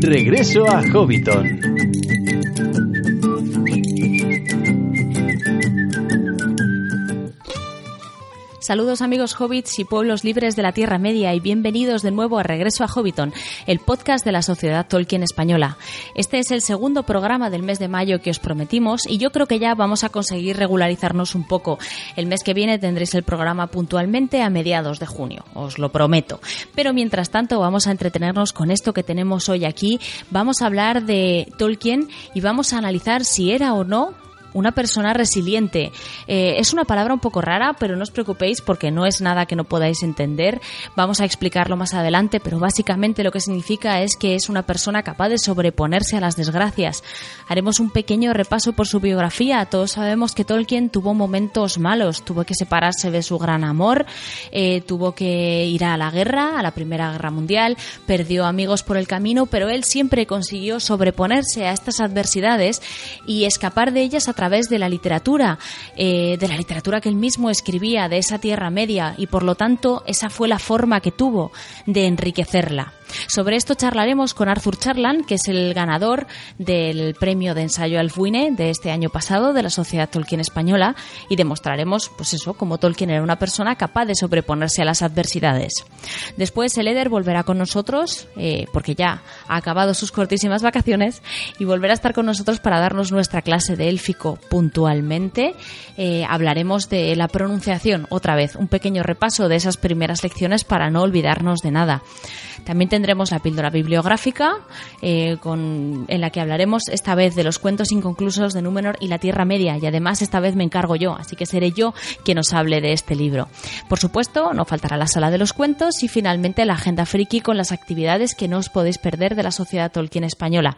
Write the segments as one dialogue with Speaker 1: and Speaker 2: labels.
Speaker 1: Regreso a Hobbiton.
Speaker 2: Saludos amigos hobbits y pueblos libres de la Tierra Media y bienvenidos de nuevo a Regreso a Hobbiton, el podcast de la Sociedad Tolkien Española. Este es el segundo programa del mes de mayo que os prometimos y yo creo que ya vamos a conseguir regularizarnos un poco. El mes que viene tendréis el programa puntualmente a mediados de junio, os lo prometo. Pero mientras tanto vamos a entretenernos con esto que tenemos hoy aquí. Vamos a hablar de Tolkien y vamos a analizar si era o no una persona resiliente. Eh, es una palabra un poco rara, pero no os preocupéis porque no es nada que no podáis entender. Vamos a explicarlo más adelante, pero básicamente lo que significa es que es una persona capaz de sobreponerse a las desgracias. Haremos un pequeño repaso por su biografía. Todos sabemos que Tolkien tuvo momentos malos, tuvo que separarse de su gran amor, eh, tuvo que ir a la guerra, a la Primera Guerra Mundial, perdió amigos por el camino, pero él siempre consiguió sobreponerse a estas adversidades y escapar de ellas a través través de la literatura, eh, de la literatura que él mismo escribía, de esa Tierra Media, y por lo tanto esa fue la forma que tuvo de enriquecerla. Sobre esto charlaremos con Arthur Charland, que es el ganador del premio de ensayo Alfuine de este año pasado de la Sociedad Tolkien Española y demostraremos, pues eso, cómo Tolkien era una persona capaz de sobreponerse a las adversidades. Después el Eder volverá con nosotros, eh, porque ya ha acabado sus cortísimas vacaciones, y volverá a estar con nosotros para darnos nuestra clase de élfico puntualmente. Eh, hablaremos de la pronunciación, otra vez, un pequeño repaso de esas primeras lecciones para no olvidarnos de nada. También tendremos la píldora bibliográfica, eh, con, en la que hablaremos esta vez de los cuentos inconclusos de Númenor y la Tierra Media, y además esta vez me encargo yo, así que seré yo quien os hable de este libro. Por supuesto, no faltará la sala de los cuentos y finalmente la agenda friki con las actividades que no os podéis perder de la Sociedad Tolkien Española.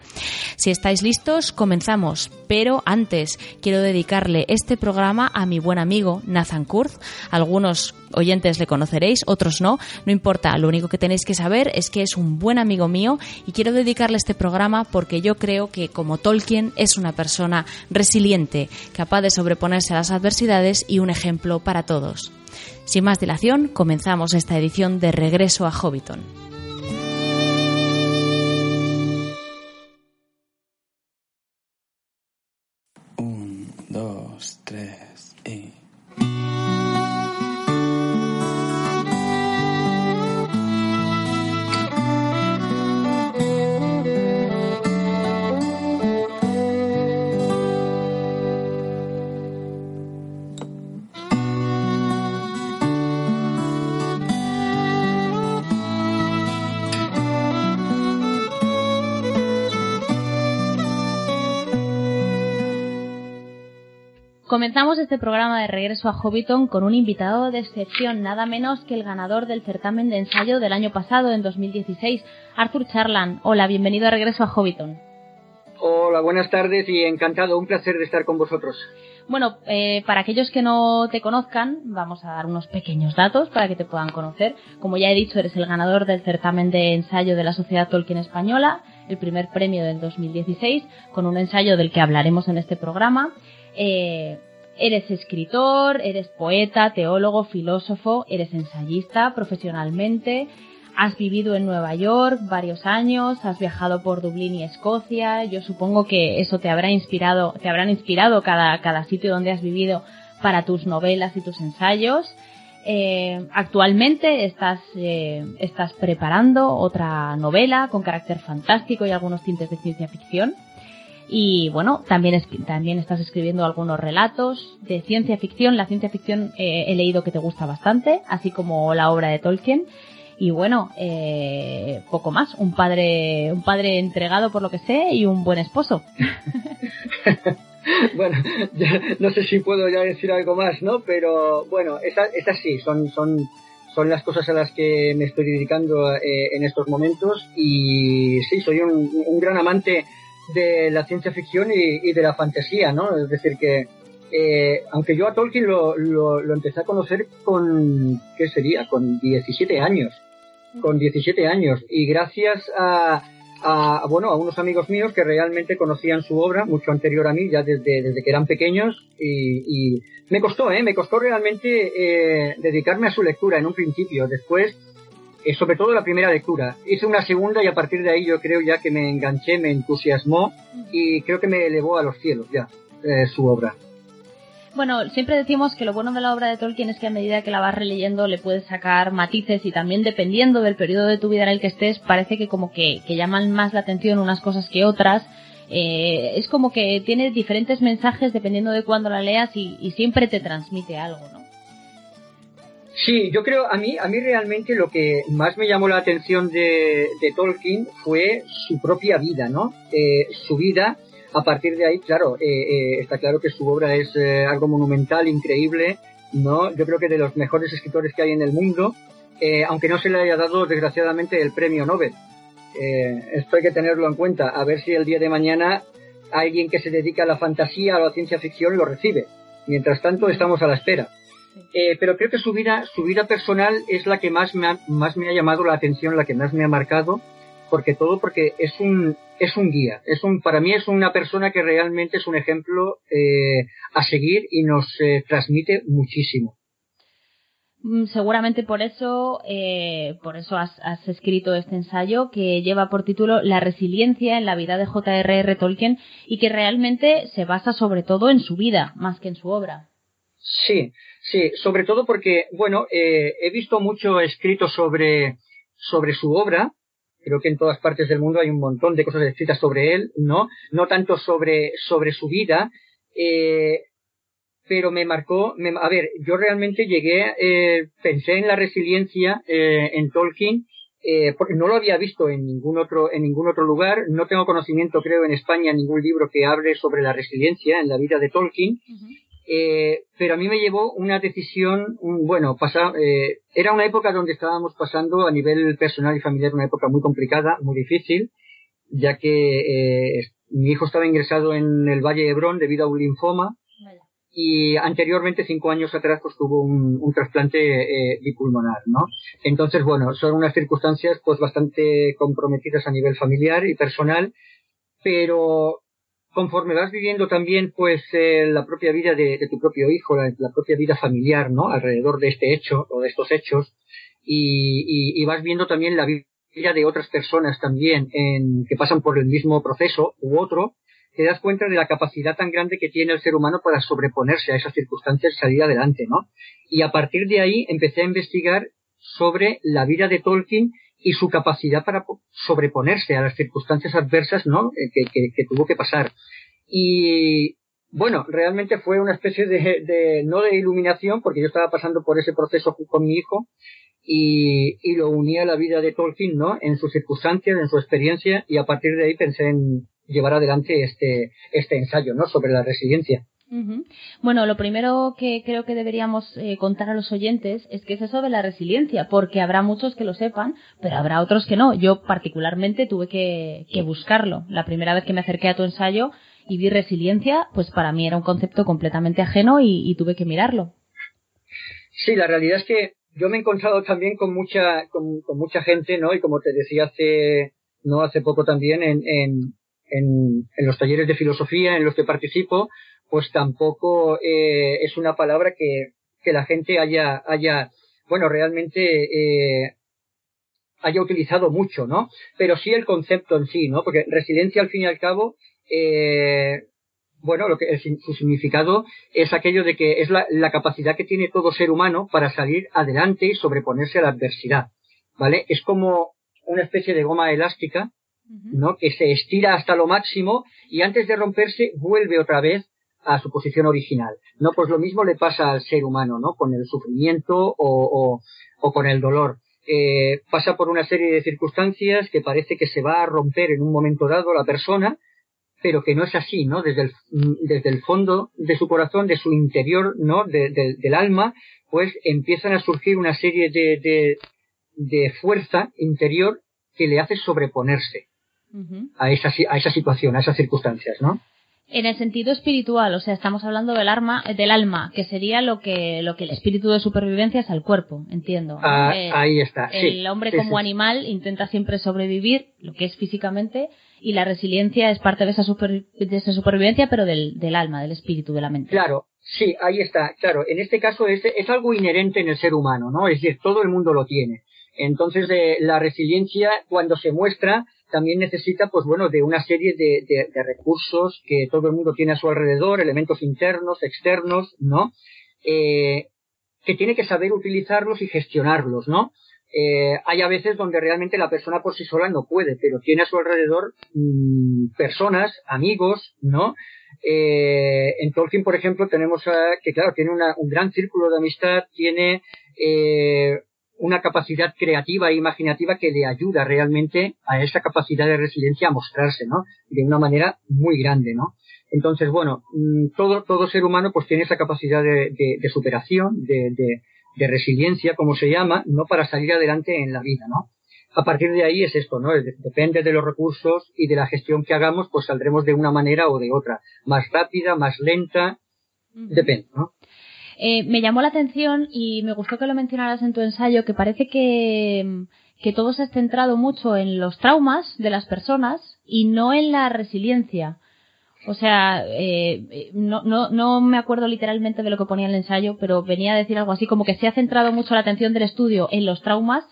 Speaker 2: Si estáis listos, comenzamos, pero antes quiero dedicarle este programa a mi buen amigo Nathan Kurz. Algunos oyentes le conoceréis, otros no, no importa, lo único que tenéis que saber es que es un buen amigo mío y quiero dedicarle este programa porque yo creo que como Tolkien es una persona resiliente, capaz de sobreponerse a las adversidades y un ejemplo para todos. Sin más dilación, comenzamos esta edición de Regreso a Hobbiton. Comenzamos este programa de regreso a Hobbiton con un invitado de excepción, nada menos que el ganador del certamen de ensayo del año pasado, en 2016, Arthur Charland. Hola, bienvenido a regreso a Hobbiton.
Speaker 3: Hola, buenas tardes y encantado, un placer de estar con vosotros.
Speaker 2: Bueno, eh, para aquellos que no te conozcan, vamos a dar unos pequeños datos para que te puedan conocer. Como ya he dicho, eres el ganador del certamen de ensayo de la Sociedad Tolkien Española, el primer premio del 2016, con un ensayo del que hablaremos en este programa. Eh, Eres escritor, eres poeta, teólogo, filósofo, eres ensayista profesionalmente, has vivido en Nueva York varios años, has viajado por Dublín y Escocia, yo supongo que eso te habrá inspirado, te habrán inspirado cada, cada sitio donde has vivido para tus novelas y tus ensayos. Eh, actualmente estás, eh, estás preparando otra novela con carácter fantástico y algunos tintes de ciencia ficción. Y bueno, también, también estás escribiendo algunos relatos de ciencia ficción. La ciencia ficción eh, he leído que te gusta bastante, así como la obra de Tolkien. Y bueno, eh, poco más. Un padre, un padre entregado por lo que sé y un buen esposo.
Speaker 3: bueno, no sé si puedo ya decir algo más, ¿no? Pero bueno, esas, esas sí, son, son, son las cosas a las que me estoy dedicando eh, en estos momentos. Y sí, soy un gran amante de la ciencia ficción y, de la fantasía, ¿no? Es decir, que eh, aunque yo a Tolkien lo, lo, empecé a conocer con, ¿qué sería? Con 17 años. Con 17 años. Y gracias a, a, bueno, a unos amigos míos que realmente conocían su obra mucho anterior a mí, ya desde, desde que eran pequeños, y, me costó, ¿eh? Me costó realmente eh, dedicarme a su lectura en un principio. Después, eh, sobre todo la primera lectura. Hice una segunda y a partir de ahí yo creo ya que me enganché, me entusiasmó y creo que me elevó a los cielos ya eh, su obra.
Speaker 4: Bueno, siempre decimos que lo bueno de la obra de Tolkien es que a medida que la vas releyendo le puedes sacar matices y también dependiendo del periodo de tu vida en el que estés, parece que como que, llaman más la atención unas cosas que otras. Eh, es como que tiene diferentes mensajes dependiendo de cuándo la leas y, siempre te transmite algo, ¿no?
Speaker 3: Sí, yo creo, a mí, a mí realmente lo que más me llamó la atención de, Tolkien fue su propia vida, ¿no? Eh, su vida a partir de ahí, claro, eh, eh, está claro que su obra es eh, algo monumental, increíble, ¿no? Yo creo que de los mejores escritores que hay en el mundo, aunque no se le haya dado, desgraciadamente, el premio Nobel. esto hay que tenerlo en cuenta, a ver si el día de mañana alguien que se dedica a la fantasía o a la ciencia ficción lo recibe. Mientras tanto, estamos a la espera. Pero creo que su vida, su vida personal es la que más me, más me ha llamado la atención, la que más me ha marcado, porque todo porque es un es un guía. Es un para mí es una persona que realmente es un ejemplo eh, a seguir y nos eh, transmite muchísimo.
Speaker 4: Mm, seguramente por eso eh, por eso has, has, escrito este ensayo que lleva por título la resiliencia en la vida de J.R.R. Tolkien y que realmente se basa sobre todo en su vida más que en su obra.
Speaker 3: Sí sí sobre todo porque bueno he visto mucho escrito sobre sobre su obra. Creo que en todas partes del mundo hay un montón de cosas escritas sobre él, ¿no? No tanto sobre, sobre su vida, eh, pero me marcó, a ver, yo realmente llegué, eh, pensé en la resiliencia eh, en Tolkien, eh, porque no lo había visto en ningún otro, en ningún otro lugar, no tengo conocimiento, creo, en España, ningún libro que hable sobre la resiliencia en la vida de Tolkien, eh, pero a mí me llevó una decisión, bueno, pasa, eh, era una época donde estábamos pasando a nivel personal y familiar una época muy complicada, muy difícil, ya que eh, mi hijo estaba ingresado en el Valle de Hebrón debido a un linfoma y anteriormente, cinco años atrás, pues tuvo un, un trasplante eh, bipulmonar, ¿no? Entonces, bueno, son unas circunstancias pues bastante comprometidas a nivel familiar y personal, pero conforme vas viviendo también pues eh, la propia vida de, tu propio hijo, la, propia vida familiar, ¿no? Alrededor de este hecho o de estos hechos y, vas viendo también la vida de otras personas también en, que pasan por el mismo proceso u otro, te das cuenta de la capacidad tan grande que tiene el ser humano para sobreponerse a esas circunstancias y salir adelante, ¿no? Y a partir de ahí empecé a investigar sobre la vida de Tolkien y su capacidad para sobreponerse a las circunstancias adversas ¿no? Eh, que, tuvo que pasar. Y bueno, realmente fue una especie de, no de iluminación, porque yo estaba pasando por ese proceso con mi hijo y, y lo unía a la vida de Tolkien, ¿no? En sus circunstancias, en su experiencia, y a partir de ahí pensé en llevar adelante este, este ensayo, ¿no? Sobre la resiliencia.
Speaker 4: Bueno, lo primero que creo que deberíamos eh, contar a los oyentes es que es eso de la resiliencia, porque habrá muchos que lo sepan, pero habrá otros que no. Yo particularmente tuve que, buscarlo. La primera vez que me acerqué a tu ensayo y vi resiliencia, pues para mí era un concepto completamente ajeno y, tuve que mirarlo.
Speaker 3: Sí, la realidad es que yo me he encontrado también con mucha, con, mucha gente, ¿no? Y como te decía hace, no hace poco también en, en, en los talleres de filosofía en los que participo, pues tampoco eh, es una palabra que, que, la gente haya, haya bueno, realmente eh, haya utilizado mucho, ¿no? Pero sí el concepto en sí, ¿no? Porque resiliencia al fin y al cabo, eh, bueno, lo que su significado es aquello de que es la, la, capacidad que tiene todo ser humano para salir adelante y sobreponerse a la adversidad, ¿vale? Es como una especie de goma elástica, ¿no? Que se estira hasta lo máximo y antes de romperse vuelve otra vez a su posición original. No, pues lo mismo le pasa al ser humano, ¿no? Con el sufrimiento o, o, o con el dolor. Eh, pasa por una serie de circunstancias que parece que se va a romper en un momento dado la persona, pero que no es así, ¿no? Desde el, desde el fondo de su corazón, de su interior, ¿no? del alma, pues empiezan a surgir una serie de, de, de fuerza interior que le hace sobreponerse a, esa, a esa situación, a esas circunstancias, ¿no?
Speaker 4: En el sentido espiritual, o sea, estamos hablando del alma, del alma, que sería lo que lo que el espíritu de supervivencia es al cuerpo, entiendo.
Speaker 3: Ah, ahí está.
Speaker 4: El hombre como animal intenta siempre sobrevivir, lo que es físicamente, y la resiliencia es parte de esa, de esa supervivencia, pero del, del, alma, del espíritu, de la mente.
Speaker 3: Claro, sí, ahí está. Claro, en este caso es, es algo inherente en el ser humano, ¿no? Es decir, todo el mundo lo tiene. Entonces, eh, la resiliencia, cuando se muestra, también necesita, pues bueno, de una serie de, de, recursos que todo el mundo tiene a su alrededor, elementos internos, externos, ¿no? Eh, que tiene que saber utilizarlos y gestionarlos, ¿no? Eh, hay a veces donde realmente la persona por sí sola no puede, pero tiene a su alrededor mm, personas, amigos, ¿no? Eh, en Tolkien, por ejemplo, tenemos que, claro, tiene un gran círculo de amistad, tiene eh, una capacidad creativa e imaginativa que le ayuda realmente a esa capacidad de resiliencia a mostrarse, ¿no? De una manera muy grande, ¿no? Entonces, bueno, mm, todo, todo ser humano pues tiene esa capacidad de, de, superación, de, de, resiliencia, como se llama, ¿no? Para salir adelante en la vida, ¿no? A partir de ahí es esto, ¿no? Depende de los recursos y de la gestión que hagamos, pues saldremos de una manera o de otra. Más rápida, más lenta, depende, ¿no?
Speaker 4: Eh, me llamó la atención y me gustó que lo mencionaras en tu ensayo, que parece que, que todo se ha centrado mucho en los traumas de las personas y no en la resiliencia. O sea, eh, no, no, no me acuerdo literalmente de lo que ponía en el ensayo, pero venía a decir algo así como que se ha centrado mucho la atención del estudio en los traumas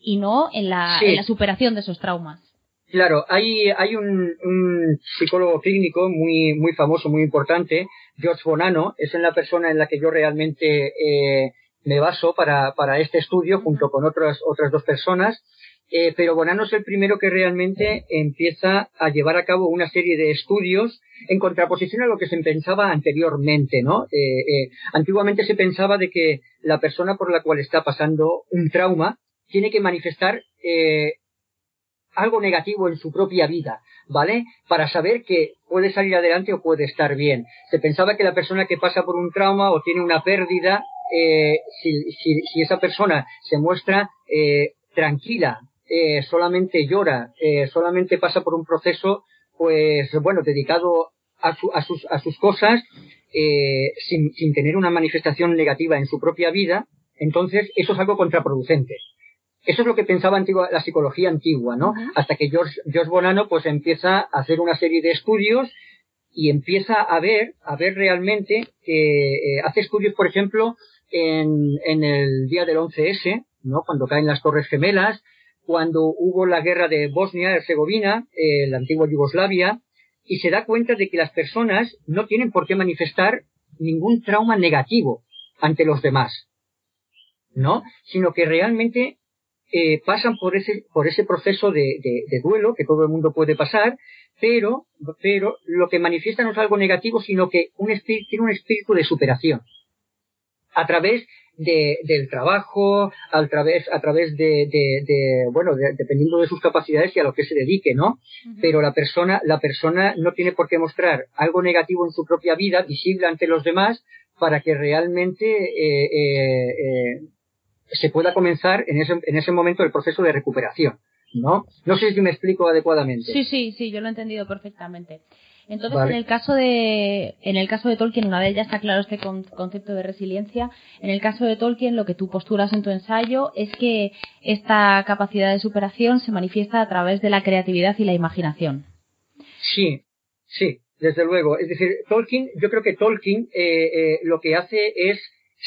Speaker 4: y no en la, en la superación de esos traumas.
Speaker 3: Claro, hay, hay un, un, psicólogo clínico muy, muy famoso, muy importante, George Bonanno, es en la persona en la que yo realmente eh, me baso para, para este estudio, junto con otras, otras dos personas, eh, pero Bonanno es el primero que realmente empieza a llevar a cabo una serie de estudios en contraposición a lo que se pensaba anteriormente, ¿no? Eh, eh, antiguamente se pensaba de que la persona por la cual está pasando un trauma tiene que manifestar eh, algo negativo en su propia vida, ¿vale? Para saber que puede salir adelante o puede estar bien. Se pensaba que la persona que pasa por un trauma o tiene una pérdida, eh, si, si, si, esa persona se muestra eh, tranquila, eh, solamente llora, eh, solamente pasa por un proceso, pues bueno, dedicado a, su, a, sus, a sus cosas, eh, sin, sin tener una manifestación negativa en su propia vida, entonces eso es algo contraproducente. Eso es lo que pensaba antigua, la psicología antigua, ¿no? Hasta que George, George Bonanno pues empieza a hacer una serie de estudios y empieza a ver, a ver realmente que eh, hace estudios, por ejemplo, en, en el día del 11S, ¿no? Cuando caen las Torres Gemelas, cuando hubo la guerra de Bosnia-Herzegovina, eh, la antigua Yugoslavia, y se da cuenta de que las personas no tienen por qué manifestar ningún trauma negativo ante los demás, ¿no? Sino que realmente eh, pasan por ese, por ese proceso de, de, duelo que todo el mundo puede pasar, pero, pero lo que manifiesta no es algo negativo, sino que un espíritu, tiene un espíritu de superación. A través de, del trabajo, a través, a través de, de bueno, dependiendo de sus capacidades y a lo que se dedique, ¿no? Pero la persona, la persona no tiene por qué mostrar algo negativo en su propia vida, visible ante los demás, para que realmente eh, eh, eh se pueda comenzar en ese, en ese momento el proceso de recuperación, ¿no? No sé si me explico adecuadamente.
Speaker 4: Sí, sí, sí, yo lo he entendido perfectamente. Entonces, en el caso de en el caso de Tolkien, una vez ya está claro este concepto de resiliencia, en el caso de Tolkien lo que tú posturas en tu ensayo es que esta capacidad de superación se manifiesta a través de la creatividad y la imaginación.
Speaker 3: Sí, sí, desde luego. Es decir, Tolkien, yo creo que Tolkien eh, eh, lo que hace es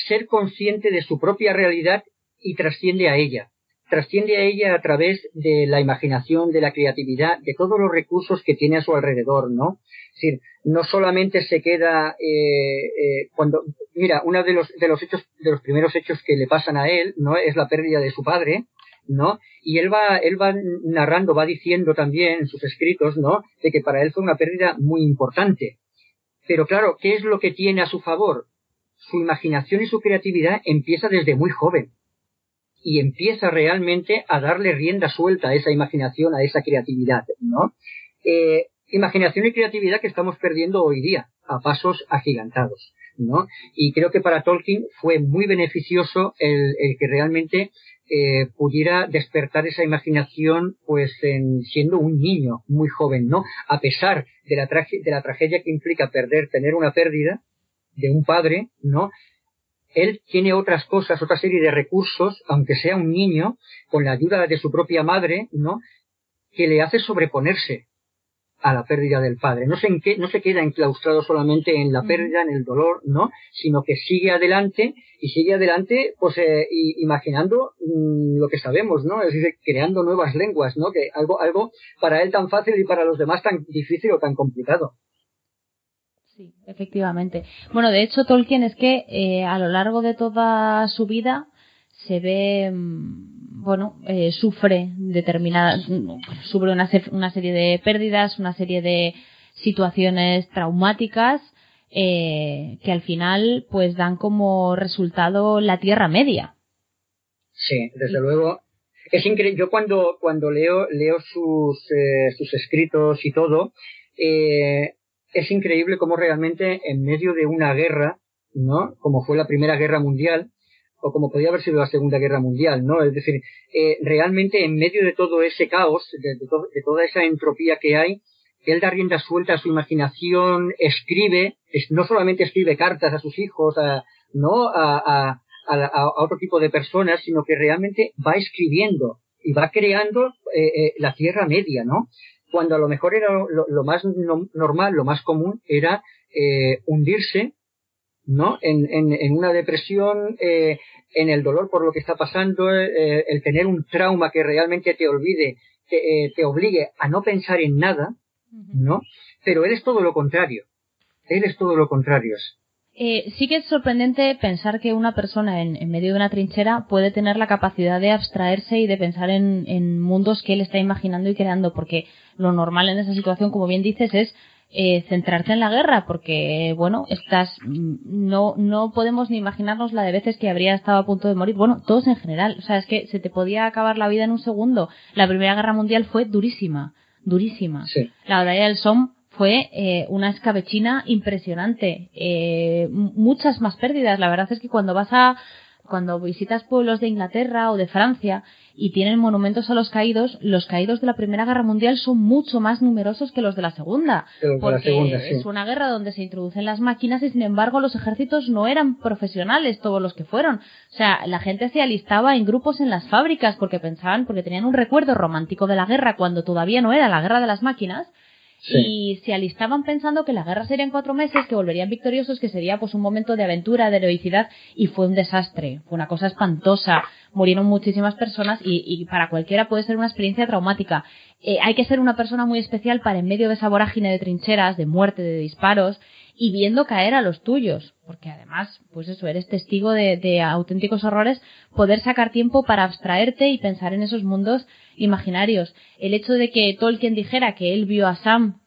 Speaker 3: ser consciente de su propia realidad y trasciende a ella. Trasciende a ella a través de la imaginación, de la creatividad, de todos los recursos que tiene a su alrededor, ¿no? Es decir, no solamente se queda eh, eh, cuando, mira, uno de los de los hechos, de los primeros hechos que le pasan a él, ¿no? Es la pérdida de su padre, ¿no? Y él va, él va narrando, va diciendo también en sus escritos, ¿no? De que para él fue una pérdida muy importante. Pero claro, ¿qué es lo que tiene a su favor? Su imaginación y su creatividad empieza desde muy joven y empieza realmente a darle rienda suelta a esa imaginación, a esa creatividad, ¿no? Eh, imaginación y creatividad que estamos perdiendo hoy día a pasos agigantados, ¿no? Y creo que para Tolkien fue muy beneficioso el, el que realmente eh, pudiera despertar esa imaginación pues en, siendo un niño muy joven, ¿no? A pesar de la, de la tragedia que implica perder, tener una pérdida de un padre, ¿no? Él tiene otras cosas, otra serie de recursos, aunque sea un niño, con la ayuda de su propia madre, ¿no? Que le hace sobreponerse a la pérdida del padre. No se, en qué, no se queda enclaustrado solamente en la pérdida, en el dolor, ¿no? Sino que sigue adelante y sigue adelante, pues, eh, imaginando mm, lo que sabemos, ¿no? Es decir, creando nuevas lenguas, ¿no? Que algo, algo para él tan fácil y para los demás tan difícil o tan complicado.
Speaker 4: Sí, efectivamente. Bueno, de hecho, Tolkien es que eh, a lo largo de toda su vida se ve mm, bueno, eh, sufre determinadas, sufre una, una, serie de pérdidas, una serie de situaciones traumáticas eh, que al final pues dan como resultado la Tierra Media.
Speaker 3: Sí, desde luego. Es increíble. Yo cuando, cuando leo, leo sus, eh, sus escritos y todo, eh, es increíble cómo realmente en medio de una guerra, ¿no? Como fue la Primera Guerra Mundial, o como podía haber sido la Segunda Guerra Mundial, ¿no? Es decir, eh, realmente en medio de todo ese caos, de, toda esa entropía que hay, él da rienda suelta a su imaginación, escribe, no solamente escribe cartas a sus hijos, a, ¿no? A, otro tipo de personas, sino que realmente va escribiendo y va creando eh, eh, la Tierra Media, ¿no? Cuando a lo mejor era lo, más normal, lo más común era hundirse ¿no? En, en, en una depresión, eh, en el dolor por lo que está pasando, eh, el tener un trauma que realmente te olvide, te, eh, te, obligue a no pensar en nada, ¿no? Pero él es todo lo contrario. Él es todo lo contrario.
Speaker 4: Eh, sí que es sorprendente pensar que una persona en, en, medio de una trinchera puede tener la capacidad de abstraerse y de pensar en, en mundos que él está imaginando y creando, porque lo normal en esa situación, como bien dices, es eh, centrarte en la guerra, porque, bueno, estás, mm, no, no podemos ni imaginarnos la de veces que habría estado a punto de morir. Bueno, todos en general. O sea, es que se te podía acabar la vida en un segundo. La Primera Guerra Mundial fue durísima, durísima. La batalla del Somme fue eh, una escabechina impresionante. Eh, muchas más pérdidas. La verdad es que cuando vas a, cuando visitas pueblos de Inglaterra o de Francia y tienen monumentos a los caídos, los caídos de la Primera Guerra Mundial son mucho más numerosos que los de la Segunda. porque es una guerra donde se introducen las máquinas y sin embargo los ejércitos no eran profesionales todos los que fueron. O sea, la gente se alistaba en grupos en las fábricas porque pensaban, porque tenían un recuerdo romántico de la guerra cuando todavía no era la guerra de las máquinas y se alistaban pensando que la guerra sería en cuatro meses, que volverían victoriosos, que sería pues un momento de aventura, de heroicidad, y fue un desastre, fue una cosa espantosa, murieron muchísimas personas y, y para cualquiera puede ser una experiencia traumática. Eh, hay que ser una persona muy especial para en medio de esa vorágine de trincheras, de muerte, de disparos, y viendo caer a los tuyos, porque además, pues eso, eres testigo de, auténticos horrores, poder sacar tiempo para abstraerte y pensar en esos mundos imaginarios. El hecho de que Tolkien dijera que él vio a Sam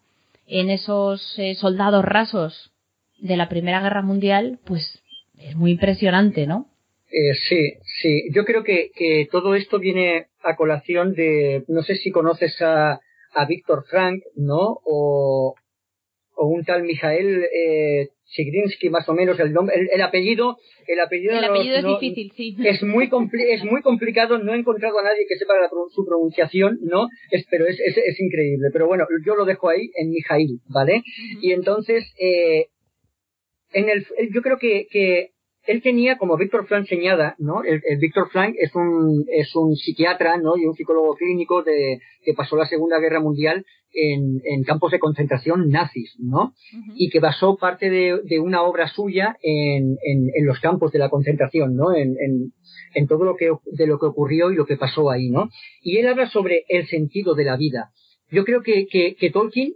Speaker 4: en esos eh, soldados rasos de la Primera Guerra Mundial, pues es muy impresionante, ¿no?
Speaker 3: Eh, sí, sí. Yo creo que, que, todo esto viene a colación de, no sé si conoces a, a Víctor Frank, ¿no? O, o un tal Mijael eh, Sigrinsky, más o menos el nombre, el, apellido, el apellido,
Speaker 4: el apellido es difícil, sí.
Speaker 3: Es muy es muy complicado, no he encontrado a nadie que sepa su pronunciación, ¿no? Es, pero es, es, es, increíble. Pero bueno, yo lo dejo ahí en Mijail, ¿vale? Y entonces, eh, en el, yo creo que, que él tenía, como Víctor Frank señala, ¿no? El, Víctor Frank es un, es un psiquiatra, ¿no? Y un psicólogo clínico de, que pasó la Segunda Guerra Mundial en, en campos de concentración nazis, ¿no? Y que basó parte de, de una obra suya en, en, en, los campos de la concentración, ¿no? En, en, en todo lo que, de lo que ocurrió y lo que pasó ahí, ¿no? Y él habla sobre el sentido de la vida. Yo creo que, que, que Tolkien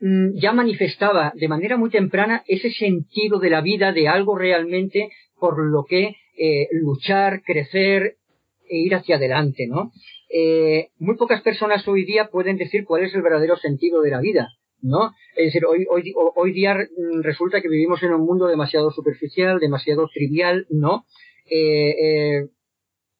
Speaker 3: ya manifestaba de manera muy temprana ese sentido de la vida, de algo realmente por lo que eh, luchar, crecer e ir hacia adelante, ¿no? Eh, muy pocas personas hoy día pueden decir cuál es el verdadero sentido de la vida, ¿no? Es decir, hoy, hoy, día mm, resulta que vivimos en un mundo demasiado superficial, demasiado trivial, ¿no? Eh,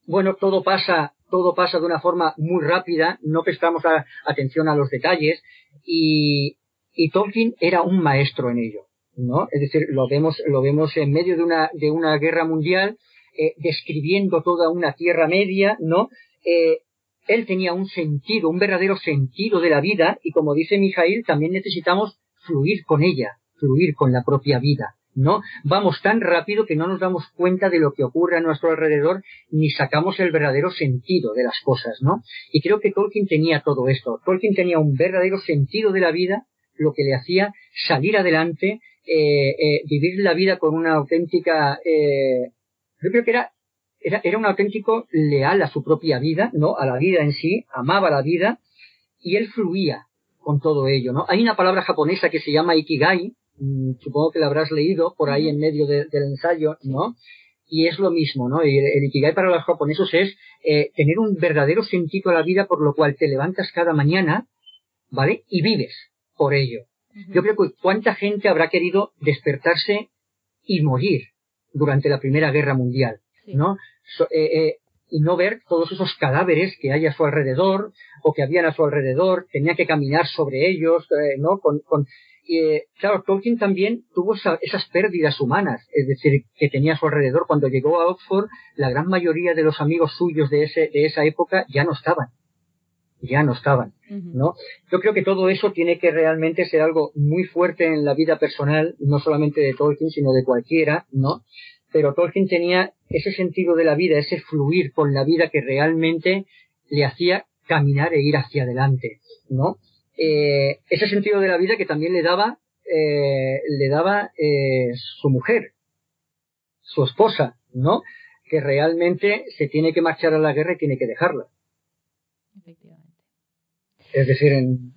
Speaker 3: bueno, todo pasa, todo pasa de una forma muy rápida, no prestamos atención a los detalles y, y Tolkien era un maestro en ello, ¿no? Es decir, lo vemos, lo vemos en medio de una, de una guerra mundial eh, describiendo toda una tierra media, ¿no? Eh, él tenía un sentido, un verdadero sentido de la vida y como dice Mijail, también necesitamos fluir con ella, fluir con la propia vida. ¿no? Vamos tan rápido que no nos damos cuenta de lo que ocurre a nuestro alrededor ni sacamos el verdadero sentido de las cosas, ¿no? Y creo que Tolkien tenía todo esto. Tolkien tenía un verdadero sentido de la vida, lo que le hacía salir adelante, eh, eh, vivir la vida con una auténtica, eh, yo creo que era, era, era un auténtico leal a su propia vida, ¿no? A la vida en sí, amaba la vida y él fluía con todo ello, ¿no? Hay una palabra japonesa que se llama ikigai, Mm, supongo que la habrás leído por ahí en medio del ensayo, ¿no? Y es lo mismo, ¿no? Y el, Ikigai para los japoneses es eh, tener un verdadero sentido a la vida por lo cual te levantas cada mañana, ¿vale? Y vives por ello. Yo creo que cuánta gente habrá querido despertarse y morir durante la Primera Guerra Mundial, ¿no? Eh, eh, y no ver todos esos cadáveres que hay a su alrededor o que habían a su alrededor, tenía que caminar sobre ellos, ¿no? Con, con, eh, claro, Tolkien también tuvo esas pérdidas humanas, es decir, que tenía a su alrededor. Cuando llegó a Oxford, la gran mayoría de los amigos suyos de, ese, de esa época ya no estaban. Ya no estaban, ¿no? Yo creo que todo eso tiene que realmente ser algo muy fuerte en la vida personal, no solamente de Tolkien, sino de cualquiera, ¿no? Pero Tolkien tenía ese sentido de la vida, ese fluir con la vida que realmente le hacía caminar e ir hacia adelante, ¿no? eh, ese sentido de la vida que también le daba, eh, le daba eh, su mujer, su esposa, ¿no? Que realmente se tiene que marchar a la guerra y tiene que dejarla. Efectivamente. Es decir, en,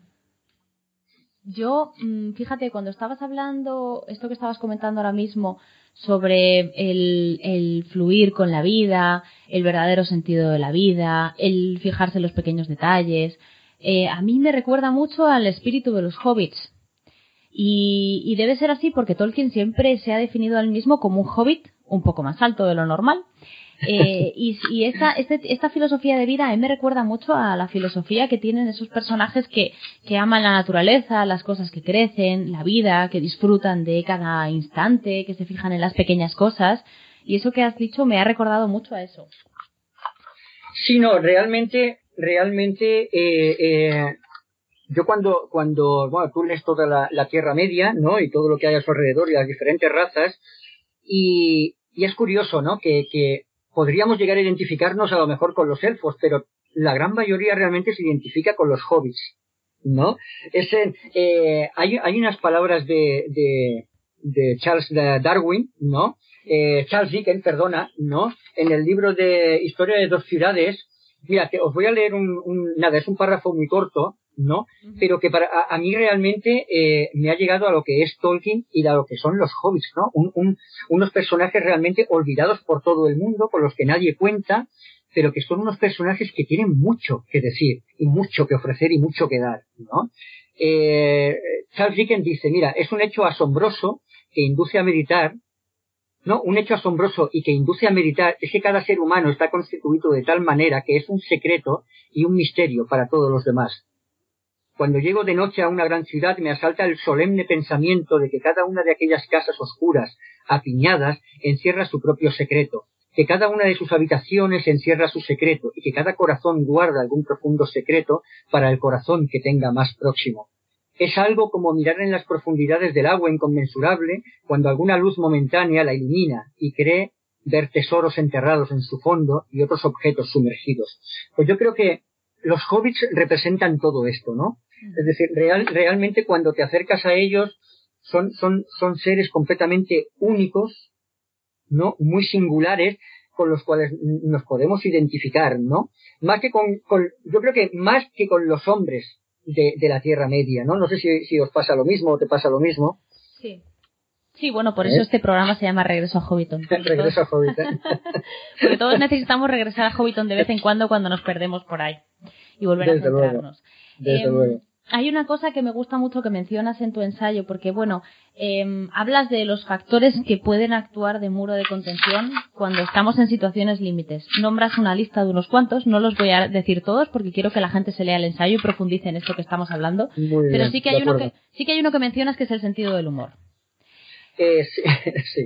Speaker 4: yo, mm, fíjate, cuando estabas hablando, esto que estabas comentando ahora mismo sobre el, fluir con la vida, el verdadero sentido de la vida, el fijarse en los pequeños detalles, eh, a mí me recuerda mucho al espíritu de los hobbits. Y, debe ser así porque Tolkien siempre se ha definido al mismo como un hobbit un poco más alto de lo normal. Eh, y, esta, este, esta filosofía de vida a mí me recuerda mucho a la filosofía que tienen esos personajes que, que aman la naturaleza, las cosas que crecen, la vida, que disfrutan de cada instante, que se fijan en las pequeñas cosas. Y eso que has dicho me ha recordado mucho a eso.
Speaker 3: Sí, no, realmente realmente eh, eh, yo cuando, cuando, bueno, tú lees toda la, Tierra Media, ¿no? Y todo lo que hay a su alrededor y las diferentes razas, y, y es curioso, ¿no? Que, que podríamos llegar a identificarnos a lo mejor con los elfos, pero la gran mayoría realmente se identifica con los hobbits, ¿no? Ese, eh, hay, hay unas palabras de, de, de Charles Darwin, ¿no? Eh, Charles Dickens, perdona, ¿no? En el libro de Historia de dos ciudades, Mira, que os voy a leer un, nada, es un párrafo muy corto, ¿no? Pero que para a, mí realmente eh, me ha llegado a lo que es Tolkien y a lo que son los hobbits, ¿no? Un, unos personajes realmente olvidados por todo el mundo, con los que nadie cuenta, pero que son unos personajes que tienen mucho que decir y mucho que ofrecer y mucho que dar, ¿no? Eh, Charles Dickens dice, mira, es un hecho asombroso que induce a meditar ¿no? Un hecho asombroso y que induce a meditar es que cada ser humano está constituido de tal manera que es un secreto y un misterio para todos los demás. Cuando llego de noche a una gran ciudad me asalta el solemne pensamiento de que cada una de aquellas casas oscuras, apiñadas, encierra su propio secreto, que cada una de sus habitaciones encierra su secreto y que cada corazón guarda algún profundo secreto para el corazón que tenga más próximo. Es algo como mirar en las profundidades del agua inconmensurable cuando alguna luz momentánea la ilumina y cree ver tesoros enterrados en su fondo y otros objetos sumergidos. Pues yo creo que los hobbits representan todo esto, ¿no? Es decir, real, realmente cuando te acercas a ellos son, son, son seres completamente únicos, ¿no? Muy singulares con los cuales nos podemos identificar, ¿no? Más que con, con yo creo que más que con los hombres de, de, la Tierra Media, ¿no? No sé si, si, os pasa lo mismo o te pasa lo mismo.
Speaker 4: Sí. Sí, bueno, por eso ¿Eh? este programa se llama Regreso a Hobbiton.
Speaker 3: Regreso a Hobbiton.
Speaker 4: porque todos necesitamos regresar a Hobbiton de vez en cuando cuando nos perdemos por ahí y volver a encontrarnos.
Speaker 3: Desde em, luego
Speaker 4: hay una cosa que me gusta mucho que mencionas en tu ensayo, porque bueno, eh, hablas de los factores que pueden actuar de muro de contención cuando estamos en situaciones límites. Nombras una lista de unos cuantos, no los voy a decir todos porque quiero que la gente se lea el ensayo y profundice en esto que estamos hablando. pero sí que hay uno que sí que hay uno que mencionas que es el sentido del humor.
Speaker 3: Eh, sí,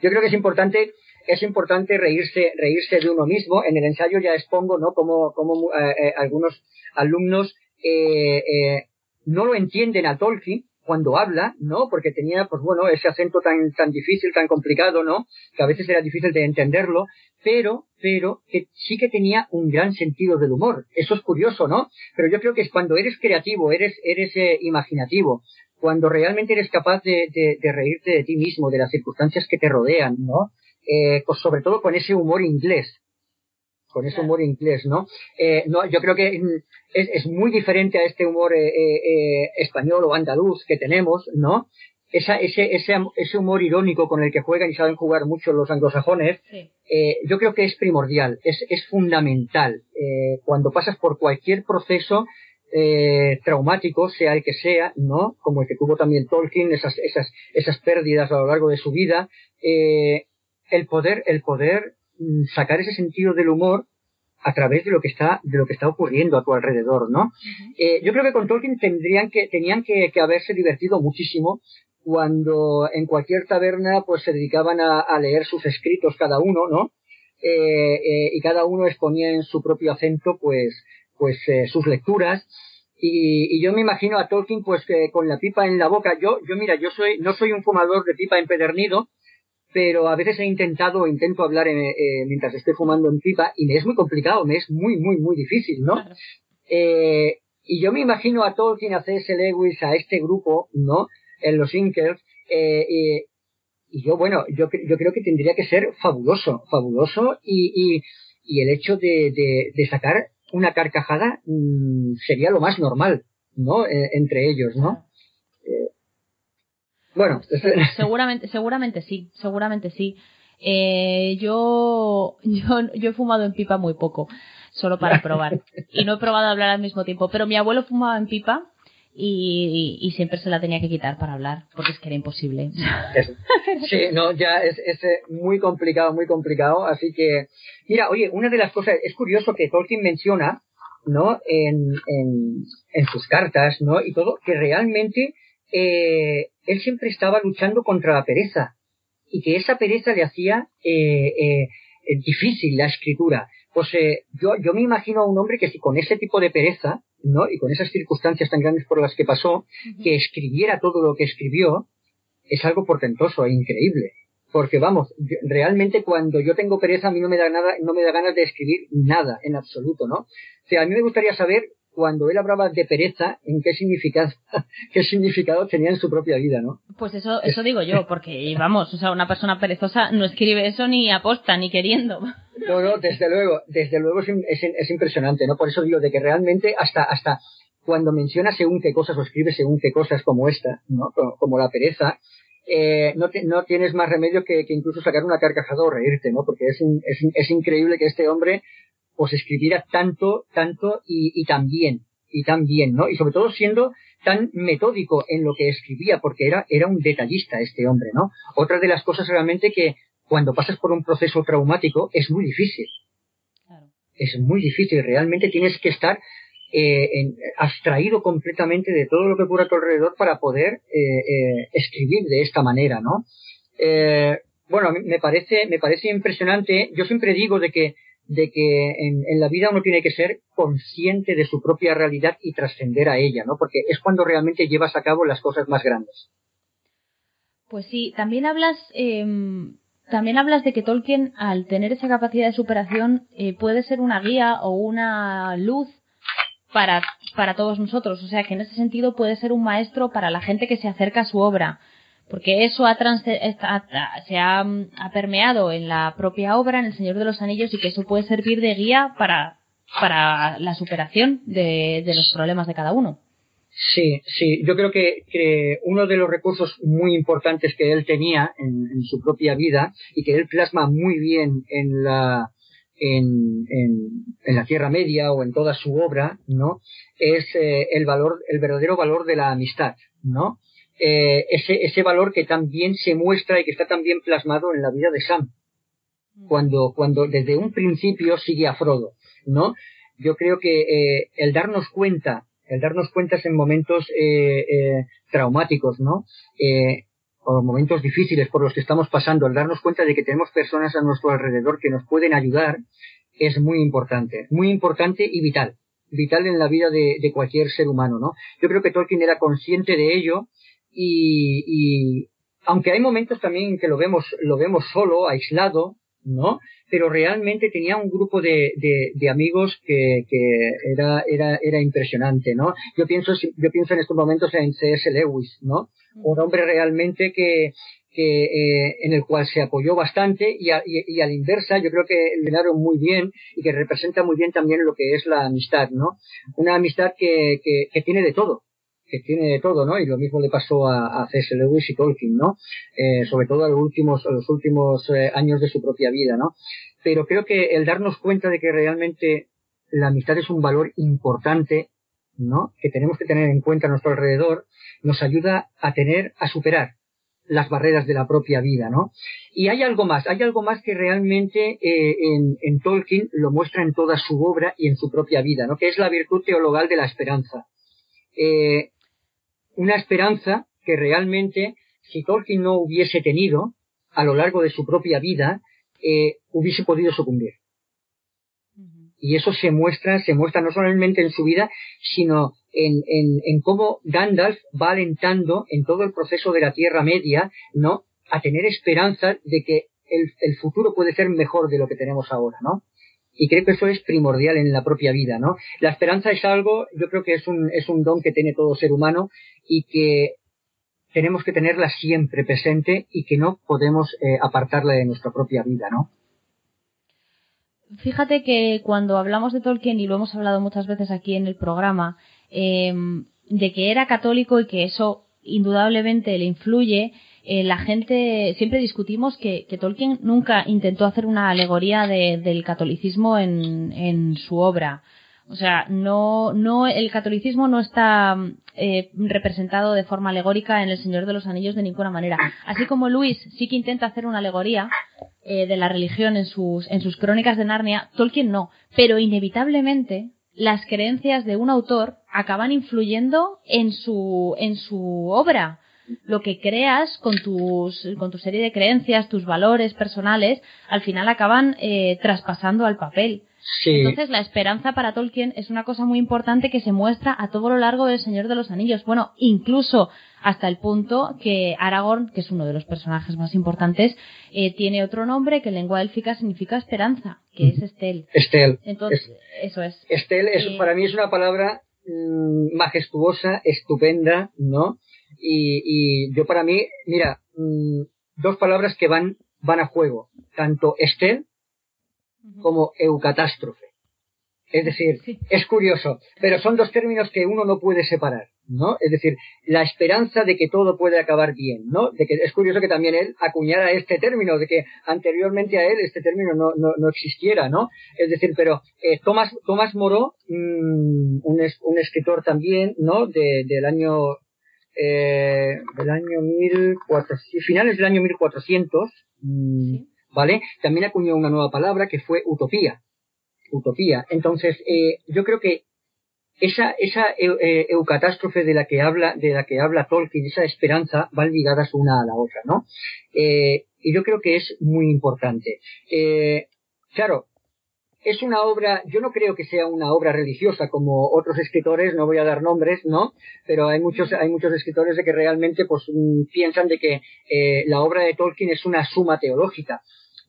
Speaker 3: yo creo que es importante es importante reírse reírse de uno mismo en el ensayo ya expongo no como como eh, eh, algunos alumnos eh, no lo entienden a Tolkien cuando habla, ¿no? Porque tenía, pues bueno, ese acento tan, tan difícil, tan complicado, ¿no? Que a veces era difícil de entenderlo, pero, pero, que sí que tenía un gran sentido del humor. Eso es curioso, ¿no? Pero yo creo que es cuando eres creativo, eres, eres eh, imaginativo, cuando realmente eres capaz de, de, reírte de ti mismo, de las circunstancias que te rodean, ¿no? Eh, pues sobre todo con ese humor inglés, con ese humor inglés, ¿no? Eh, no yo creo que mm, es, es, muy diferente a este humor eh, español o andaluz que tenemos, ¿no? Esa, ese, ese, ese humor irónico con el que juegan y saben jugar mucho los anglosajones, yo creo que es primordial, es, es fundamental. cuando pasas por cualquier proceso traumático, sea el que sea, ¿no? Como el que tuvo también Tolkien, esas, esas, esas pérdidas a lo largo de su vida, el poder, el poder Mm, sacar ese sentido del humor a través de lo que está de lo que está ocurriendo a tu alrededor, ¿no? eh, yo creo que con Tolkien tendrían que tenían que, que, haberse divertido muchísimo cuando en cualquier taberna pues se dedicaban a, a leer sus escritos cada uno, ¿no? Eh, eh, y cada uno exponía en su propio acento pues pues eh, sus lecturas y, y, yo me imagino a Tolkien pues con la pipa en la boca. Yo yo mira yo soy no soy un fumador de pipa empedernido pero a veces he intentado, intento hablar eh, mientras estoy fumando en pipa y me es muy complicado, me es muy, muy, muy difícil, ¿no? Eh, y yo me imagino a Tolkien, a C.S. Lewis, a este grupo, ¿no? En los Inkers, eh, y yo, bueno, yo, yo creo que tendría que ser fabuloso, fabuloso, y, y, y el hecho de, de, de, sacar una carcajada mmm, sería lo más normal, ¿no? Eh, entre ellos, ¿no? Bueno,
Speaker 4: seguramente, seguramente sí, seguramente sí. Eh, yo, yo, yo he fumado en pipa muy poco, solo para probar. y no he probado a hablar al mismo tiempo. Pero mi abuelo fumaba en pipa y, y, siempre se la tenía que quitar para hablar, porque es que era imposible.
Speaker 3: Sí, no, ya es, es eh, muy complicado, muy complicado. Así que, mira, oye, una de las cosas, es curioso que Tolkien menciona, ¿no? En, en, en sus cartas, ¿no? Y todo, que realmente eh, él siempre estaba luchando contra la pereza y que esa pereza le hacía eh, eh, difícil la escritura. Pues eh, yo, yo me imagino a un hombre que si con ese tipo de pereza, ¿no? Y con esas circunstancias tan grandes por las que pasó, que escribiera todo lo que escribió, es algo portentoso e increíble. Porque vamos, realmente cuando yo tengo pereza a mí no me da nada, no me da ganas de escribir nada en absoluto, ¿no? O sea, a mí me gustaría saber cuando él hablaba de pereza, ¿en qué significado, qué significado tenía en su propia vida, no?
Speaker 4: Pues eso, eso digo yo, porque vamos, o sea, una persona perezosa no escribe eso ni aposta, ni queriendo.
Speaker 3: No, no, desde luego, desde luego es, es, es impresionante, ¿no? Por eso digo de que realmente hasta, hasta cuando menciona según qué cosas o escribe según qué cosas como esta, ¿no? Como, la pereza, eh, no, te, no tienes más remedio que, que, incluso sacar una carcajada o reírte, ¿no? Porque es, es, es increíble que este hombre pues escribiera tanto, tanto y, y tan bien, y tan bien, ¿no? Y sobre todo siendo tan metódico en lo que escribía, porque era, era un detallista este hombre, ¿no? Otra de las cosas realmente que cuando pasas por un proceso traumático es muy difícil. Claro. Es muy difícil, realmente tienes que estar eh, en, abstraído completamente de todo lo que ocurre a tu alrededor para poder eh, eh, escribir de esta manera, ¿no? Eh, bueno, me parece, me parece impresionante. Yo siempre digo de que de que en, en, la vida uno tiene que ser consciente de su propia realidad y trascender a ella, ¿no? Porque es cuando realmente llevas a cabo las cosas más grandes.
Speaker 4: Pues sí, también hablas, eh, también hablas de que Tolkien, al tener esa capacidad de superación, eh, puede ser una guía o una luz para, para todos nosotros. O sea, que en ese sentido puede ser un maestro para la gente que se acerca a su obra porque eso ha, se ha, ha, permeado en la propia obra, en El Señor de los Anillos, y que eso puede servir de guía para, para la superación de, de los problemas de cada uno.
Speaker 3: Sí, sí, yo creo que, que, uno de los recursos muy importantes que él tenía en, su propia vida y que él plasma muy bien en la, en, en, en la Tierra Media o en toda su obra, ¿no? Es eh, el valor, el verdadero valor de la amistad, ¿no? Eh, ese, ese valor que también se muestra y que está también plasmado en la vida de Sam. Mm. Cuando, cuando desde un principio sigue a Frodo, ¿no? Yo creo que eh, el darnos cuenta, el darnos cuenta en momentos eh, eh, traumáticos, ¿no? Eh, o momentos difíciles por los que estamos pasando, el darnos cuenta de que tenemos personas a nuestro alrededor que nos pueden ayudar, es muy importante, muy importante y vital, vital en la vida de, cualquier ser humano, ¿no? Yo creo que Tolkien era consciente de ello y, y aunque hay momentos también en que lo vemos, lo vemos solo, aislado, ¿no? Pero realmente tenía un grupo de, de, amigos que, que era, era, era impresionante, ¿no? Yo pienso, yo pienso en estos momentos en C.S. Lewis, ¿no? Un hombre realmente que, que eh, en el cual se apoyó bastante y a, y, a la inversa yo creo que llenaron muy bien y que representa muy bien también lo que es la amistad, ¿no? Una amistad que, que, que tiene de todo, que tiene de todo, ¿no? Y lo mismo le pasó a, a C.S. Lewis y Tolkien, ¿no? Eh, sobre todo a los últimos, a los últimos eh, años de su propia vida, ¿no? Pero creo que el darnos cuenta de que realmente la amistad es un valor importante, ¿no? Que tenemos que tener en cuenta a nuestro alrededor, nos ayuda a tener, a superar las barreras de la propia vida, ¿no? Y hay algo más, hay algo más que realmente eh, en, en, Tolkien lo muestra en toda su obra y en su propia vida, ¿no? Que es la virtud teologal de la esperanza. Eh, una esperanza que realmente, si Tolkien no hubiese tenido a lo largo de su propia vida, eh, hubiese podido sucumbir. Y eso se muestra, se muestra no solamente en su vida, sino en, en, en cómo Gandalf va alentando en todo el proceso de la Tierra Media, ¿no? A tener esperanza de que el, el futuro puede ser mejor de lo que tenemos ahora, ¿no? Y creo que eso es primordial en la propia vida, ¿no? La esperanza es algo, yo creo que es un, es un don que tiene todo ser humano y que tenemos que tenerla siempre presente y que no podemos eh, apartarla de nuestra propia vida, ¿no?
Speaker 4: Fíjate que cuando hablamos de Tolkien, y lo hemos hablado muchas veces aquí en el programa, em, de que era católico y que eso indudablemente le influye, eh, la gente siempre discutimos que, Tolkien nunca intentó hacer una alegoría del catolicismo en, en, su obra. O sea, no, no, el catolicismo no está eh, representado de forma alegórica en El Señor de los Anillos de ninguna manera. Así como Luis sí que intenta hacer una alegoría eh, de la religión en sus, en sus crónicas de Narnia, Tolkien no. Pero inevitablemente las creencias de un autor acaban influyendo en su, en su obra lo que creas con, tus, con tu serie de creencias, tus valores personales, al final acaban eh, traspasando al papel. Entonces la esperanza para Tolkien es una cosa muy importante que se muestra a todo lo largo del Señor de los Anillos. Bueno, incluso hasta el punto que Aragorn, que es uno de los personajes más importantes, eh, tiene otro nombre que en lengua élfica significa esperanza, que es Estel.
Speaker 3: Estel.
Speaker 4: Entonces, eso es.
Speaker 3: Estel es, eh, para mí es una palabra mm, majestuosa, estupenda, ¿no? Y, y yo para mí, mira, mm, dos palabras que van, van a juego, tanto Estel como eucatástrofe. Es decir, es curioso, pero son dos términos que uno no puede separar, ¿no? Es decir, la esperanza de que todo puede acabar bien, ¿no? De que es curioso que también él acuñara este término, de que anteriormente a él este término no, no, no existiera, ¿no? Es decir, pero eh, Tomás, Tomás Moró, mm, un, un escritor también, ¿no? De, del año eh, del año 1400, finales del año 1400, mm, ¿vale? También acuñó una nueva palabra que fue utopía. Utopía. Entonces, eh, yo creo que esa, esa eh, eucatástrofe de la que habla, de la que habla Tolkien, esa esperanza, van ligadas una a la otra, ¿no? Eh, y yo creo que es muy importante. Eh, claro, es una obra, yo no creo que sea una obra religiosa como otros escritores, no voy a dar nombres, ¿no? Pero hay muchos, hay muchos escritores de que realmente pues mm, piensan de que eh, la obra de Tolkien es una suma teológica.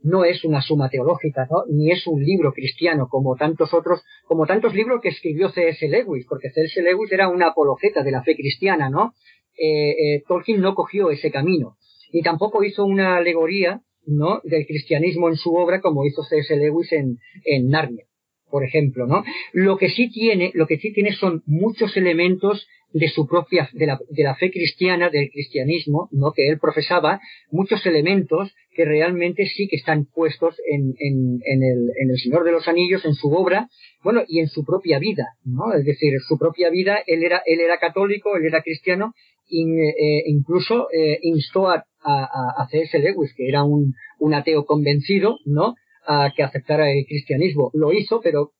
Speaker 3: No es una suma teológica, ¿no? Ni es un libro cristiano como tantos otros, como tantos libros que escribió C.S. Lewis, porque C.S. Lewis era una apologeta de la fe cristiana, ¿no? Eh, eh, Tolkien no cogió ese camino. Ni tampoco hizo una alegoría ¿no? del cristianismo en su obra como hizo C.S. Lewis en, en Narnia, por ejemplo, ¿no? Lo que sí tiene, lo que sí tiene son muchos elementos de su propia, de la, de la fe cristiana, del cristianismo, ¿no? que él profesaba, muchos elementos que realmente sí que están puestos en, en, en, el, en el Señor de los Anillos, en su obra, bueno, y en su propia vida, ¿no? Es decir, su propia vida, él era, él era católico, él era cristiano, eh, incluso eh, instó a, a, C.S. Lewis, que era un, un ateo convencido, ¿no? A que aceptara el cristianismo. Lo hizo, pero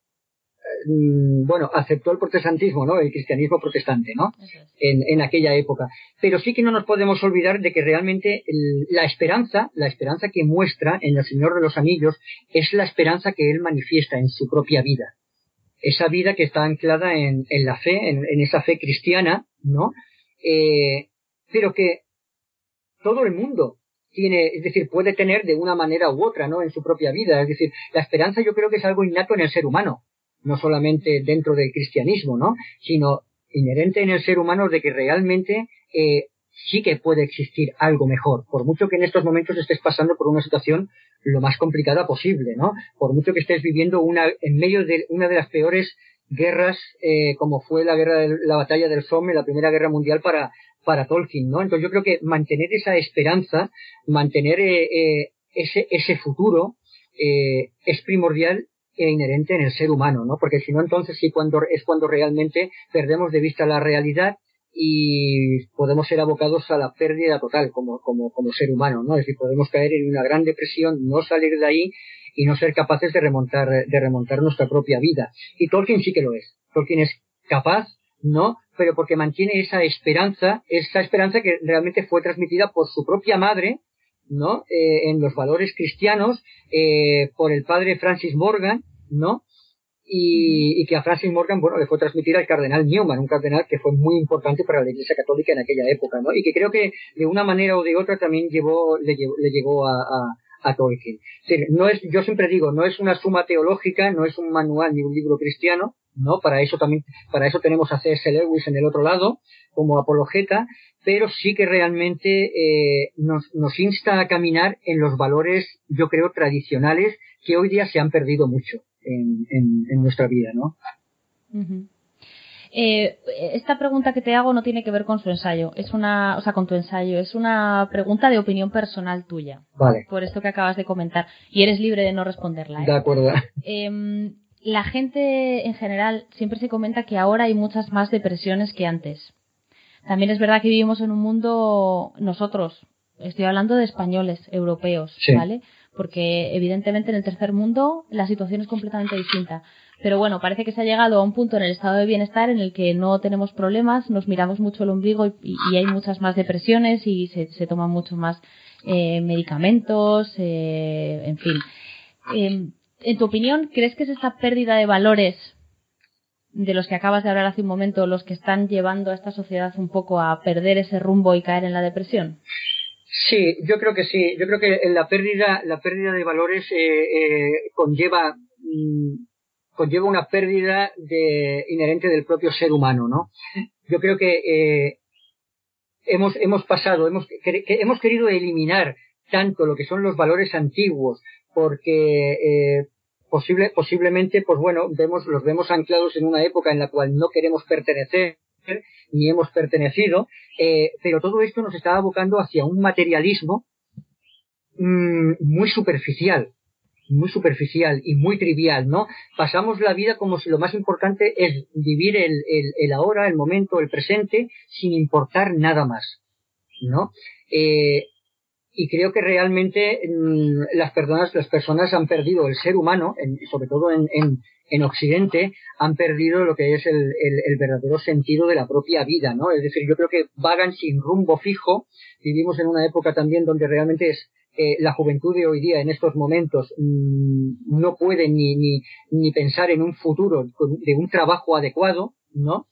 Speaker 3: mm, bueno, aceptó el protestantismo, ¿no? El cristianismo protestante, ¿no? En, en, aquella época. Pero sí que no nos podemos olvidar de que realmente la esperanza, la esperanza que muestra en el Señor de los Anillos es la esperanza que él manifiesta en su propia vida. Esa vida que está anclada en, en la fe, en, en, esa fe cristiana, ¿no? Eh, pero que todo el mundo tiene, es decir, puede tener de una manera u otra, ¿no? En su propia vida. Es decir, la esperanza yo creo que es algo innato en el ser humano, no solamente dentro del cristianismo, ¿no? Sino inherente en el ser humano de que realmente eh, sí que puede existir algo mejor, por mucho que en estos momentos estés pasando por una situación lo más complicada posible, ¿no? Por mucho que estés viviendo una, en medio de una de las peores guerras, eh, como fue la guerra de la batalla del Somme, la primera guerra mundial para, para Tolkien, ¿no? Entonces yo creo que mantener esa esperanza, mantener eh, eh, ese, ese futuro, eh, es primordial e inherente en el ser humano, ¿no? Porque si no, entonces sí cuando, es cuando realmente perdemos de vista la realidad y podemos ser abocados a la pérdida total como, como, como ser humano, ¿no? Es decir, podemos caer en una gran depresión, no salir de ahí y no ser capaces de remontar, de remontar nuestra propia vida. Y Tolkien sí que lo es. Tolkien es capaz, ¿no? pero porque mantiene esa esperanza, esa esperanza que realmente fue transmitida por su propia madre, ¿no? Eh, en los valores cristianos, eh, por el padre Francis Morgan, ¿no? Y, y, que a Francis Morgan, bueno, le fue transmitida al cardenal Newman, un cardenal que fue muy importante para la Iglesia Católica en aquella época, ¿no? Y que creo que de una manera o de otra también llevó, le, llevó, le llegó a, a, a Tolkien. no es, yo siempre digo, no es una suma teológica, no es un manual ni un libro cristiano, ¿no? Para eso también, para eso tenemos a C.S. Lewis en el otro lado, como apologeta, pero sí que realmente eh, nos, nos insta a caminar en los valores, yo creo, tradicionales que hoy día se han perdido mucho en, en, en nuestra vida, ¿no?
Speaker 4: Eh, esta pregunta que te hago no tiene que ver con su ensayo, es una, o sea, con tu ensayo, es una pregunta de opinión personal tuya.
Speaker 3: Vale.
Speaker 4: Por esto que acabas de comentar. Y eres libre de no responderla. ¿eh?
Speaker 3: De acuerdo.
Speaker 4: Eh, la gente en general siempre se comenta que ahora hay muchas más depresiones que antes. También es verdad que vivimos en un mundo, nosotros, estoy hablando de españoles, europeos, ¿vale? Porque evidentemente en el tercer mundo la situación es completamente distinta. Pero bueno, parece que se ha llegado a un punto en el estado de bienestar en el que no tenemos problemas, nos miramos mucho el ombligo y, hay muchas más depresiones y se, toman mucho más eh, medicamentos, eh, en fin. Eh, en tu opinión, ¿crees que es esta pérdida de valores de los que acabas de hablar hace un momento los que están llevando a esta sociedad un poco a perder ese rumbo y caer en la depresión?
Speaker 3: Sí, yo creo que sí. Yo creo que la pérdida, la pérdida de valores eh, eh, conlleva mm, conlleva una pérdida de, inherente del propio ser humano, ¿no? Yo creo que eh, hemos hemos pasado, hemos hemos querido eliminar tanto lo que son los valores antiguos, porque eh, posible, posiblemente, pues bueno, vemos, los vemos anclados en una época en la cual no queremos pertenecer ni hemos pertenecido, eh, pero todo esto nos está abocando hacia un materialismo mmm, muy superficial, muy superficial y muy trivial, ¿no? Pasamos la vida como si lo más importante es vivir el, el, el ahora, el momento, el presente, sin importar nada más, ¿no? Eh, y creo que realmente mmm, las personas las personas han perdido el ser humano en, sobre todo en, en, en, Occidente han perdido lo que es el, el, verdadero sentido de la propia vida no es decir yo creo que vagan sin rumbo fijo. Vivimos en una época también donde realmente es eh, la juventud de hoy día en estos momentos mmm, no puede ni, ni, ni pensar en un futuro de un trabajo adecuado no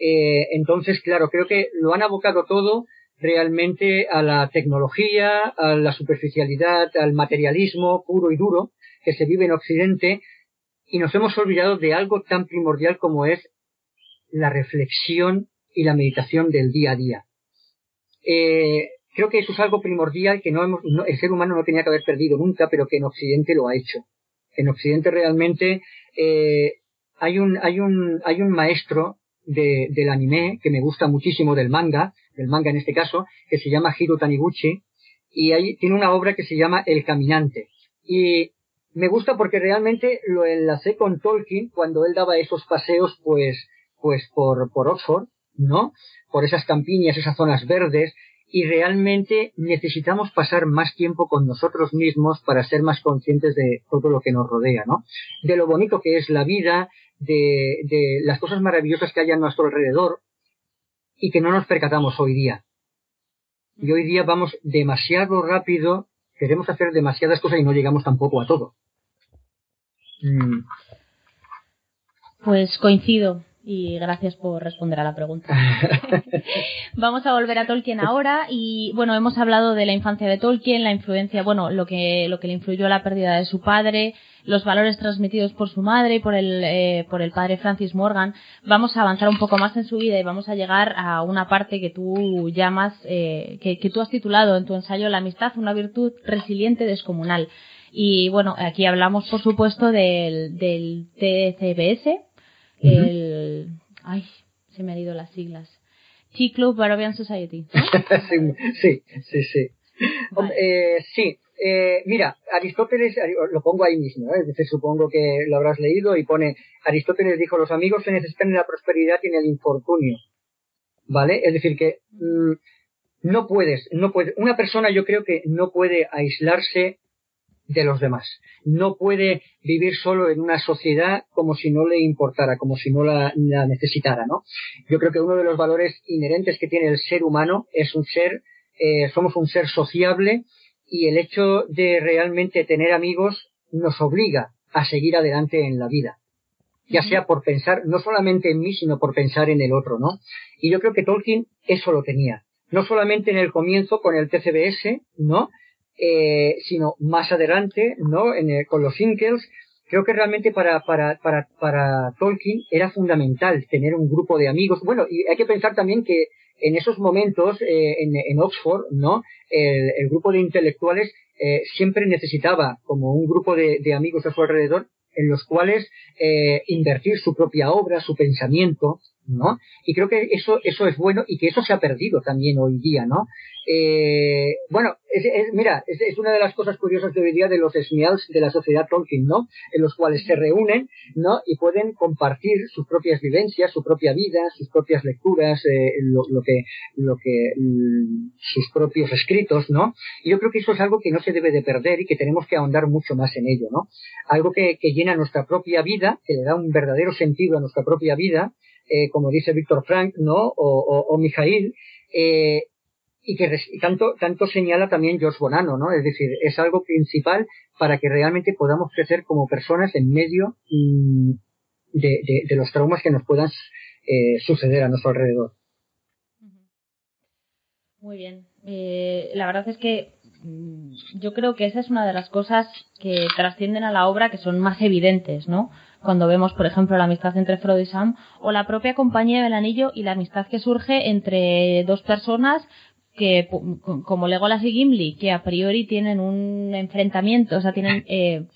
Speaker 3: eh, entonces claro creo que lo han abocado todo realmente a la tecnología, a la superficialidad, al materialismo puro y duro que se vive en Occidente y nos hemos olvidado de algo tan primordial como es la reflexión y la meditación del día a día. Eh, creo que eso es algo primordial que no hemos, el ser humano no tenía que haber perdido nunca, pero que en Occidente lo ha hecho. En Occidente realmente eh, hay un hay un hay un maestro de, del anime que me gusta muchísimo del manga del manga en este caso, que se llama Hiro Taniguchi, y ahí tiene una obra que se llama El Caminante. Y me gusta porque realmente lo enlacé con Tolkien cuando él daba esos paseos, pues, pues por, por Oxford, ¿no? Por esas campiñas, esas zonas verdes, y realmente necesitamos pasar más tiempo con nosotros mismos para ser más conscientes de todo lo que nos rodea, ¿no? De lo bonito que es la vida, de, de las cosas maravillosas que hay a nuestro alrededor y que no nos percatamos hoy día. Y hoy día vamos demasiado rápido, queremos hacer demasiadas cosas y no llegamos tampoco a todo.
Speaker 4: Mm. Pues coincido y gracias por responder a la pregunta. Vamos a volver a Tolkien ahora y bueno, hemos hablado de la infancia de Tolkien, la influencia, bueno, lo que lo que le influyó a la pérdida de su padre, los valores transmitidos por su madre y por el eh, por el padre Francis Morgan. Vamos a avanzar un poco más en su vida y vamos a llegar a una parte que tú llamas eh, que, que tú has titulado en tu ensayo La amistad, una virtud resiliente descomunal. Y bueno, aquí hablamos por supuesto del, del TCBS, el... Ay, se me han ido las siglas. Tea Club Barabian Society.
Speaker 3: sí, sí, sí. Eh, sí, eh, mira, Aristóteles, lo pongo ahí mismo, ¿eh? supongo que lo habrás leído y pone, Aristóteles dijo, los amigos se necesitan en la prosperidad y en el infortunio. ¿Vale? Es decir, que mm, no puedes, no puedes, una persona yo creo que no puede aislarse de los demás. No puede vivir solo en una sociedad como si no le importara, como si no la, necesitara, ¿no? Yo creo que uno de los valores inherentes que tiene el ser humano es un ser, eh, somos un ser sociable y el hecho de realmente tener amigos nos obliga a seguir adelante en la vida. Ya sea por pensar no solamente en mí, sino por pensar en el otro, ¿no? Y yo creo que Tolkien eso lo tenía. No solamente en el comienzo con el TCBS, ¿no? Eh, sino más adelante, ¿no? En con los Inkels, creo que realmente para, para, para, para Tolkien era fundamental tener un grupo de amigos. Bueno, y hay que pensar también que en esos momentos, eh, en, en, Oxford, ¿no? El, el grupo de intelectuales eh, siempre necesitaba como un grupo de, de, amigos a su alrededor en los cuales eh, invertir su propia obra, su pensamiento, ¿no? Y creo que eso, eso es bueno y que eso se ha perdido también hoy día, ¿no? Eh, bueno, es, mira, es, es, una de las cosas curiosas de hoy día de los SMIALs de la sociedad Tolkien, ¿no? En los cuales se reúnen, ¿no? Y pueden compartir sus propias vivencias, su propia vida, sus propias lecturas, eh, lo, lo, que, lo que, mm, sus propios escritos, ¿no? Y yo creo que eso es algo que no se debe de perder y que tenemos que ahondar mucho más en ello, ¿no? Algo que, que llena nuestra propia vida, que le da un verdadero sentido a nuestra propia vida, eh, como dice Víctor Frank, ¿no? O, o, Mijail, eh, y que tanto, señala también George Bonanno, ¿no? Es decir, es algo principal para que realmente podamos crecer como personas en medio mm, de, los traumas que nos puedan eh, suceder a nuestro alrededor.
Speaker 4: Muy bien. Eh, la verdad es que mm, yo creo que esa es una de las cosas que trascienden a la obra que son más evidentes, ¿no? Cuando vemos, por ejemplo, la amistad entre Frodo y Sam o la propia compañía del anillo y la amistad que surge entre dos personas que como Legolas y Gimli, que a priori tienen un enfrentamiento, o sea, tienen eh,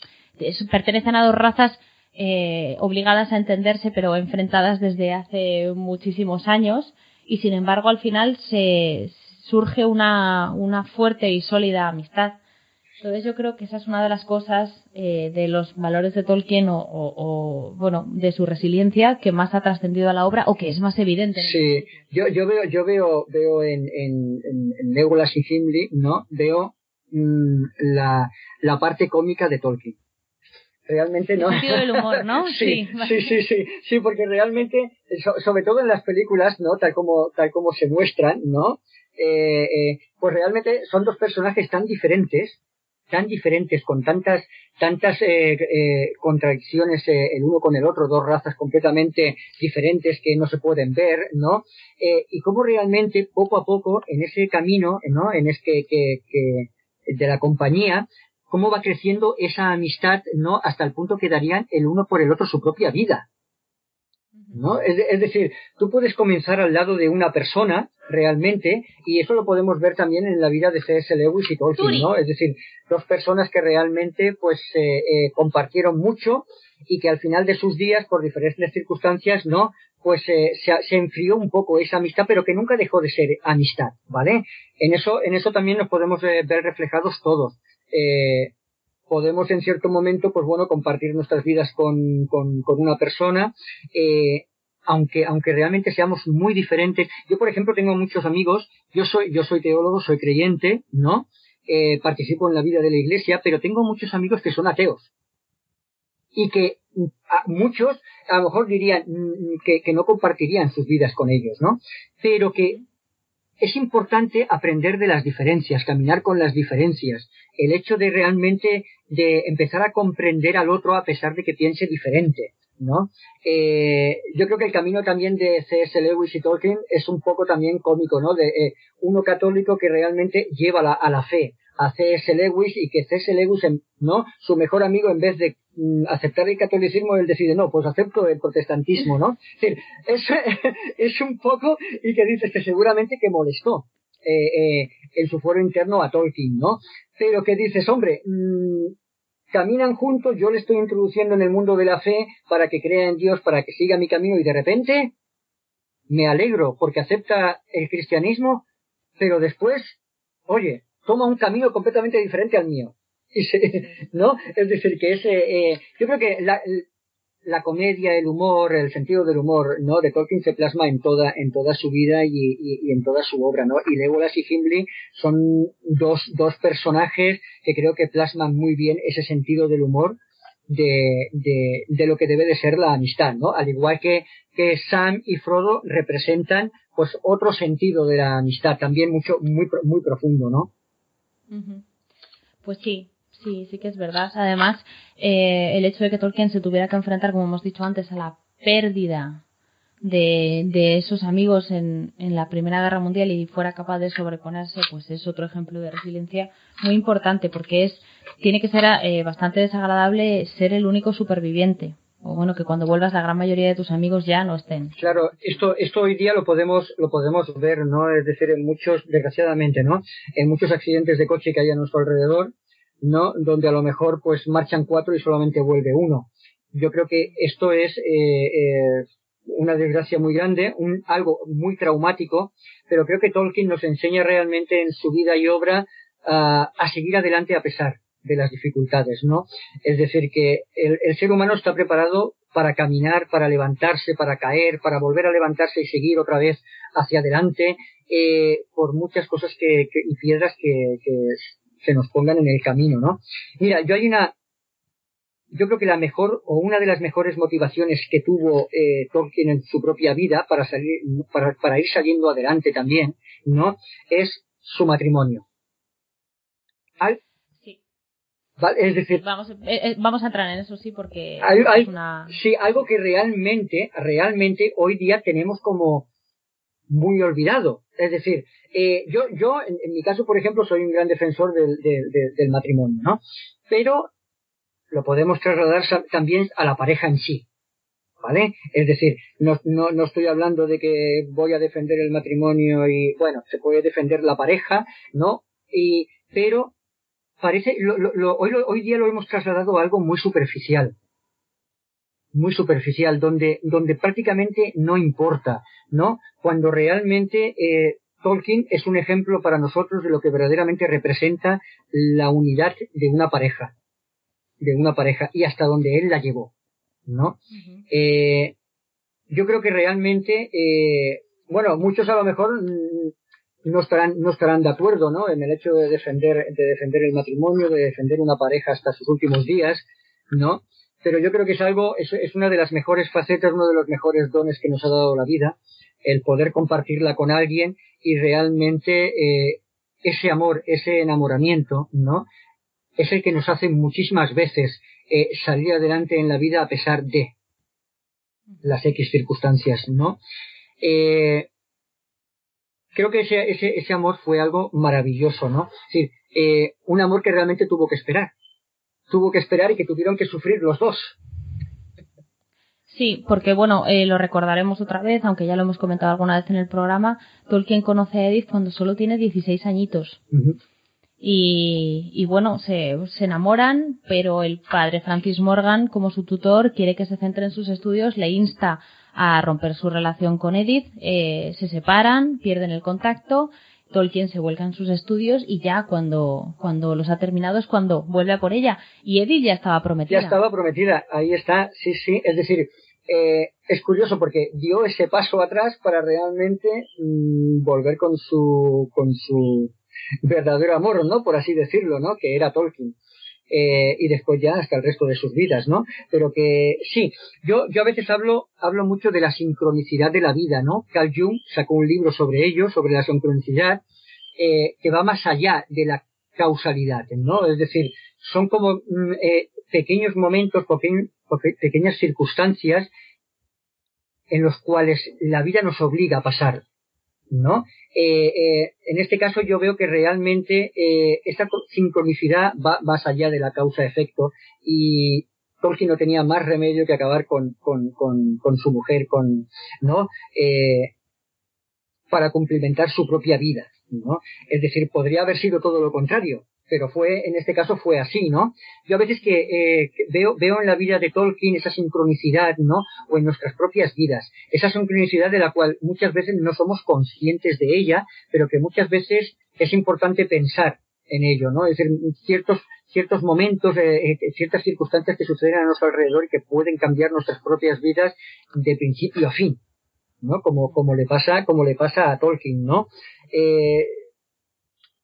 Speaker 4: pertenecen a dos razas eh, obligadas a entenderse, pero enfrentadas desde hace muchísimos años, y sin embargo al final se surge una, una fuerte y sólida amistad. Entonces yo creo que esa es una de las cosas eh, de los valores de Tolkien o, o, o, bueno de su resiliencia que más ha trascendido a la obra o que es más evidente.
Speaker 3: Sí, yo, yo veo yo veo veo en, en, en Legolas y Gimli, ¿no? Veo mmm, la, la parte cómica de Tolkien realmente no.
Speaker 4: El sentido del humor, ¿no?
Speaker 3: sí, sí, sí, sí, sí, porque realmente, sobre todo en las películas, ¿no? Tal como, tal como se muestran, ¿no? Eh, eh, pues realmente son dos personajes tan diferentes tan diferentes, con tantas, tantas eh, eh, contradicciones eh, el uno con el otro, dos razas completamente diferentes que no se pueden ver, ¿no? Eh, y cómo realmente poco a poco en ese camino, ¿no? En este que, que de la compañía, cómo va creciendo esa amistad, ¿no? Hasta el punto que darían el uno por el otro su propia vida. ¿No? Es, es, decir, tú puedes comenzar al lado de una persona realmente, y eso lo podemos ver también en la vida de C.S. Lewis y Tolkien, ¿no? Es decir, dos personas que realmente pues eh, eh, compartieron mucho y que al final de sus días, por diferentes circunstancias, ¿no? Pues eh, se, se, enfrió un poco esa amistad, pero que nunca dejó de ser amistad, ¿vale? En eso, en eso también nos podemos eh, ver reflejados todos. Eh, podemos en cierto momento, pues bueno, compartir nuestras vidas con, con, con una persona, eh, aunque, aunque realmente seamos muy diferentes. Yo, por ejemplo, tengo muchos amigos, yo soy, yo soy teólogo, soy creyente, ¿no? Eh, participo en la vida de la iglesia, pero tengo muchos amigos que son ateos. Y que muchos a lo mejor dirían mm, que, que no compartirían sus vidas con ellos, ¿no? Pero que es importante aprender de las diferencias, caminar con las diferencias. El hecho de realmente de empezar a comprender al otro a pesar de que piense diferente. ¿No? Eh, yo creo que el camino también de C.S. Lewis y Tolkien es un poco también cómico, ¿no? De eh, uno católico que realmente lleva a la fe a C.S. Lewis y que C.S. Lewis, ¿no? Su mejor amigo en vez de mm, aceptar el catolicismo, él decide, no, pues acepto el protestantismo, ¿no? Es, es un poco, y que dices que seguramente que molestó eh, eh, en su foro interno a Tolkien, ¿no? Pero que dices, hombre, mm, caminan juntos, yo le estoy introduciendo en el mundo de la fe para que crea en Dios, para que siga mi camino y de repente me alegro porque acepta el cristianismo, pero después, oye, toma un camino completamente diferente al mío. ¿No? Es decir, que ese, eh, yo creo que la, la comedia, el humor, el sentido del humor, ¿no? De Tolkien se plasma en toda, en toda su vida y, y, en toda su obra, ¿no? Y Legolas y Gimli son dos, dos personajes que creo que plasman muy bien ese sentido del humor de, de, de lo que debe de ser la amistad, ¿no? Al igual que, que Sam y Frodo representan, pues, otro sentido de la amistad, también mucho, muy, muy profundo, ¿no?
Speaker 4: Pues sí, sí, sí que es verdad. Además, eh, el hecho de que Tolkien se tuviera que enfrentar, como hemos dicho antes, a la pérdida de, de esos amigos en, en, la Primera Guerra Mundial y fuera capaz de sobreponerse, pues es otro ejemplo de resiliencia muy importante porque es tiene que ser eh, bastante desagradable ser el único superviviente. O bueno que cuando vuelvas la gran mayoría de tus amigos ya no estén.
Speaker 3: Claro esto esto hoy día lo podemos lo podemos ver no es decir en muchos desgraciadamente no en muchos accidentes de coche que hay a nuestro alrededor no donde a lo mejor pues marchan cuatro y solamente vuelve uno yo creo que esto es eh, eh, una desgracia muy grande un algo muy traumático pero creo que Tolkien nos enseña realmente en su vida y obra uh, a seguir adelante a pesar de las dificultades, ¿no? Es decir, que el, el, ser humano está preparado para caminar, para levantarse, para caer, para volver a levantarse y seguir otra vez hacia adelante, eh, por muchas cosas que, que y piedras que, que, se nos pongan en el camino, ¿no? Mira, yo hay una, yo creo que la mejor o una de las mejores motivaciones que tuvo eh, Tolkien en su propia vida para salir, para, para ir saliendo adelante también, ¿no? Es su matrimonio. Al, es decir,
Speaker 4: vamos, eh, eh, vamos a entrar en eso sí porque
Speaker 3: hay, sí algo que realmente, realmente hoy día tenemos como muy olvidado. Es decir, eh, yo, yo en, mi caso, por ejemplo, soy un gran defensor del, del, del matrimonio, ¿no? Pero lo podemos trasladar también a la pareja en sí. ¿Vale? Es decir, no, no, no estoy hablando de que voy a defender el matrimonio y, bueno, se puede defender la pareja, ¿no? Y, pero parece, lo, lo, hoy, hoy día lo hemos trasladado a algo muy superficial. Muy superficial, donde, donde prácticamente no importa, ¿no? Cuando realmente eh, Tolkien es un ejemplo para nosotros de lo que verdaderamente representa la unidad de una pareja. De una pareja, y hasta donde él la llevó, ¿no? Eh, yo creo que realmente, eh, bueno, muchos a lo mejor no estarán, no estarán de acuerdo, ¿no? En el hecho de defender, de defender el matrimonio, de defender una pareja hasta sus últimos días, ¿no? Pero yo creo que es algo, es, es una de las mejores facetas, uno de los mejores dones que nos ha dado la vida, el poder compartirla con alguien y realmente eh, ese amor, ese enamoramiento, ¿no? Es el que nos hace muchísimas veces eh, salir adelante en la vida a pesar de las X circunstancias, ¿no? Eh, creo que ese, ese, ese amor fue algo maravilloso, ¿no? Es decir, eh, un amor que realmente tuvo que esperar. Tuvo que esperar y que tuvieron que sufrir los dos.
Speaker 4: Sí, porque bueno, eh, lo recordaremos otra vez, aunque ya lo hemos comentado alguna vez en el programa, Tolkien conoce a Edith cuando solo tiene 16 añitos. Uh -huh. y, y, bueno, se, se enamoran, pero el padre Francis Morgan, como su tutor, quiere que se centre en sus estudios, le insta a romper su relación con Edith, eh, se separan, pierden el contacto, Tolkien se vuelca en sus estudios y ya cuando, cuando los ha terminado es cuando vuelve a por ella. Y Edith ya estaba prometida.
Speaker 3: Ya estaba prometida, ahí está, sí, sí, es decir, eh, es curioso porque dio ese paso atrás para realmente mmm, volver con su, con su verdadero amor, ¿no? Por así decirlo, ¿no? Que era Tolkien. Eh, y después ya hasta el resto de sus vidas, ¿no? Pero que sí, yo, yo a veces hablo, hablo mucho de la sincronicidad de la vida, ¿no? Carl Jung sacó un libro sobre ello, sobre la sincronicidad, eh, que va más allá de la causalidad, ¿no? Es decir, son como mm, eh, pequeños momentos, pequeñas circunstancias en los cuales la vida nos obliga a pasar, ¿no? Eh, eh, en este caso yo veo que realmente eh, esta sincronicidad va más allá de la causa-efecto y Tolkien no tenía más remedio que acabar con, con, con, con su mujer, con, ¿no? Eh, para cumplimentar su propia vida, ¿no? Es decir, podría haber sido todo lo contrario, pero fue, en este caso fue así, ¿no? Yo a veces que eh, veo, veo en la vida de Tolkien esa sincronicidad, ¿no? O en nuestras propias vidas, esa sincronicidad de la cual muchas veces no somos conscientes de ella, pero que muchas veces es importante pensar en ello, ¿no? Es decir, ciertos, ciertos momentos, eh, eh, ciertas circunstancias que suceden a nuestro alrededor y que pueden cambiar nuestras propias vidas de principio a fin, ¿no? Como, como le pasa, como le pasa a Tolkien, ¿no? Eh,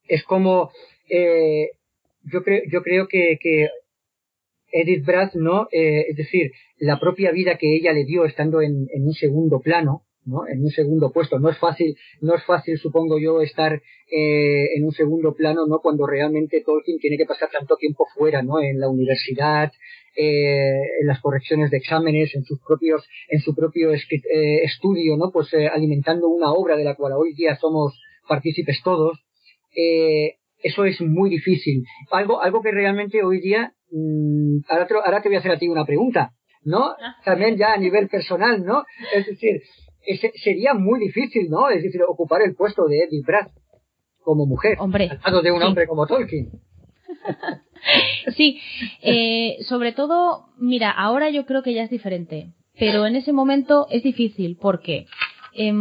Speaker 3: es como, eh, yo creo, yo creo que, que Edith Bratt, ¿no? Eh, es decir, la propia vida que ella le dio estando en, en, un segundo plano, ¿no? En un segundo puesto. No es fácil, no es fácil, supongo yo, estar eh, en un segundo plano, ¿no? Cuando realmente Tolkien tiene que pasar tanto tiempo fuera, ¿no? En la universidad, eh, en las correcciones de exámenes, en sus propios, en su propio eh, estudio, ¿no? Pues eh, alimentando una obra de la cual hoy día somos partícipes todos. Eh, eso es muy difícil. Algo, algo que realmente hoy día, mmm, ahora, te, ahora te voy a hacer a ti una pregunta, ¿no? También ya a nivel personal, ¿no? Es decir, sería muy difícil, ¿no? Es decir, ocupar el puesto de Edith Bratt como mujer,
Speaker 4: hombre,
Speaker 3: al lado de un
Speaker 4: sí.
Speaker 3: hombre como Tolkien.
Speaker 4: sí, eh, sobre todo, mira, ahora yo creo que ya es diferente, pero en ese momento es difícil porque eh,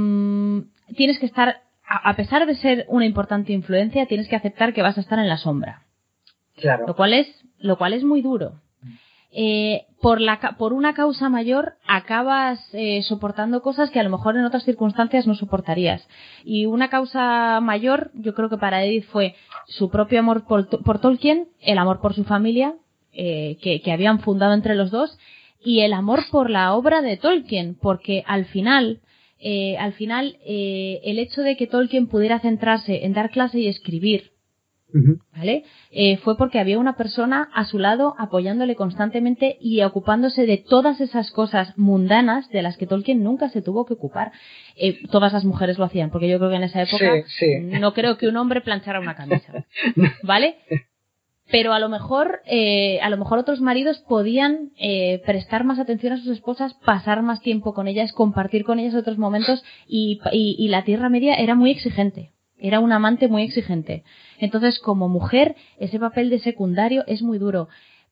Speaker 4: tienes que estar a pesar de ser una importante influencia, tienes que aceptar que vas a estar en la sombra.
Speaker 3: Claro.
Speaker 4: Lo cual es, lo cual es muy duro. Eh, por, la, por una causa mayor acabas eh, soportando cosas que a lo mejor en otras circunstancias no soportarías. Y una causa mayor, yo creo que para Edith fue su propio amor por, por Tolkien, el amor por su familia, eh, que, que habían fundado entre los dos, y el amor por la obra de Tolkien, porque al final, eh, al final, eh, el hecho de que Tolkien pudiera centrarse en dar clase y escribir, uh -huh. ¿vale? Eh, fue porque había una persona a su lado apoyándole constantemente y ocupándose de todas esas cosas mundanas de las que Tolkien nunca se tuvo que ocupar. Eh, todas las mujeres lo hacían, porque yo creo que en esa época
Speaker 3: sí, sí.
Speaker 4: no creo que un hombre planchara una camisa, ¿vale? Pero a lo mejor eh, a lo mejor otros maridos podían eh, prestar más atención a sus esposas pasar más tiempo con ellas compartir con ellas otros momentos y, y, y la tierra media era muy exigente era un amante muy exigente. Entonces como mujer ese papel de secundario es muy duro.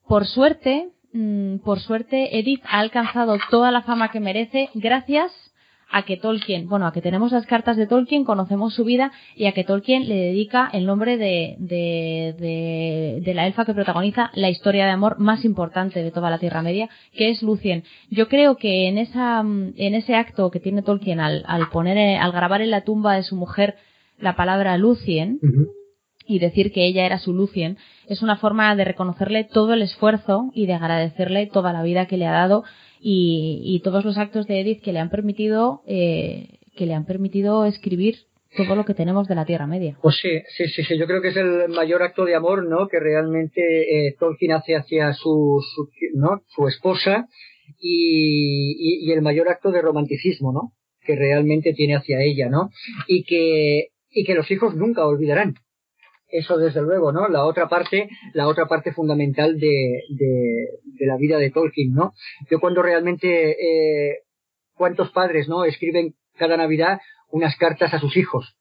Speaker 4: Por suerte mmm, por suerte Edith ha alcanzado toda la fama que merece gracias a que Tolkien, bueno, a que tenemos las cartas de Tolkien, conocemos su vida y a que Tolkien le dedica el nombre de, de, de, de, la elfa que protagoniza la historia de amor más importante de toda la Tierra Media, que es Lucien. Yo creo que en esa, en ese acto que tiene Tolkien al, al poner, al grabar en la tumba de su mujer la palabra Lucien, uh -huh y decir que ella era su Lucien es una forma de reconocerle todo el esfuerzo y de agradecerle toda la vida que le ha dado y, y todos los actos de Edith que le han permitido eh, que le han permitido escribir todo lo que tenemos de la Tierra Media.
Speaker 3: Pues sí, sí, sí, sí, yo creo que es el mayor acto de amor, ¿no? Que realmente eh, Tolkien hace hacia su, su, ¿no? su esposa y, y, y el mayor acto de romanticismo, ¿no? Que realmente tiene hacia ella, ¿no? Y que, y que los hijos nunca olvidarán eso desde luego, ¿no? La otra parte, la otra parte fundamental de, de, de la vida de Tolkien, ¿no? Yo cuando realmente, eh, cuántos padres, ¿no? Escriben cada Navidad unas cartas a sus hijos,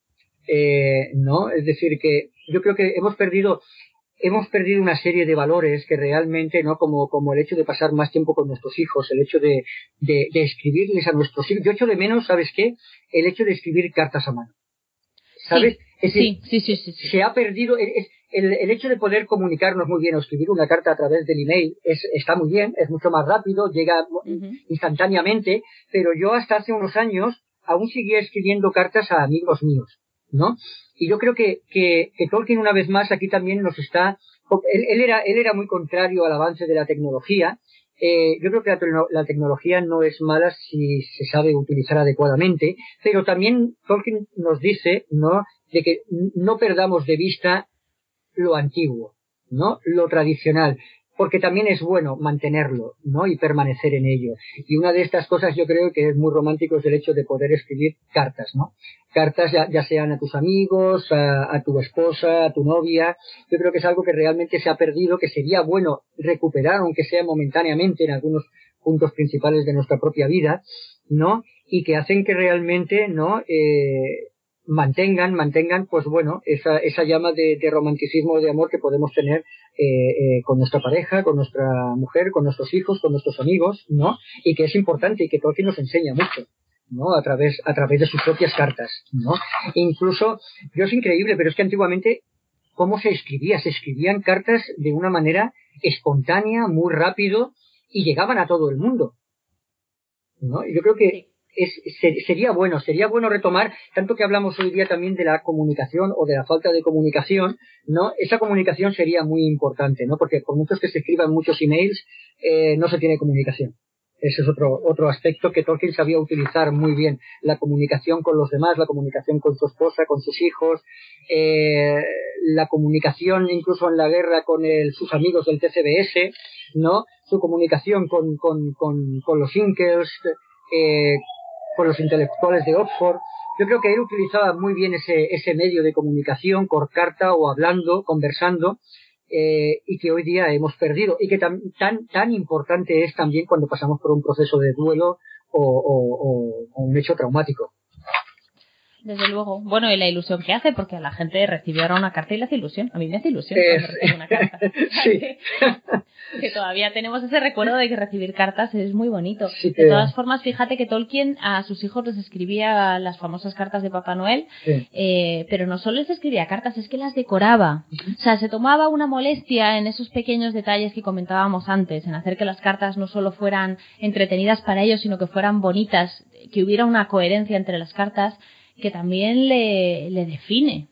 Speaker 3: eh, ¿no? Es decir, que yo creo que hemos perdido, hemos perdido una serie de valores que realmente, ¿no? Como, como el hecho de pasar más tiempo con nuestros hijos, el hecho de, de, de escribirles a nuestros hijos. Yo echo de menos, ¿sabes qué? El hecho de escribir cartas a mano. ¿Sabes?
Speaker 4: Sí. Es decir, sí, sí, sí,
Speaker 3: se ha perdido es, el, el, hecho de poder comunicarnos muy bien o escribir una carta a través del email es, está muy bien, es mucho más rápido, llega uh -huh. instantáneamente, pero yo hasta hace unos años aún seguía escribiendo cartas a amigos míos, ¿no? Y yo creo que, que, que Tolkien una vez más aquí también nos está él, era, él era muy contrario al avance de la tecnología. Eh, yo creo que la, tecnología no es mala si se sabe utilizar adecuadamente, pero también Tolkien nos dice, ¿no? De que no perdamos de vista lo antiguo, ¿no? Lo tradicional porque también es bueno mantenerlo, ¿no? Y permanecer en ello. Y una de estas cosas yo creo que es muy romántico es el hecho de poder escribir cartas, ¿no? Cartas ya, sean a tus amigos, a, tu esposa, a tu novia. Yo creo que es algo que realmente se ha perdido, que sería bueno recuperar, aunque sea momentáneamente en algunos puntos principales de nuestra propia vida, ¿no? Y que hacen que realmente, ¿no? Eh, mantengan, mantengan, pues bueno, esa, esa llama de, de romanticismo, de amor que podemos tener eh, eh, con nuestra pareja, con nuestra mujer, con nuestros hijos, con nuestros amigos, ¿no? Y que es importante y que Tolkien nos enseña mucho. ¿no? A través, a través de sus propias cartas, ¿no? Incluso, yo es increíble, pero es que antiguamente, ¿cómo se escribía? Se escribían cartas de una manera espontánea, muy rápido, y llegaban a todo el mundo, ¿no? Yo creo que sería bueno, sería bueno retomar, tanto que hablamos hoy día también de la comunicación o de la falta de comunicación, ¿no? Esa comunicación sería muy importante, ¿no? Porque por muchos que se escriban muchos emails, eh, no se tiene comunicación. Ese es otro, otro aspecto que Tolkien sabía utilizar muy bien. La comunicación con los demás, la comunicación con su esposa, con sus hijos, eh, la comunicación incluso en la guerra con sus amigos del TCBS, ¿no? Su comunicación con, con, con, con los Inkels, eh, por los intelectuales de Oxford. Yo creo que él utilizaba muy bien ese, ese medio de comunicación por carta o hablando, conversando, eh, y que hoy día hemos perdido y que tan, tan, tan importante es también cuando pasamos por un proceso de duelo o un hecho traumático
Speaker 4: desde luego. Bueno, y la ilusión que hace, porque a la gente recibe ahora una carta y le hace ilusión. A mí me hace ilusión recibo una carta. sí. que, todavía tenemos ese recuerdo de que recibir cartas es muy bonito. de todas formas, fíjate que Tolkien a sus hijos les escribía las famosas cartas de Papá Noel, eh, pero no solo les escribía cartas, es que las decoraba. O sea, se tomaba una molestia en esos pequeños detalles que comentábamos antes, en hacer que las cartas no solo fueran entretenidas para ellos, sino que fueran bonitas, que hubiera una coherencia entre las cartas que también le, le define.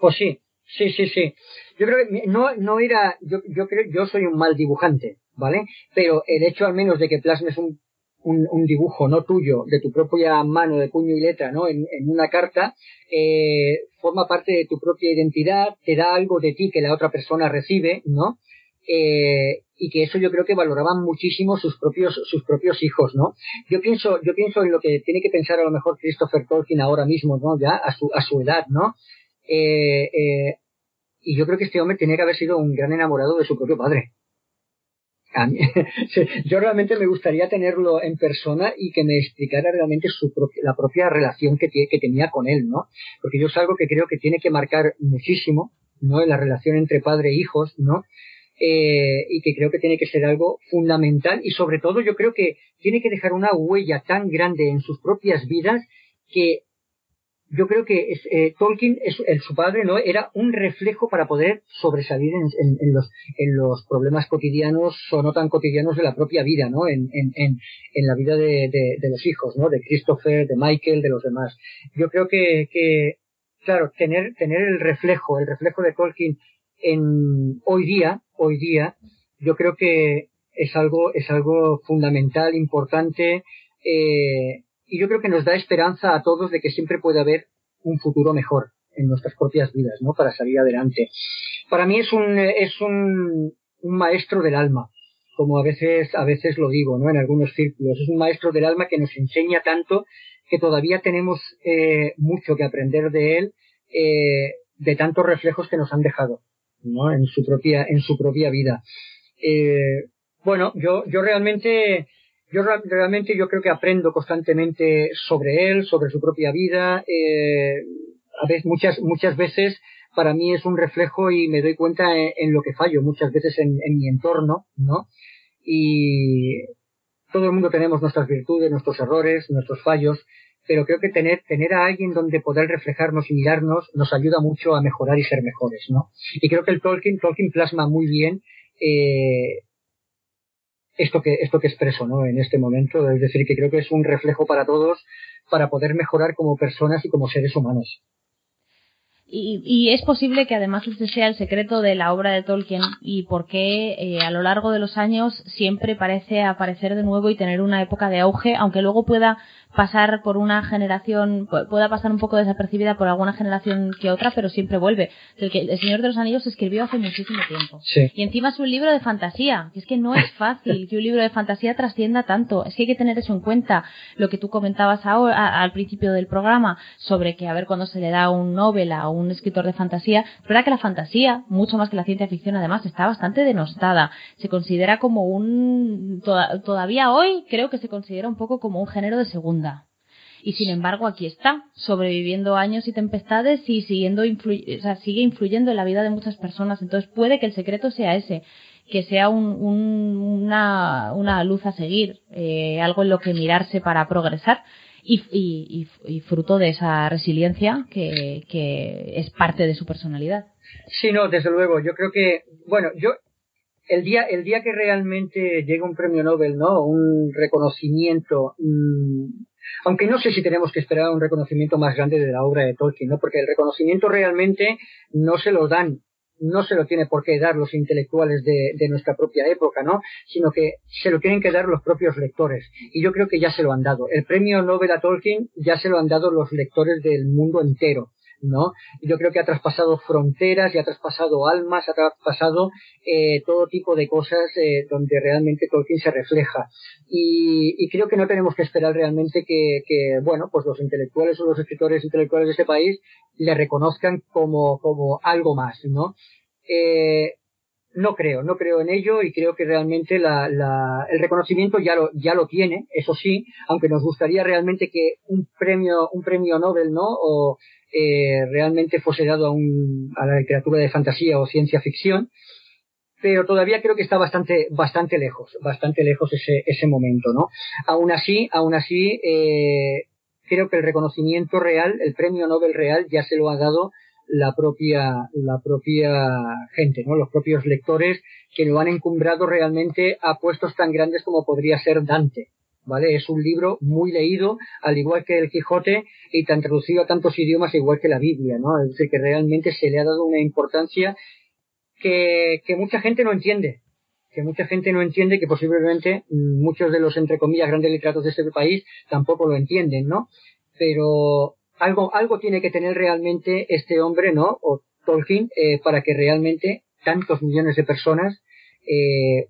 Speaker 3: Pues sí, sí, sí, sí. Yo creo que no, no era, yo, yo creo, yo soy un mal dibujante, ¿vale? Pero el hecho al menos de que plasmes un, un, un dibujo no tuyo, de tu propia mano, de puño y letra, ¿no? En, en una carta, eh, forma parte de tu propia identidad, te da algo de ti que la otra persona recibe, ¿no? Eh, y que eso yo creo que valoraban muchísimo sus propios sus propios hijos no yo pienso yo pienso en lo que tiene que pensar a lo mejor Christopher Tolkien ahora mismo no ya a su a su edad no eh, eh, y yo creo que este hombre tiene que haber sido un gran enamorado de su propio padre yo realmente me gustaría tenerlo en persona y que me explicara realmente su la propia relación que, que tenía con él, ¿no? Porque yo es algo que creo que tiene que marcar muchísimo, ¿no? La relación entre padre e hijos, ¿no? Eh, y que creo que tiene que ser algo fundamental y sobre todo yo creo que tiene que dejar una huella tan grande en sus propias vidas que yo creo que es, eh, Tolkien, el, su padre, ¿no? Era un reflejo para poder sobresalir en, los, en los problemas cotidianos o no tan cotidianos de la propia vida, ¿no? En, en, en, la vida de, de, de, los hijos, ¿no? De Christopher, de Michael, de los demás. Yo creo que, que claro, tener, tener el reflejo, el reflejo de Tolkien en hoy día, hoy día, yo creo que es algo, es algo fundamental, importante, eh, y yo creo que nos da esperanza a todos de que siempre puede haber un futuro mejor en nuestras propias vidas, ¿no? Para salir adelante. Para mí es un, es un, un maestro del alma, como a veces, a veces lo digo, ¿no? En algunos círculos. Es un maestro del alma que nos enseña tanto que todavía tenemos eh, mucho que aprender de él, eh, de tantos reflejos que nos han dejado. ¿No? En su propia, en su propia vida. Eh, bueno, yo, yo realmente, yo realmente yo creo que aprendo constantemente sobre él, sobre su propia vida. Eh, a veces, muchas, muchas veces para mí es un reflejo y me doy cuenta en, lo que fallo, muchas veces en, mi entorno, ¿no? Y todo el mundo tenemos nuestras virtudes, nuestros errores, nuestros fallos, pero creo que tener, tener a alguien donde poder reflejarnos y mirarnos nos ayuda mucho a mejorar y ser mejores, ¿no? Y creo que el Tolkien, Tolkien plasma muy bien eh, esto que esto que expreso, ¿no? En este momento, es decir, que creo que es un reflejo para todos para poder mejorar como personas y como seres humanos.
Speaker 4: Y, es posible que además este sea el secreto de la obra de Tolkien y por qué eh, a lo largo de los años siempre parece aparecer de nuevo y tener una época de auge, aunque luego pueda pasar por una generación, pueda pasar un poco desapercibida por alguna generación que otra, pero siempre vuelve. El, que, el Señor de los Anillos se escribió hace muchísimo tiempo. Y encima es un libro de fantasía, es que no es fácil que un libro de fantasía trascienda tanto. Es que hay que tener eso en cuenta. Lo que tú comentabas ahora, al principio del programa, sobre que a ver cuando se le da un Nobel a un escritor de fantasía, es verdad que la fantasía, mucho más que la ciencia ficción además, está bastante denostada. Se considera como un, todavía hoy creo que se considera un poco como un género de segunda y sin embargo aquí está, sobreviviendo años y tempestades y siguiendo sigue influyendo en la vida de muchas personas. Entonces puede que el secreto sea ese, que sea una, una, luz a seguir, eh, algo en lo que mirarse para progresar. Y, fruto de esa resiliencia que, que es parte de su personalidad.
Speaker 3: Sí, no, desde luego. Yo creo que, bueno, yo el día, el día que realmente llega un premio Nobel, ¿no? Un reconocimiento, mm, aunque no sé si tenemos que esperar un reconocimiento más grande de la obra de Tolkien, ¿no? Porque el reconocimiento realmente no se lo dan, no se lo tiene por qué dar los intelectuales de, de nuestra propia época, ¿no? Sino que se lo tienen que dar los propios lectores. Y yo creo que ya se lo han dado. El premio Nobel a Tolkien ya se lo han dado los lectores del mundo entero. ¿No? Yo creo que ha traspasado fronteras y ha traspasado almas, ha traspasado eh, todo tipo de cosas eh, donde realmente Tolkien se refleja. Y, creo que no tenemos que esperar realmente que, bueno, pues los intelectuales o los escritores intelectuales de este país le reconozcan como, como algo más, ¿no? Eh, no creo, no creo en ello y creo que realmente la, la, el reconocimiento ya lo, ya lo tiene, eso sí, aunque nos gustaría realmente que un premio, un premio Nobel, ¿no? O eh, realmente fuese dado a, un, a la literatura de fantasía o ciencia ficción, pero todavía creo que está bastante, bastante lejos, bastante lejos ese, ese momento, ¿no? Aún así, aún así, eh, creo que el reconocimiento real, el premio Nobel real, ya se lo ha dado la propia, la propia gente, ¿no? Los propios lectores que lo han encumbrado realmente a puestos tan grandes como podría ser Dante. ¿Vale? Es un libro muy leído, al igual que el Quijote, y tan traducido a tantos idiomas igual que la Biblia, ¿no? Es decir, que realmente se le ha dado una importancia que, que mucha gente no entiende, que mucha gente no entiende, que posiblemente muchos de los, entre comillas, grandes literatos de este país tampoco lo entienden, ¿no? Pero algo, algo tiene que tener realmente este hombre, ¿no? O Tolkien, eh, para que realmente tantos millones de personas eh,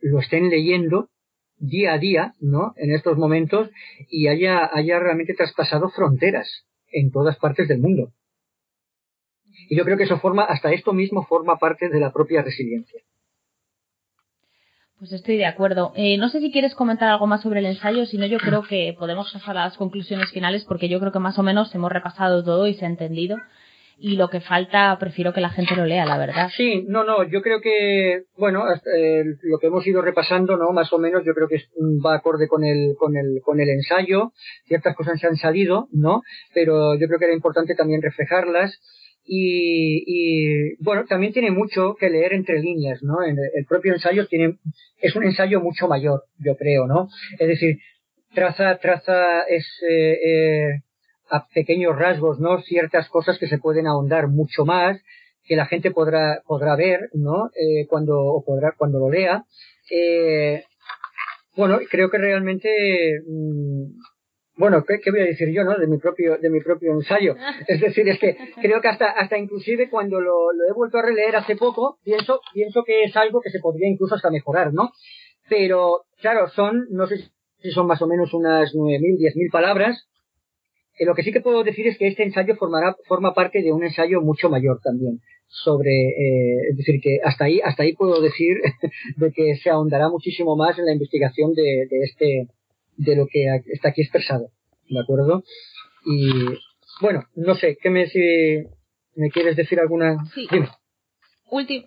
Speaker 3: lo estén leyendo día a día, ¿no? En estos momentos y haya, haya realmente traspasado fronteras en todas partes del mundo. Y yo creo que eso forma, hasta esto mismo forma parte de la propia resiliencia.
Speaker 4: Pues estoy de acuerdo. Eh, no sé si quieres comentar algo más sobre el ensayo, si no yo creo que podemos pasar a las conclusiones finales porque yo creo que más o menos hemos repasado todo y se ha entendido. Y lo que falta, prefiero que la gente lo lea, la verdad.
Speaker 3: Sí, no, no, yo creo que, bueno, eh, lo que hemos ido repasando, ¿no? Más o menos, yo creo que va acorde con el, con el, con el ensayo. Ciertas cosas se han salido, ¿no? Pero yo creo que era importante también reflejarlas y, y, bueno, también tiene mucho que leer entre líneas, ¿no? En el, propio ensayo tiene, es un ensayo mucho mayor, yo creo, ¿no? Es decir, traza, traza es, eh, eh, a pequeños rasgos, ¿no? Ciertas cosas que se pueden ahondar mucho más, que la gente podrá, podrá ver, ¿no? Eh, cuando, o podrá, cuando lo lea. Eh, bueno, creo que realmente, mm, bueno, ¿qué, voy a decir yo, no? De mi propio, de mi propio ensayo. Es decir, es que creo que hasta, hasta inclusive cuando lo, he vuelto a releer hace poco, pienso, pienso que es algo que se podría incluso hasta mejorar, ¿no? Pero, claro, son, no sé si son más o menos unas nueve mil, diez mil palabras. Eh, lo que sí que puedo decir es que este ensayo formará, forma parte de un ensayo mucho mayor también sobre, eh, es decir, que hasta ahí, hasta ahí puedo decir de que se ahondará muchísimo más en la investigación de, de este, de lo que está aquí expresado. ¿De acuerdo? Y bueno, no sé, ¿qué me, si me quieres decir alguna?
Speaker 4: Sí.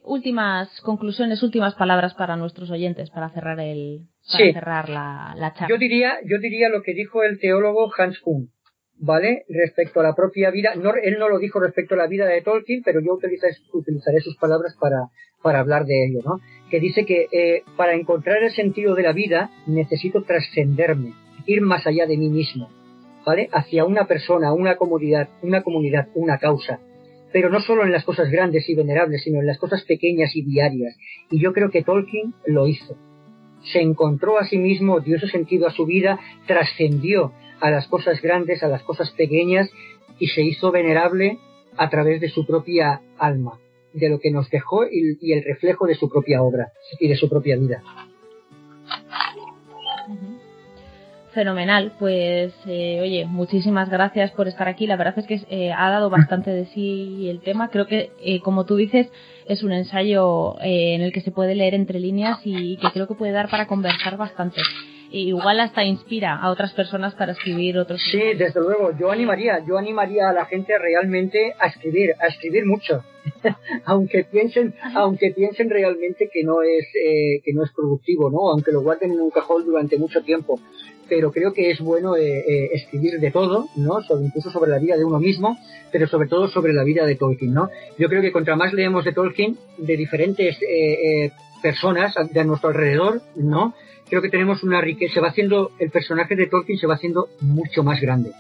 Speaker 4: últimas conclusiones, últimas palabras para nuestros oyentes para cerrar el para cerrar la, la, charla.
Speaker 3: Yo diría, yo diría lo que dijo el teólogo Hans Kuhn, ¿vale? Respecto a la propia vida, no, él no lo dijo respecto a la vida de Tolkien, pero yo utilizaré, utilizaré sus palabras para, para hablar de ello, ¿no? Que dice que eh, para encontrar el sentido de la vida necesito trascenderme, ir más allá de mí mismo, ¿vale? Hacia una persona, una comunidad, una comunidad, una causa. pero no solo en las cosas grandes y venerables, sino en las cosas pequeñas y diarias. Y yo creo que Tolkien lo hizo. Se encontró a sí mismo, dio ese sentido a su vida, trascendió a las cosas grandes, a las cosas pequeñas y se hizo venerable a través de su propia alma, de lo que nos dejó y, el reflejo de su propia obra y de su propia vida.
Speaker 4: Fenomenal, pues eh, oye, muchísimas gracias por estar aquí. La verdad es que eh, ha dado bastante de sí el tema. Creo que, eh, como tú dices, es un ensayo en el que se puede leer entre líneas y que creo que puede dar para conversar bastante igual hasta inspira a otras personas para escribir otros.
Speaker 3: Sí, desde luego. Yo animaría, yo animaría a la gente realmente a escribir, a escribir mucho, aunque piensen, aunque piensen realmente que no es eh, que no es productivo, ¿no? Aunque lo guarden en un cajón durante mucho tiempo. Pero creo que es bueno eh, eh, escribir de todo, ¿no? Sobre, incluso sobre la vida de uno mismo, pero sobre todo sobre la vida de Tolkien, ¿no? Yo creo que contra más leemos de Tolkien, de diferentes personas de nuestro alrededor, ¿no? Creo que tenemos una riqueza, se va haciendo, el personaje de Tolkien se va haciendo mucho más grande.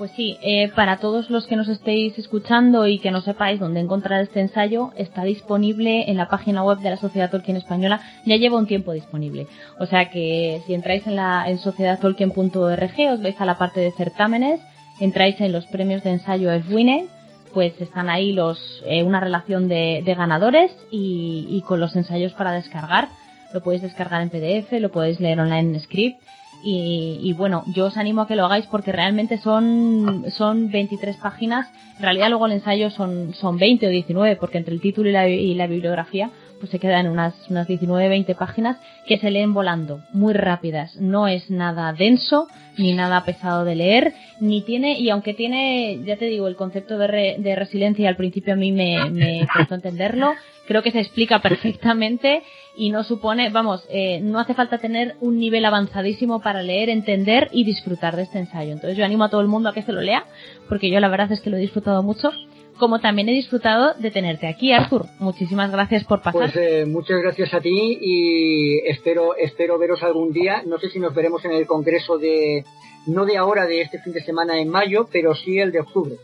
Speaker 4: Pues sí, eh, para todos los que nos estéis escuchando y que no sepáis dónde encontrar este ensayo, está disponible en la página web de la Sociedad Tolkien Española. Ya lleva un tiempo disponible. O sea que si entráis en la en sociedadtolkien.org, os veis a la parte de certámenes, entráis en los premios de ensayo EFWINE, pues están ahí los eh, una relación de, ganadores y, con los ensayos para descargar lo podéis descargar en PDF, lo podéis leer online en script y, bueno, yo os animo a que lo hagáis porque realmente son, son 23 páginas. En realidad luego el ensayo son, son 20 o 19 porque entre el título y la, y la bibliografía pues se quedan unas, unas 19, 20 páginas que se leen volando, muy rápidas. No es nada denso, ni nada pesado de leer, ni tiene, y aunque tiene, ya te digo, el concepto de, de resiliencia al principio a mí me, me costó entenderlo, creo que se explica perfectamente y no supone, vamos, eh, no hace falta tener un nivel avanzadísimo para leer, entender y disfrutar de este ensayo. Entonces yo animo a todo el mundo a que se lo lea, porque yo la verdad es que lo he disfrutado mucho como también he disfrutado de tenerte aquí, Arthur. Muchísimas gracias por pasar.
Speaker 3: Pues eh, muchas gracias a ti y espero espero veros algún día. No sé si nos veremos en el congreso de no de ahora de este fin de semana en mayo, pero sí el de octubre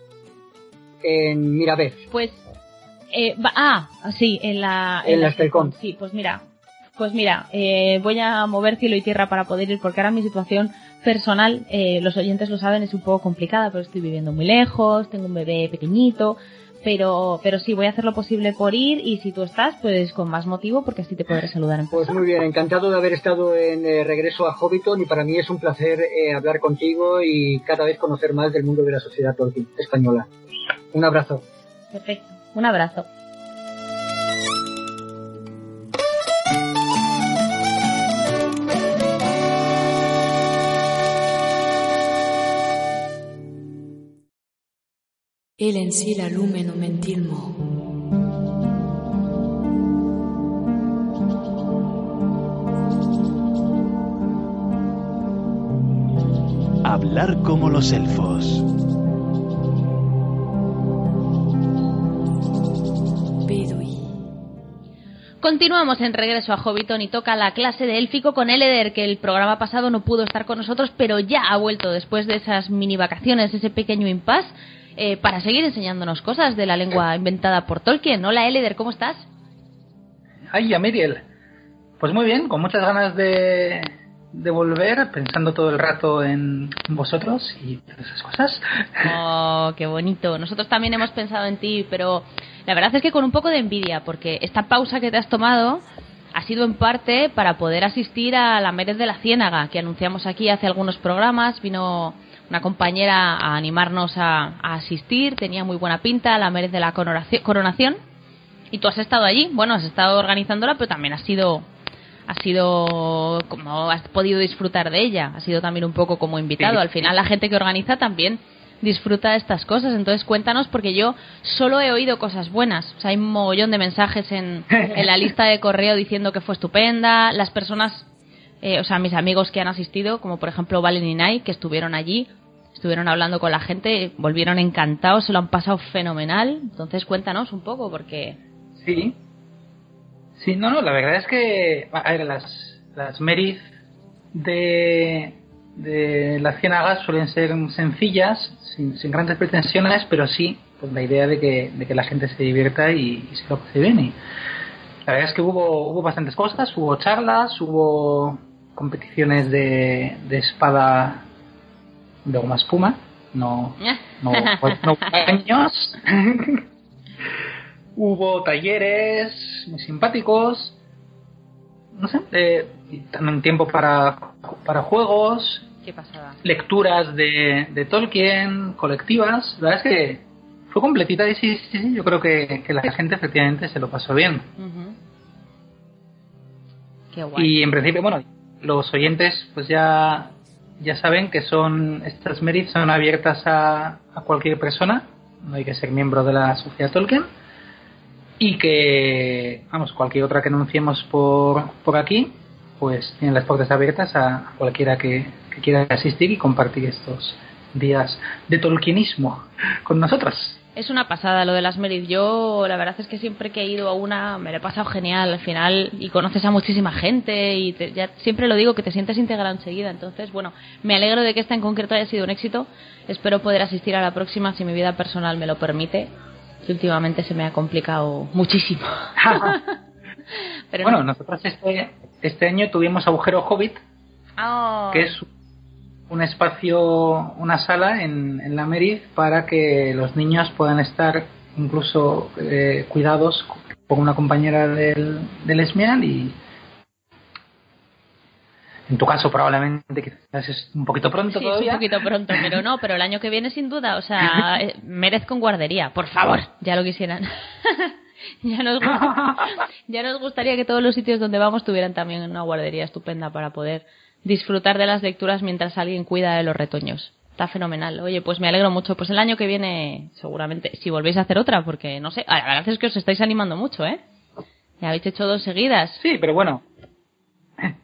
Speaker 3: en Mirabés.
Speaker 4: Pues eh, ah, sí, en la...
Speaker 3: En, la
Speaker 4: Sí, pues mira, pues mira, eh, voy a mover cielo y tierra para poder ir porque ahora mi situación personal, eh, los oyentes lo saben, es un poco complicada, pero estoy viviendo muy lejos, tengo un bebé pequeñito, pero, pero sí, voy a hacer lo posible por ir y si tú estás, pues con más motivo porque así te podré saludar en
Speaker 3: Pues muy bien, encantado de haber estado en regreso a Hobbiton y para mí es un placer hablar contigo y cada vez conocer más del mundo de la sociedad española. Un abrazo.
Speaker 4: Perfecto. Un abrazo.
Speaker 5: El en sí la lumeno mentilmo.
Speaker 1: Hablar como los elfos.
Speaker 4: Continuamos en regreso a Hobbiton y toca la clase de élfico con Eleder, que el programa pasado no pudo estar con nosotros, pero ya ha vuelto después de esas mini vacaciones, ese pequeño impasse, eh, para seguir enseñándonos cosas de la lengua inventada por Tolkien. Hola Eleder, ¿cómo estás?
Speaker 6: Ay, Miriel. Pues muy bien, con muchas ganas de, de volver, pensando todo el rato en vosotros y esas cosas.
Speaker 4: Oh, qué bonito. Nosotros también hemos pensado en ti, pero la verdad es que con un poco de envidia, porque esta pausa que te has tomado ha sido en parte para poder asistir a la Mérez de la Ciénaga, que anunciamos aquí hace algunos programas. Vino una compañera a animarnos a, asistir, tenía muy buena pinta, la Mérez de la Coronación. Y tú has estado allí, bueno, has estado organizándola, pero también has sido ha sido como has podido disfrutar de ella, ha sido también un poco como invitado. Al final la gente que organiza también disfruta de estas cosas. Entonces cuéntanos porque yo solo he oído cosas buenas. O sea, hay un mogollón de mensajes en, en la lista de correo diciendo que fue estupenda. Las personas, eh, o sea, mis amigos que han asistido, como por ejemplo Valen y Nai, que estuvieron allí, estuvieron hablando con la gente, volvieron encantados, se lo han pasado fenomenal. Entonces cuéntanos un poco porque...
Speaker 6: Sí. Sí, no, no, la verdad es que... A ver, las, las Meris de de las ciénagas suelen ser sencillas, sin, sin grandes pretensiones, pero sí pues la idea de que, de que la gente se divierta y, y se lo pase bien. Y la verdad es que hubo, hubo bastantes cosas, hubo charlas, hubo competiciones de, de espada de goma espuma, no, no, no años. hubo talleres muy simpáticos, no sé, eh, también tiempo para, para juegos,
Speaker 4: Qué pasada.
Speaker 6: lecturas de, de Tolkien, colectivas. La verdad es que fue completita y sí, sí, sí, yo creo que, que la gente efectivamente se lo pasó bien.
Speaker 4: Ujú. Qué guay.
Speaker 6: Y en principio, bueno, los oyentes pues ya, ya saben que son estas merits son abiertas a, a cualquier persona, no hay que ser miembro de la sociedad Tolkien. Y que, vamos, cualquier otra que anunciemos por, por aquí, pues tienen las puertas abiertas a cualquiera que, que quiera asistir y compartir estos días de tolkienismo con nosotros.
Speaker 4: Es una pasada lo de las Merit. Yo, la verdad es que siempre que he ido a una me lo he pasado genial al final y conoces a muchísima gente y te- ya siempre lo digo que te sientes integrado enseguida. Entonces, bueno, me alegro de que esta en concreto haya sido un éxito. Espero poder asistir a la próxima si mi vida personal me lo permite. Que últimamente se me ha complicado muchísimo. Pero
Speaker 6: bueno,
Speaker 4: no.
Speaker 6: nosotros este, este año tuvimos Agujero Hobbit,
Speaker 4: Ah,
Speaker 6: que es un espacio, una sala en, en la Merid para que los niños puedan estar incluso eh, cuidados por una compañera del, del Esmial y en tu caso probablemente quizás es un poquito pronto
Speaker 4: Sí, es un poquito pronto, pero no, pero el año que viene sin duda, o sea, eh, merezco un guardería, por favor, ya lo quisieran. ya, nos, gu- ya nos gustaría que todos los sitios donde vamos tuvieran también una guardería estupenda para poder disfrutar de las lecturas mientras alguien cuida de los retoños. Está fenomenal. Oye, pues me alegro mucho. Pues el año que viene, seguramente, si volvéis a hacer otra, porque no sé, la verdad es que os estáis animando mucho, ¿eh? Ya habéis hecho dos seguidas.
Speaker 6: Sí, pero bueno.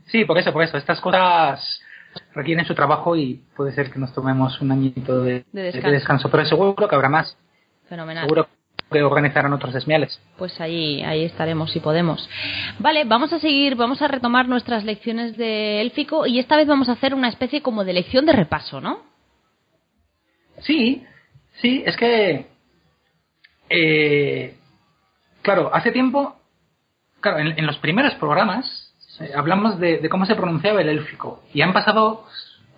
Speaker 6: Sí, por eso, por eso. Estas cosas requieren su trabajo y puede ser que nos tomemos un añito de,
Speaker 4: De
Speaker 6: de
Speaker 4: descanso.
Speaker 6: descanso. Pero seguro que habrá más.
Speaker 4: Fenomenal.
Speaker 6: Seguro que organizarán otros esmiales.
Speaker 4: Pues ahí, ahí estaremos si podemos. Vale, vamos a seguir, vamos a retomar nuestras lecciones de élfico y esta vez vamos a hacer una especie como de lección de repaso, ¿no?
Speaker 6: Sí, sí, es que. eh, claro, hace tiempo. Claro, en, en los primeros programas hablamos de, de cómo se pronunciaba el élfico. Y han pasado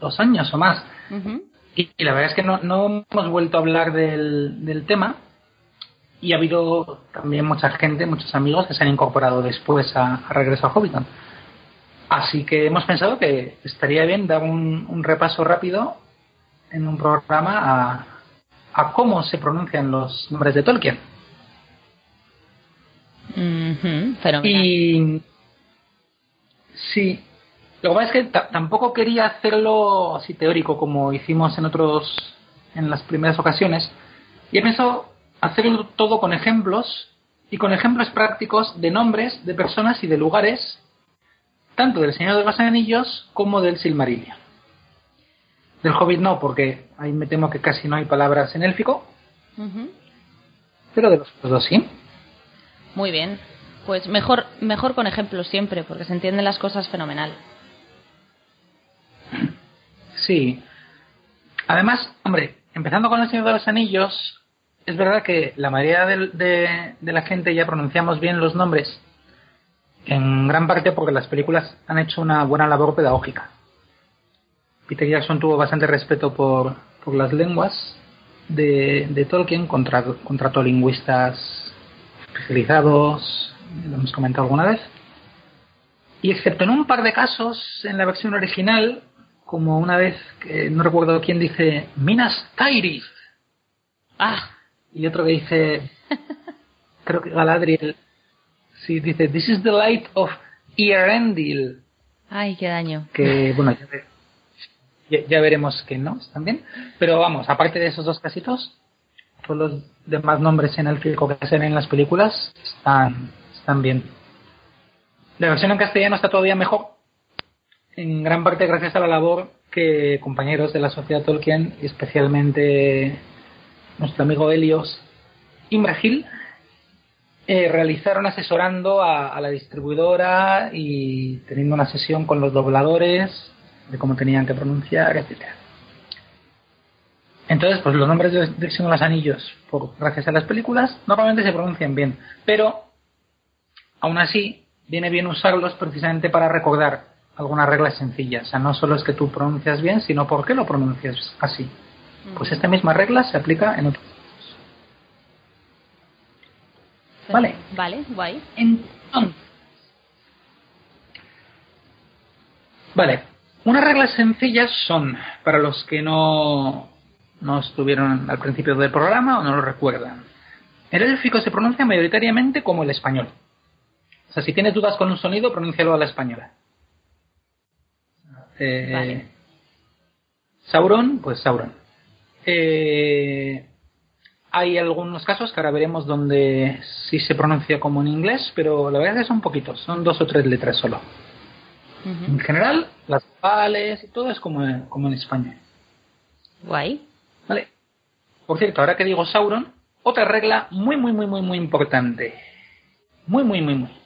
Speaker 6: dos años o más. Y, y la verdad es que no, no hemos vuelto a hablar del, del tema. Y ha habido también mucha gente, muchos amigos que se han incorporado después a, a Regreso a Hobbiton. Así que hemos pensado que estaría bien dar un, un repaso rápido en un programa a, a cómo se pronuncian los nombres de Tolkien. Y sí, lo que pasa es que ta- tampoco quería hacerlo así teórico como hicimos en otros, en las primeras ocasiones. Y he pensado hacerlo todo con ejemplos y con ejemplos prácticos de nombres, de personas y de lugares, tanto del Señor de los Anillos como del Silmarillion. Del Hobbit no, porque ahí me temo que casi no hay palabras en élfico, pero de los otros dos sí.
Speaker 4: Muy bien. Pues mejor, mejor con ejemplos siempre, porque se entienden las cosas fenomenal.
Speaker 6: Sí. Además, hombre, empezando con el Señor de los Anillos, es verdad que la mayoría de, la gente ya pronunciamos bien los nombres, en gran parte porque las películas han hecho una buena labor pedagógica. Peter Jackson tuvo bastante respeto por, las lenguas de, Tolkien, contra, contrató lingüistas especializados, lo hemos comentado alguna vez. Y excepto en un par de casos en la versión original, como una vez que no recuerdo quién dice Minas Tirith
Speaker 4: Ah,
Speaker 6: y otro que dice creo que Galadriel sí dice This is the light of Earendil
Speaker 4: ay, qué daño.
Speaker 6: que bueno ya, ya- veremos que no también pero vamos aparte de esos dos casitos todos los demás nombres en élfico que hacen en las películas están bien la versión en castellano está todavía mejor en gran parte gracias a la labor que compañeros de la sociedad Tolkien especialmente nuestro amigo Helios Imragil eh, realizaron asesorando a, a la distribuidora y teniendo una sesión con los dobladores de cómo tenían que pronunciar, etcétera. Entonces, pues los nombres de, de los Anillos, por, gracias a las películas, normalmente se pronuncian bien. Pero, aún así, viene bien usarlos precisamente para recordar algunas reglas sencillas. O sea, no solo es que tú pronuncias bien, sino por qué lo pronuncias así. Pues esta misma regla se aplica en otros. Vale.
Speaker 4: Vale, guay.
Speaker 6: Entonces. Vale. Unas reglas sencillas son, para los que no, no estuvieron al principio del programa o no lo recuerdan. El élfico se pronuncia mayoritariamente como el español. O sea, si tienes dudas con un sonido, pronúncialo a la española. Eh,
Speaker 4: Vale.
Speaker 6: Sauron, pues Sauron. Eh, hay algunos casos que ahora veremos donde sí se pronuncia como en inglés, pero la verdad es que son poquitos, son dos o tres letras solo. En general, las vocales y todo es como en, como en español.
Speaker 4: Guay.
Speaker 6: Vale. Por cierto, ahora que digo Sauron, otra regla muy, muy, muy, muy, muy importante. Muy, muy, muy, muy.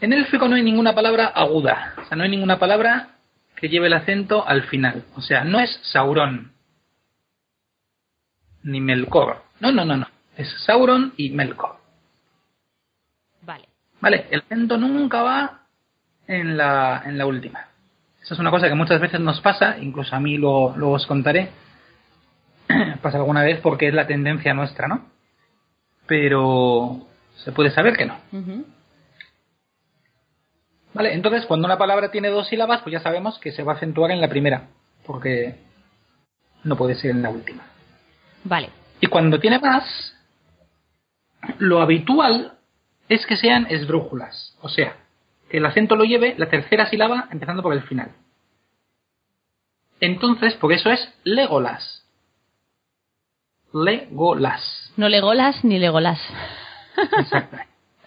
Speaker 6: En élfico no hay ninguna palabra aguda. O sea, no hay ninguna palabra que lleve el acento al final. O sea, no es Sauron. Ni Melkor. No, no, no, no. Es Sauron y Melkor.
Speaker 4: Vale.
Speaker 6: Vale, el acento nunca va en la, en la última. Eso es una cosa que muchas veces nos pasa, incluso a mí lo, luego os contaré. pasa alguna vez porque es la tendencia nuestra, ¿no? Pero se puede saber que no. Vale, entonces cuando una palabra tiene dos sílabas, pues ya sabemos que se va a acentuar en la primera, porque no puede ser en la última.
Speaker 4: Vale.
Speaker 6: Y cuando tiene más, lo habitual es que sean esdrújulas, o sea, que el acento lo lleve la tercera sílaba empezando por el final. Entonces, por eso es Legolas. Legolas.
Speaker 4: No Legolas ni Legolas.
Speaker 6: Exacto.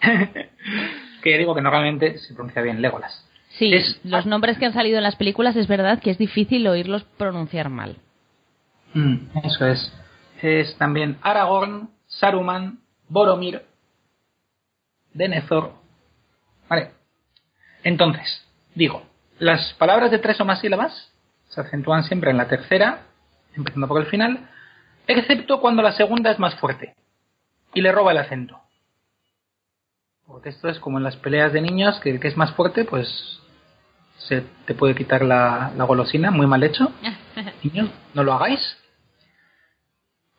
Speaker 6: que ya digo que normalmente se pronuncia bien Legolas.
Speaker 4: Sí,
Speaker 6: Es-
Speaker 4: los nombres que han salido en las películas es verdad que es difícil oírlos pronunciar mal.
Speaker 6: Mm, eso es. Es también Aragorn, Saruman, Boromir, Denethor. Vale. Entonces, digo, las palabras de tres o más sílabas se acentúan siempre en la tercera, empezando por el final, excepto cuando la segunda es más fuerte y le roba el acento. Porque esto es como en las peleas de niños, que el que es más fuerte, pues se te puede quitar la, la golosina, muy mal hecho. Niños, no lo hagáis.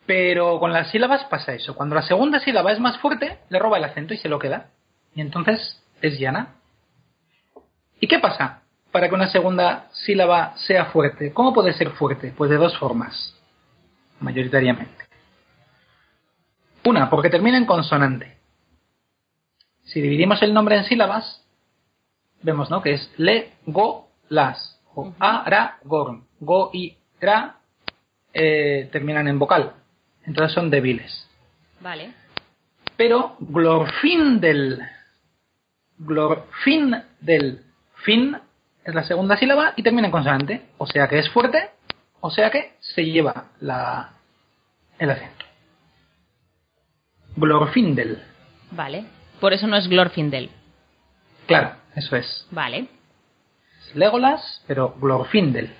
Speaker 6: Pero con las sílabas pasa eso. Cuando la segunda sílaba es más fuerte, le roba el acento y se lo queda. Y entonces es llana. ¿Y qué pasa para que una segunda sílaba sea fuerte? ¿Cómo puede ser fuerte? Pues de dos formas, mayoritariamente. Una, porque termina en consonante. Si dividimos el nombre en sílabas, vemos, ¿no? Que es le, go, las. O a, ra, gorm. Go y ra eh, terminan en vocal. Entonces son débiles.
Speaker 4: Vale.
Speaker 6: Pero glorfindel. Glorfindel. Fin es la segunda sílaba y termina en consonante. O sea que es fuerte, o sea que se lleva la, el acento. Glorfindel.
Speaker 4: Vale. Por eso no es Glorfindel.
Speaker 6: Claro, eso es.
Speaker 4: Vale.
Speaker 6: Es Legolas, pero Glorfindel.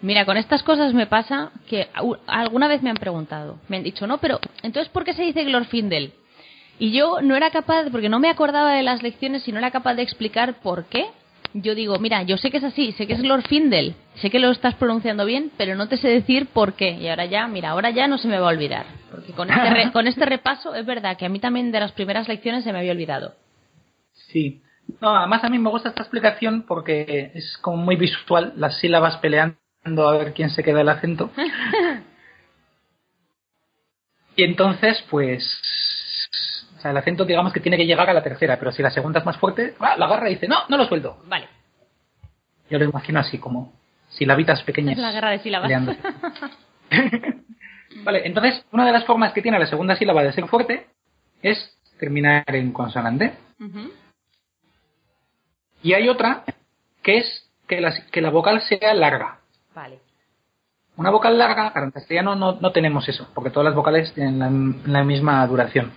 Speaker 4: Mira, con estas cosas me pasa que alguna vez me han preguntado, me han dicho, no, pero entonces ¿por qué se dice Glorfindel? Y yo no era capaz, porque no me acordaba de las lecciones y no era capaz de explicar por qué. Yo digo, mira, yo sé que es así, sé que es Glorfindel, sé que lo estás pronunciando bien, pero no te sé decir por qué. Y ahora ya, mira, ahora ya no se me va a olvidar. Porque con este, re- con este repaso es verdad que a mí también de las primeras lecciones se me había olvidado.
Speaker 6: Sí. No, además a mí me gusta esta explicación porque es como muy visual, las sílabas peleando a ver quién se queda el acento. y entonces, pues, o sea, el acento digamos que tiene que llegar a la tercera, pero si la segunda es más fuerte, ¡ah! la agarra y dice, no, no lo suelto.
Speaker 4: Vale.
Speaker 6: Yo lo imagino así, como silabitas pequeñas.
Speaker 4: Es la guerra de sílabas.
Speaker 6: peleándose. vale, entonces, una de las formas que tiene la segunda sílaba de ser fuerte es terminar en consonante. Y hay otra que es que la, que la vocal sea larga.
Speaker 4: Vale.
Speaker 6: Una vocal larga, claro, en castellano no, no tenemos eso, porque todas las vocales tienen la, la misma duración.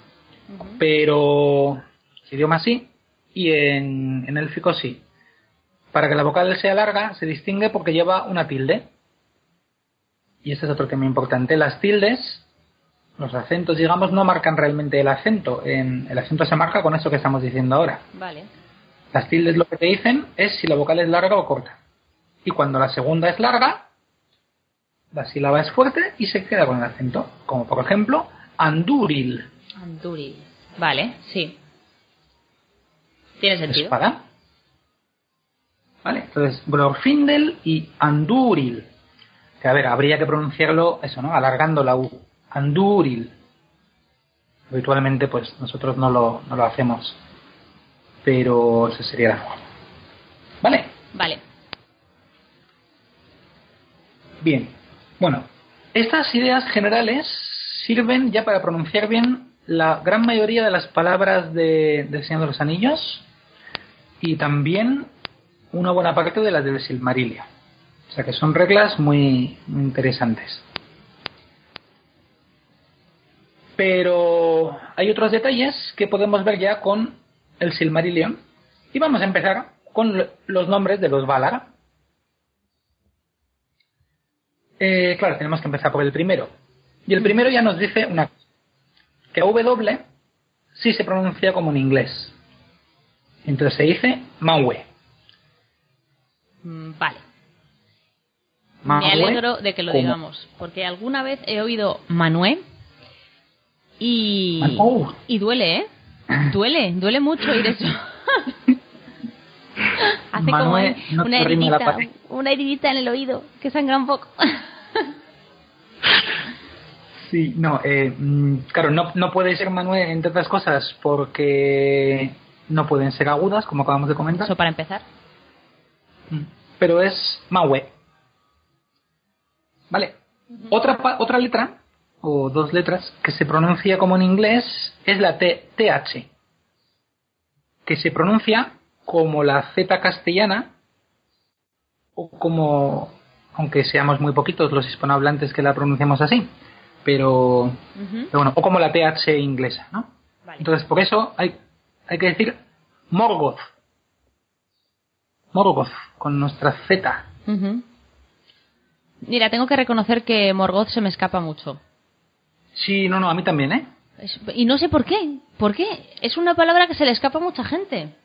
Speaker 6: Pero en idioma sí, y en, en élfico sí. para que la vocal sea larga se distingue porque lleva una tilde. Y ese es otro tema importante. Las tildes, los acentos, digamos, no marcan realmente el acento. En, el acento se marca con eso que estamos diciendo ahora.
Speaker 4: Vale.
Speaker 6: Las tildes lo que te dicen es si la vocal es larga o corta. Y cuando la segunda es larga, la sílaba es fuerte y se queda con el acento. Como por ejemplo, anduril.
Speaker 4: Anduril. Vale, sí. Tiene sentido.
Speaker 6: Espada. ¿Vale? Entonces, Glorfindel y Anduril. Que a ver, habría que pronunciarlo eso, ¿no? Alargando la U. Anduril. Habitualmente, pues nosotros no lo, no lo hacemos. Pero esa sería la forma. ¿Vale?
Speaker 4: Vale.
Speaker 6: Bien. Bueno, estas ideas generales sirven ya para pronunciar bien la gran mayoría de las palabras de, del Señor de los Anillos y también una buena parte de las del Silmarillion. O sea que son reglas muy, interesantes. Pero hay otros detalles que podemos ver ya con el Silmarillion. Y vamos a empezar con los nombres de los Valar. Eh, claro, tenemos que empezar por el primero. Y el primero ya nos dice una cosa. Que W sí se pronuncia como en inglés. Entonces se dice Maue.
Speaker 4: Mm, Vale. Me alegro de que lo
Speaker 6: ¿cómo?
Speaker 4: digamos, porque alguna vez he oído Manué y, y duele, ¿eh? Duele, duele mucho oír eso. Hace como
Speaker 6: no
Speaker 4: una heridita, una heridita en el oído que sangra un poco.
Speaker 6: Sí, no, eh, mm, claro, no, no puede ser Manuel entre otras cosas porque no pueden ser agudas, como acabamos de comentar.
Speaker 4: Eso para empezar.
Speaker 6: Mm, Pero es Maue. Vale. Otra, letra, o dos letras, que se pronuncia como en inglés es la T, TH. Que se pronuncia como la Z castellana, o como, aunque seamos muy poquitos los hispanohablantes que la pronunciamos así, pero, pero bueno, o como la TH inglesa, ¿no?
Speaker 4: Vale.
Speaker 6: Entonces, por eso hay, hay que decir Morgoth. Morgoth, con nuestra Z.
Speaker 4: Mira, tengo que reconocer que Morgoth se me escapa mucho.
Speaker 6: Sí, no, no, a mí también, ¿eh?
Speaker 4: Es- Y no sé por qué. ¿Por qué? Es una palabra que se le escapa a mucha gente.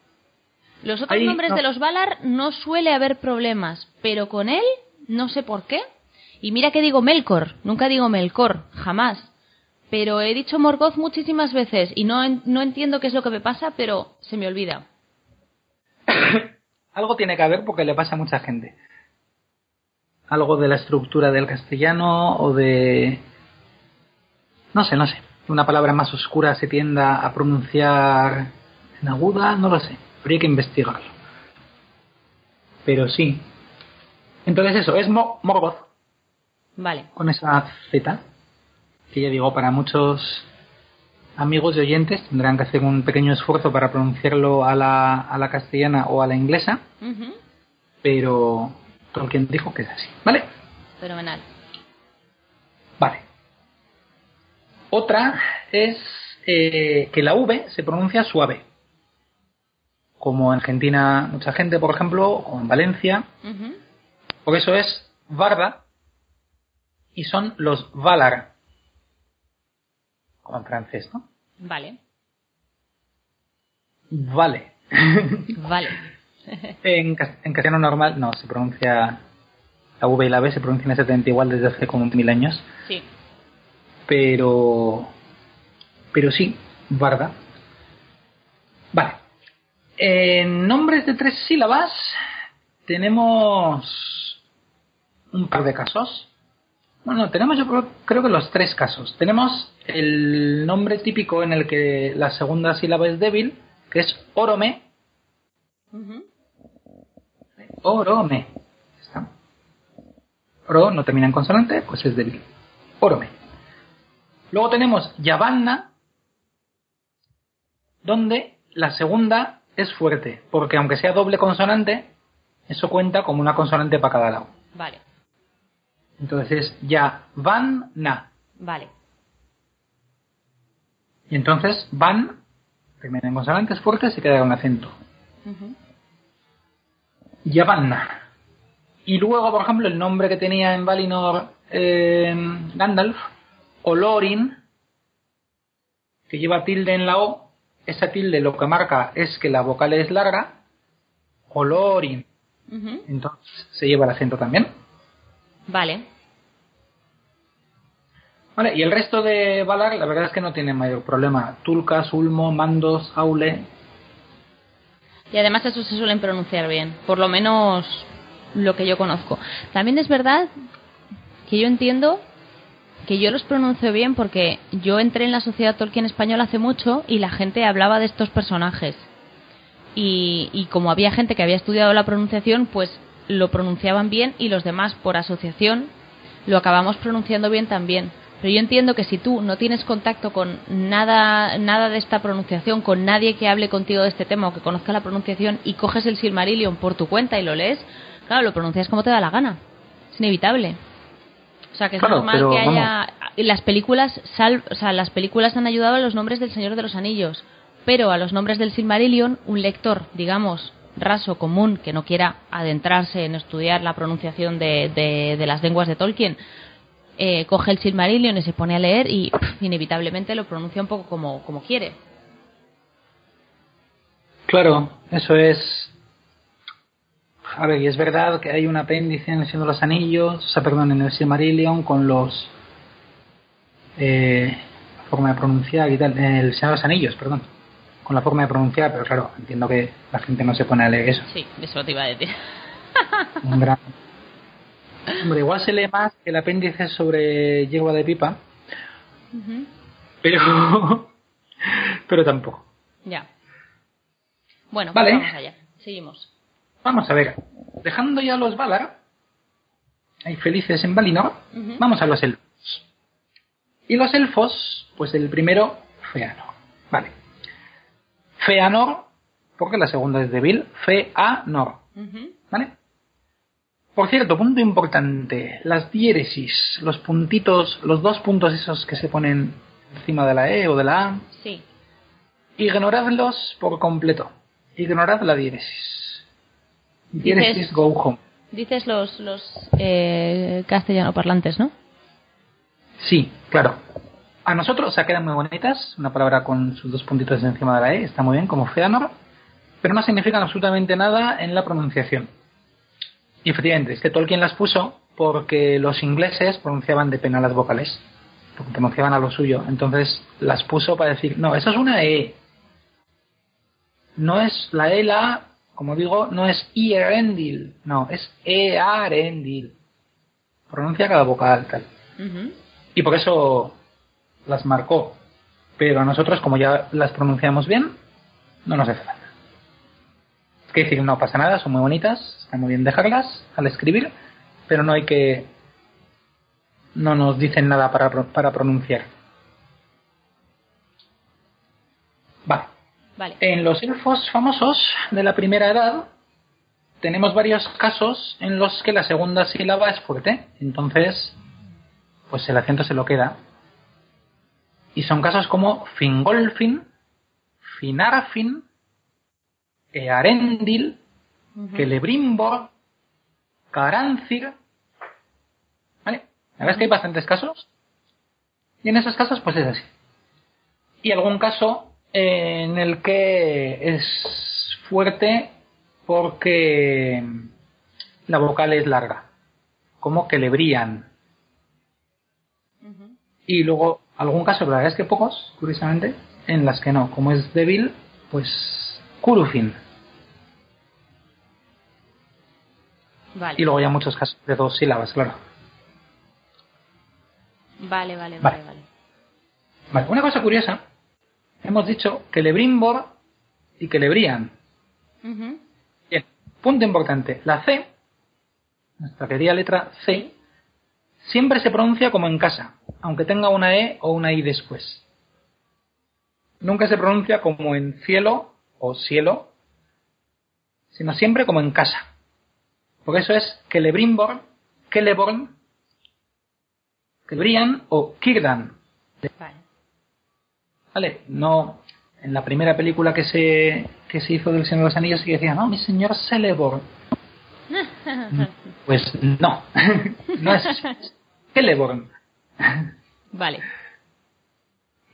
Speaker 4: Los otros
Speaker 6: Ahí,
Speaker 4: nombres
Speaker 6: no.
Speaker 4: de los Valar no suele haber problemas, pero con él no sé por qué. Y mira que digo Melkor, nunca digo Melkor, jamás. Pero he dicho Morgoth muchísimas veces y no, no entiendo qué es lo que me pasa, pero se me olvida.
Speaker 6: Algo tiene que haber porque le pasa a mucha gente. Algo de la estructura del castellano o de... No sé, no sé. Una palabra más oscura se tienda a pronunciar en aguda, no lo sé. Habría que investigarlo. Pero sí. Entonces eso, es Mo- Morgoth
Speaker 4: Vale.
Speaker 6: con esa Z. Que ya digo, para muchos amigos y oyentes tendrán que hacer un pequeño esfuerzo para pronunciarlo a la, a la castellana o a la inglesa pero Tolkien dijo que es así, ¿vale?
Speaker 4: Fenomenal.
Speaker 6: Vale. Otra es eh, que la V se pronuncia suave. Como en Argentina mucha gente, por ejemplo, o en Valencia.
Speaker 4: Ujú.
Speaker 6: Por eso es Varda y son los Valar. Como en francés, ¿no?
Speaker 4: Vale.
Speaker 6: Vale.
Speaker 4: Vale.
Speaker 6: En, en castellano normal no, se pronuncia la V y la B se pronuncian exactamente igual desde hace como mil años.
Speaker 4: Sí.
Speaker 6: pero pero sí, Varda. Vale. En nombres de tres sílabas tenemos un par de casos. Bueno, tenemos yo creo, creo que los tres casos. Tenemos el nombre típico en el que la segunda sílaba es débil, que es Orome.
Speaker 4: Ujú.
Speaker 6: Orome. Está. Oro no termina en consonante, pues es débil. Orome. Luego tenemos Yavanna, donde la segunda es fuerte, porque aunque sea doble consonante, eso cuenta como una consonante para cada lado.
Speaker 4: Vale.
Speaker 6: Entonces es Yavanna.
Speaker 4: Vale.
Speaker 6: Y entonces van, termina en consonante, es fuerte, se queda con acento.
Speaker 4: Ujú.
Speaker 6: Yavanna. Y luego, por ejemplo, el nombre que tenía en Valinor eh, Gandalf, Olorin, que lleva tilde en la O, esa tilde lo que marca es que la vocal es larga, Olorin.
Speaker 4: Ujú.
Speaker 6: Entonces se lleva el acento también.
Speaker 4: Vale.
Speaker 6: Vale, y el resto de Valar, la verdad es que no tiene mayor problema. Tulkas, Ulmo, Mandos, Aule.
Speaker 4: Y además eso se suelen pronunciar bien, por lo menos lo que yo conozco. También es verdad que yo entiendo que yo los pronuncio bien porque yo entré en la sociedad Tolkien española hace mucho y la gente hablaba de estos personajes. Y, y como había gente que había estudiado la pronunciación, pues lo pronunciaban bien y los demás por asociación lo acabamos pronunciando bien también. Pero yo entiendo que si tú no tienes contacto con nada, nada de esta pronunciación, con nadie que hable contigo de este tema o que conozca la pronunciación y coges el Silmarillion por tu cuenta y lo lees, claro, lo pronuncias como te da la gana. Es inevitable. O sea, que es
Speaker 6: Claro,
Speaker 4: normal
Speaker 6: pero
Speaker 4: que haya las películas sal... o sea, las películas han ayudado a los nombres del Señor de los Anillos, pero a los nombres del Silmarillion un lector, digamos, raso común que no quiera adentrarse en estudiar la pronunciación de, de, de las lenguas de Tolkien, eh, coge el Silmarillion y se pone a leer y pff, inevitablemente lo pronuncia un poco como, como quiere.
Speaker 6: Claro, eso es. A ver, y es verdad que hay un apéndice en el Señor de los Anillos, o sea, perdón, en el Silmarillion con los. Eh, la forma de pronunciar y tal, en el Señor de los Anillos, perdón, con la forma de pronunciar, pero claro, entiendo que la gente no se pone a leer eso.
Speaker 4: Sí, eso te iba a decir.
Speaker 6: Un gran. Hombre, igual se lee más que el apéndice sobre yegua de pipa, pero. pero tampoco.
Speaker 4: Ya. Bueno,
Speaker 6: Vale.
Speaker 4: pues vamos allá. Seguimos.
Speaker 6: Vamos a ver, dejando ya los Valar, hay felices en Valinor, vamos a los elfos. Y los elfos, pues el primero, Feanor. Vale. Feanor, porque la segunda es débil, Feanor. ¿Vale? Por cierto, punto importante, las diéresis, los puntitos, los dos puntos esos que se ponen encima de la E o de la A,
Speaker 4: Sí.
Speaker 6: ignoradlos por completo. Ignorad la diéresis. Diéresis
Speaker 4: Dices-
Speaker 6: go home.
Speaker 4: Dices los, los eh, castellano parlantes, ¿no?
Speaker 6: Sí, claro. A nosotros, o sea, quedan muy bonitas, una palabra con sus dos puntitos encima de la E, está muy bien, como Feanor, pero no significan absolutamente nada en la pronunciación. Y efectivamente, es que Tolkien las puso porque los ingleses pronunciaban de pena las vocales, porque pronunciaban a lo suyo, entonces las puso para decir, no, eso es una E. No es la E, la como digo, no es Ierendil, no, es Earendil. Pronuncia cada vocal, tal y por eso las marcó. Pero a nosotros, como ya las pronunciamos bien, no nos hace falta. Que decir, no pasa nada, son muy bonitas, está muy bien dejarlas al escribir, pero no hay que. No nos dicen nada para, para pronunciar. Vale.
Speaker 4: Vale.
Speaker 6: En los elfos famosos de la primera edad tenemos varios casos en los que la segunda sílaba es fuerte. Entonces, pues el acento se lo queda. Y son casos como Fingolfin, Finarfin, Earendil,
Speaker 4: Ujú.
Speaker 6: Celebrimbor, Carancir. ¿Vale? La verdad es que hay bastantes casos. Y en esos casos, pues es así. Y algún caso eh, en el que es fuerte porque la vocal es larga. Como que le brillan. Y luego algún caso, pero la verdad es que pocos, curiosamente, en las que no. Como es débil, pues Kurufin.
Speaker 4: Vale.
Speaker 6: Y luego ya muchos casos de dos sílabas, claro.
Speaker 4: Vale, vale,
Speaker 6: Vale.
Speaker 4: vale, vale.
Speaker 6: Una cosa curiosa. Hemos dicho que Lebrimbor y que Lebrian. Bien, punto importante. La C, nuestra querida letra C, siempre se pronuncia como en casa, aunque tenga una E o una I después. Nunca se pronuncia como en cielo o cielo, sino siempre como en casa. Por eso es Celebrimbor, Celeborn, Celebrian o Kirdan.
Speaker 4: Vale.
Speaker 6: ¿Vale? No. En la primera película que se, que se hizo del Señor de los Anillos sí que decía, no, mi señor Celeborn. Pues no, no es Celeborn.
Speaker 4: Vale.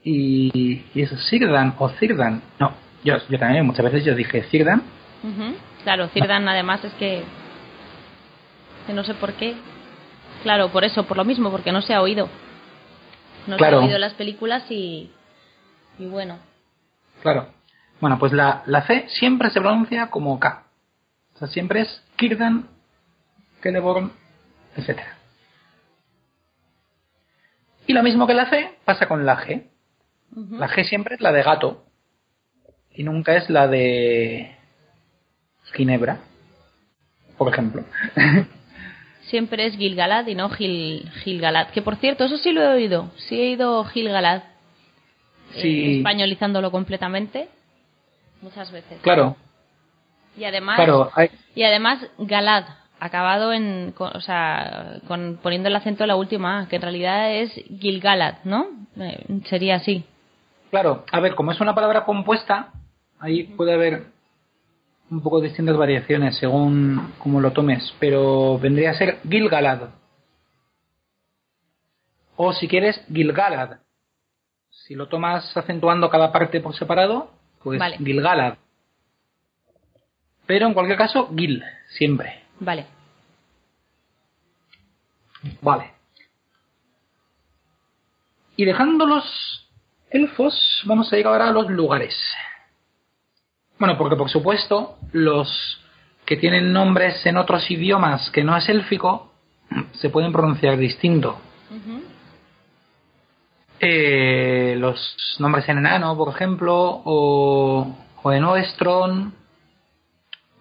Speaker 6: Y, y eso, Sirdan o Cirdan. No, yo, yo también muchas veces yo dije Cirdan.
Speaker 4: Ujú. Claro, Cirdan además es que... que no sé por qué. Claro, por eso, por lo mismo, porque no se ha oído. No
Speaker 6: Claro.
Speaker 4: se ha oído las películas y... y bueno.
Speaker 6: Claro. Bueno, pues la, la C siempre se pronuncia como K. O sea, siempre es Kirdan, Celeborn, etc. Y lo mismo que la C pasa con la G. La G siempre es la de gato. Y nunca es la de Ginebra, por ejemplo.
Speaker 4: Siempre es Gilgalad y no Gil, Gilgalad. Que por cierto, eso sí lo he oído. Sí he oído Gilgalad. eh,
Speaker 6: Sí.
Speaker 4: españolizándolo completamente. Muchas veces.
Speaker 6: Claro,
Speaker 4: Y además,
Speaker 6: claro. hay-
Speaker 4: y además Galad, acabado en, o sea, con, poniendo el acento en la última que en realidad es Gilgalad, ¿no? Eh, sería así.
Speaker 6: Claro, a ver, como es una palabra compuesta, ahí puede haber un poco distintas variaciones según cómo lo tomes, pero vendría a ser Gilgalad. O si quieres, Gilgalad. Si lo tomas acentuando cada parte por separado, pues
Speaker 4: Vale.
Speaker 6: Gilgalad. Pero en cualquier caso, Gil, siempre.
Speaker 4: Vale.
Speaker 6: Vale. Y dejando los elfos, vamos a llegar ahora a los lugares. Bueno, porque por supuesto, los que tienen nombres en otros idiomas que no es élfico, se pueden pronunciar distinto. Eh, los nombres en enano, por ejemplo, o, o en Oestron,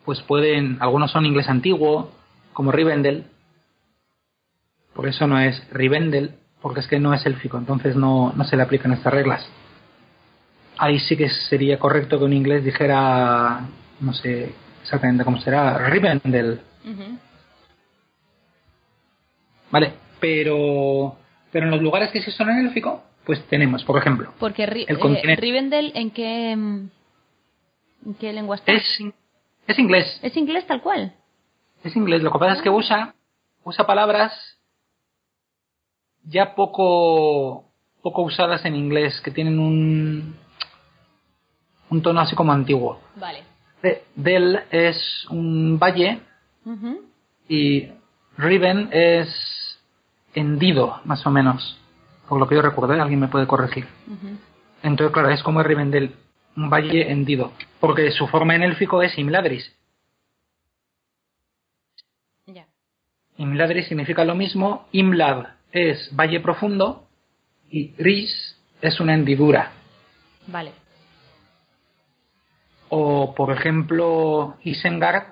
Speaker 6: pues pueden, algunos son inglés antiguo, como Rivendell, por eso no es Rivendell, porque es que no es élfico, entonces no, no se le aplican estas reglas. Ahí sí que sería correcto que un inglés dijera, no sé exactamente cómo será, Rivendell. ¿vale? Pero, pero en los lugares que sí son en élfico, pues tenemos, por ejemplo,
Speaker 4: Porque Ri-
Speaker 6: El
Speaker 4: eh. Rivendell, ¿en qué, ¿en qué lengua está?
Speaker 6: es, es inglés,
Speaker 4: Es inglés tal cual.
Speaker 6: Es inglés. Lo que pasa es que usa, usa palabras ya poco, poco usadas en inglés, que tienen un, un tono así como antiguo.
Speaker 4: Vale.
Speaker 6: De- Del es un valle y Riven es hendido, más o menos. Por lo que yo recuerdo, ¿eh? alguien me puede corregir. Entonces, claro, es como Rivendell, un valle hendido. Porque su forma en élfico es Imladris.
Speaker 4: Ya.
Speaker 6: Imladris significa lo mismo. Imlad es valle profundo y Ris es una hendidura.
Speaker 4: Vale.
Speaker 6: O, por ejemplo, Isengard,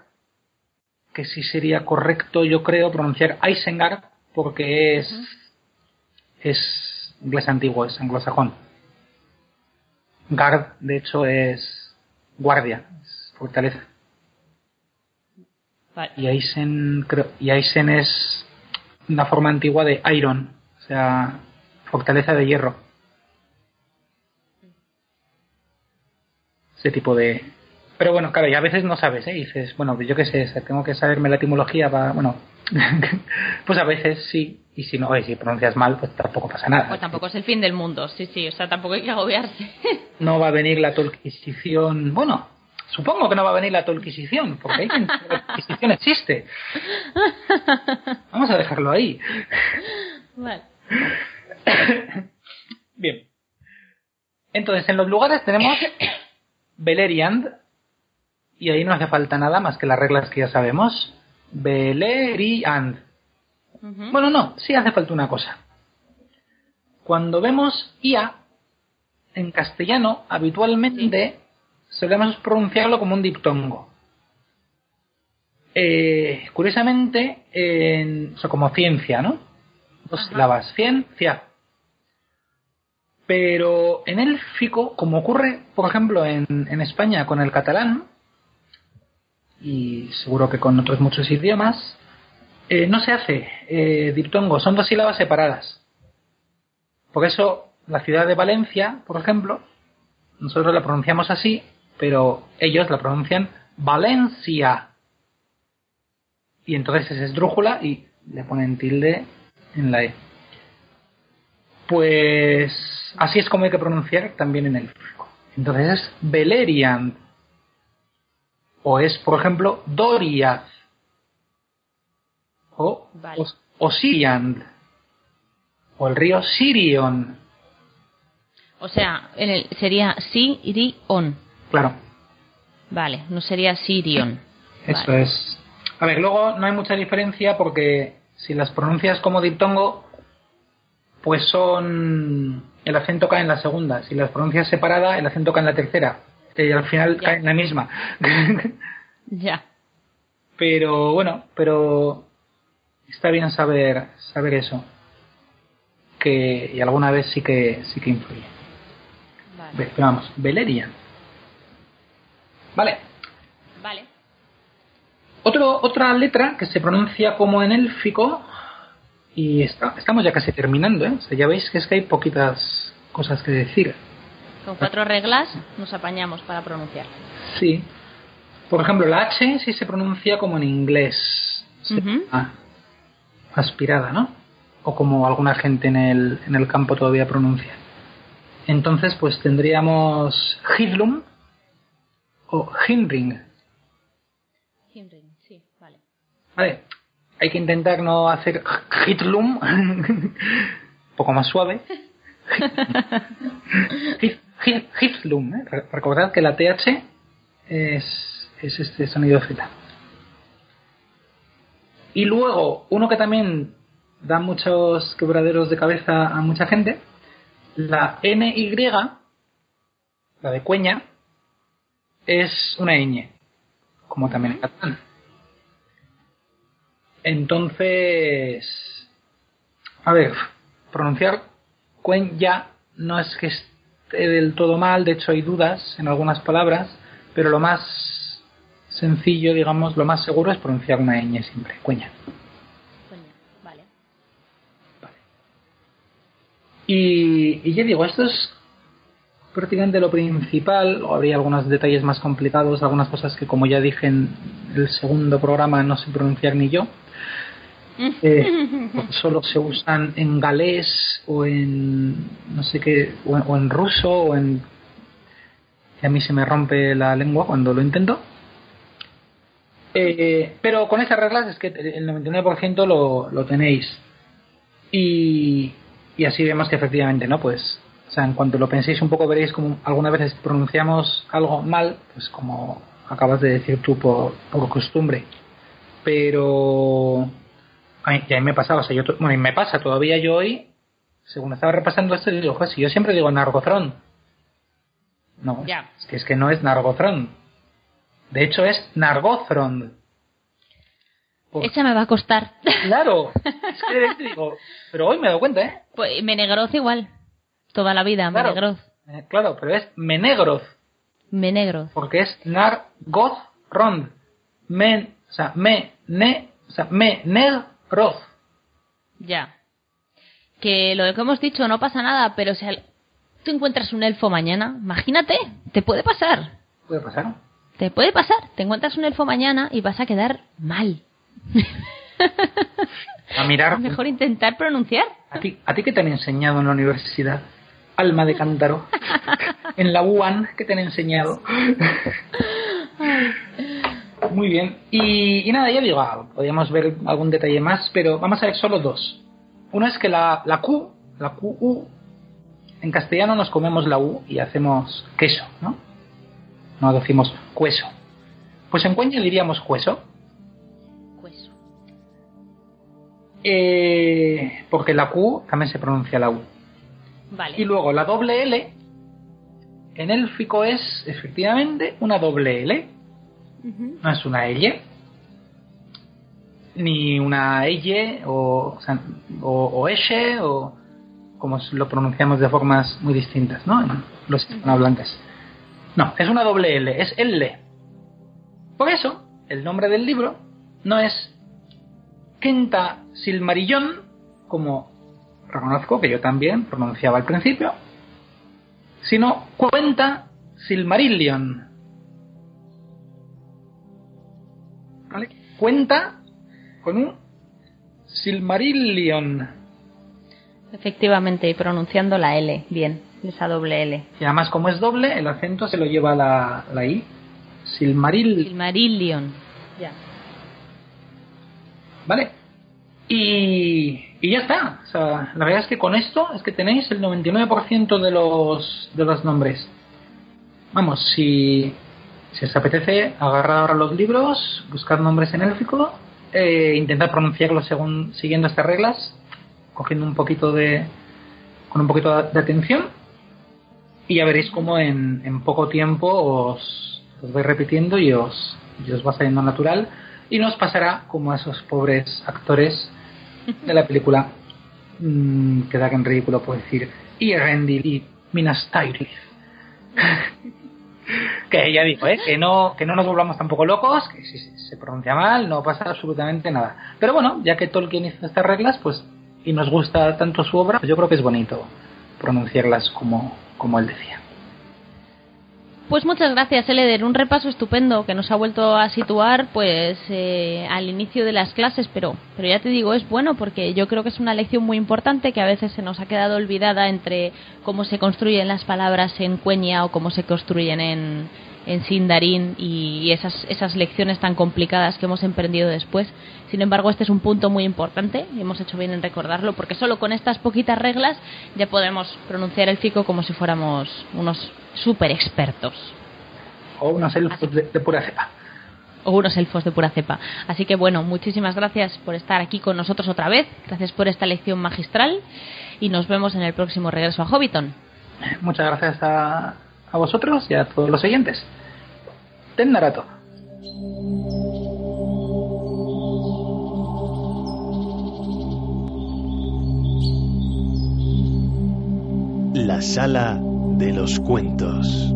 Speaker 6: que sí sería correcto, yo creo, pronunciar Isengard porque es, es inglés antiguo, es anglosajón. Gard, de hecho, es guardia, es fortaleza.
Speaker 4: Vale.
Speaker 6: Y Eisen, creo, y Eisen es una forma antigua de Iron, o sea, fortaleza de hierro. Ese tipo de... Pero bueno, claro, y a veces no sabes, ¿eh? Y dices, bueno, yo qué sé, tengo que saberme la etimología para... Bueno, pues a veces sí, y si no, oye, si pronuncias mal, pues tampoco pasa nada.
Speaker 4: Pues tampoco es el fin del mundo, sí, sí, o sea, tampoco hay que agobiarse.
Speaker 6: No va a venir la Tolquisición... Bueno, supongo que no va a venir la Tolquisición, porque que la Tolquisición existe. Vamos a dejarlo ahí.
Speaker 4: vale.
Speaker 6: Bien. Entonces, en los lugares tenemos Beleriand, y ahí no hace falta nada más que las reglas que ya sabemos. Beleriand. Bueno, no, sí hace falta una cosa. Cuando vemos IA, en castellano, habitualmente solemos pronunciarlo como un diptongo. Eh, curiosamente, en, o sea, como ciencia, ¿no? Dos sílabas, ciencia. Pero en élfico, como ocurre, por ejemplo, en, en España con el catalán, y seguro que con otros muchos idiomas, eh, no se hace eh, diptongo, son dos sílabas separadas. Por eso, la ciudad de Valencia, por ejemplo, nosotros la pronunciamos así, pero ellos la pronuncian Valencia. y entonces es esdrújula y le ponen tilde en la E. Pues así es como hay que pronunciar también en el Entonces es Beleriand. O es, por ejemplo, Doriath. O
Speaker 4: Vale.
Speaker 6: Os- Osiriand. O el río Sirion.
Speaker 4: O sea, en el, sería Sirion.
Speaker 6: Claro,
Speaker 4: Vale, no sería Sirion.
Speaker 6: eso
Speaker 4: Vale.
Speaker 6: es. A ver, luego no hay mucha diferencia porque si las pronuncias como diptongo, pues son. El acento cae en la segunda. Si las pronuncias separada, el acento cae en la tercera. Y al final
Speaker 4: Ya.
Speaker 6: cae en la misma.
Speaker 4: Ya.
Speaker 6: pero bueno, pero está bien saber saber eso. Que y alguna vez sí que sí que influye.
Speaker 4: Vale.
Speaker 6: Pero vamos, Beleriand. Vale.
Speaker 4: Vale.
Speaker 6: Otro, otra letra que se pronuncia como en élfico y está, estamos ya casi terminando, ¿eh? O sea, ya veis que es que hay poquitas cosas que decir.
Speaker 4: Con cuatro reglas nos apañamos para pronunciar.
Speaker 6: Sí. Por ejemplo, la H sí se pronuncia como en inglés. Ah, aspirada, ¿no? O como alguna gente en el, en el campo todavía pronuncia. Entonces, pues tendríamos Hidlum o Hindring.
Speaker 4: Himring, sí, vale.
Speaker 6: Vale, hay que intentar no hacer hitlum, un poco más suave. Hit- hit- Hitlum, ¿eh? Re- recordad que la TH es, es este sonido Z. Y luego, uno que también da muchos quebraderos de cabeza a mucha gente, la NY, la de cueña, es una ñ, como también en catalán. Entonces, a ver, pronunciar cuenya no es que esté del todo mal, de hecho hay dudas en algunas palabras, pero lo más sencillo, digamos, lo más seguro es pronunciar una ñ siempre, cueña.
Speaker 4: Coño, vale.
Speaker 6: Y, y ya digo, esto es prácticamente lo principal, o habría algunos detalles más complicados, algunas cosas que como ya dije en el segundo programa no sé pronunciar ni yo. Eh, solo se usan en galés o en no sé qué o en, o en ruso o en y a mí se me rompe la lengua cuando lo intento. Eh, pero con esas reglas es que el 99% lo, lo tenéis. Y, y así vemos que efectivamente no pues o sea en cuanto lo penséis un poco veréis como algunas veces pronunciamos algo mal pues como acabas de decir tú por, por costumbre pero a mí, y a mí me pasaba, o sea, yo, bueno, y me pasa todavía yo hoy, según estaba repasando esto, digo, pues si yo siempre digo Nargothrond. No,
Speaker 4: Ya.
Speaker 6: es que es que no es Nargothrond. De hecho es Nargothrond. Por-
Speaker 4: Esa me va a costar.
Speaker 6: Claro, es que repente digo, pero hoy me he dado cuenta, ¿eh?
Speaker 4: Pues Menegroz igual. Toda la vida,
Speaker 6: Claro.
Speaker 4: Menegroz.
Speaker 6: Eh, Claro, pero es Menegroth,
Speaker 4: Menegroz.
Speaker 6: porque es Nargothrond. Men, o sea, me, ne, o sea, me, negroth.
Speaker 4: Ya. Que lo que hemos dicho no pasa nada, pero si al- tú encuentras un elfo mañana, imagínate, te puede pasar.
Speaker 6: Puede pasar.
Speaker 4: Te puede pasar. Te encuentras un elfo mañana y vas a quedar mal.
Speaker 6: A mirar.
Speaker 4: Es mejor intentar pronunciar.
Speaker 6: ¿A ti, ¿A ti qué te han enseñado en la universidad? Alma de cántaro. en la UAN, ¿qué te han enseñado? Muy bien. Y, y nada, ya digo, ah, podríamos ver algún detalle más, pero vamos a ver solo dos. Uno es que la, la Q, la QU, en castellano nos comemos la U y hacemos queso, ¿no? No decimos cueso. Pues en cueña diríamos cueso,
Speaker 4: Pues,
Speaker 6: eh, porque la Q también se pronuncia la U.
Speaker 4: vale.
Speaker 6: Y luego la doble L en élfico es efectivamente una doble L. No es una L. Ni una L o, o, sea, o, o como lo pronunciamos de formas muy distintas, ¿no? En los hispanohablantes. No, es una doble L, es L. Por eso, el nombre del libro no es Quinta Silmarillón, como reconozco que yo también pronunciaba al principio, sino Cuenta Silmarillion. Cuenta con un Silmarillion.
Speaker 4: Efectivamente, y pronunciando la L, bien, esa doble L.
Speaker 6: Y además, como es doble, el acento se lo lleva la, la I. Silmaril.
Speaker 4: Silmarillion. Ya.
Speaker 6: Vale. Y, y ya está. O sea, la verdad es que con esto es que tenéis el 99% de los, de los nombres. Vamos, si, si os apetece, agarrar ahora los libros, buscar nombres en élfico, eh, intentar pronunciarlos según siguiendo estas reglas, cogiendo un poquito de. con un poquito de, atención, y ya veréis cómo en, poco tiempo os, os vais repitiendo y os, os va saliendo natural, y no os pasará como a esos pobres actores de la película mm, que dan en ridículo, puedo decir, y Rendil y Minas Tirith. Que ya digo, ¿eh? que, no, que no nos volvamos tampoco locos, que si se- pronuncia mal no pasa absolutamente nada. Pero bueno, ya que Tolkien hizo estas reglas, pues y nos gusta tanto su obra, pues yo creo que es bonito pronunciarlas como, como él decía.
Speaker 4: Pues muchas gracias, Eleder. Un repaso estupendo que nos ha vuelto a situar pues eh, al inicio de las clases, pero, pero ya te digo, es bueno porque yo creo que es una lección muy importante que a veces se nos ha quedado olvidada entre cómo se construyen las palabras en Cuenya o cómo se construyen en, en Sindarin y esas, esas lecciones tan complicadas que hemos emprendido después. Sin embargo, este es un punto muy importante y hemos hecho bien en recordarlo porque solo con estas poquitas reglas ya podemos pronunciar el fico como si fuéramos unos super expertos
Speaker 6: O unos elfos de, de pura cepa.
Speaker 4: o unos elfos de pura cepa. Así que bueno, muchísimas gracias por estar aquí con nosotros otra vez. Gracias por esta lección magistral y nos vemos en el próximo regreso a Hobbiton.
Speaker 6: Muchas gracias a, a vosotros y a todos los oyentes. Ten Narato.
Speaker 1: La sala de los cuentos.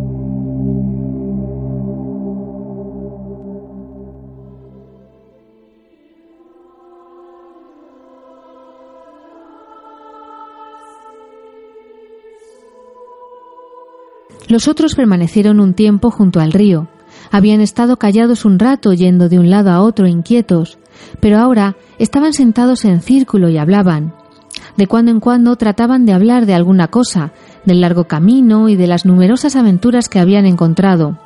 Speaker 7: Los otros permanecieron un tiempo junto al río. Habían estado callados un rato yendo de un lado a otro inquietos, pero ahora estaban sentados en círculo y hablaban. De cuando en cuando trataban de hablar de alguna cosa, del largo camino y de las numerosas aventuras que habían encontrado.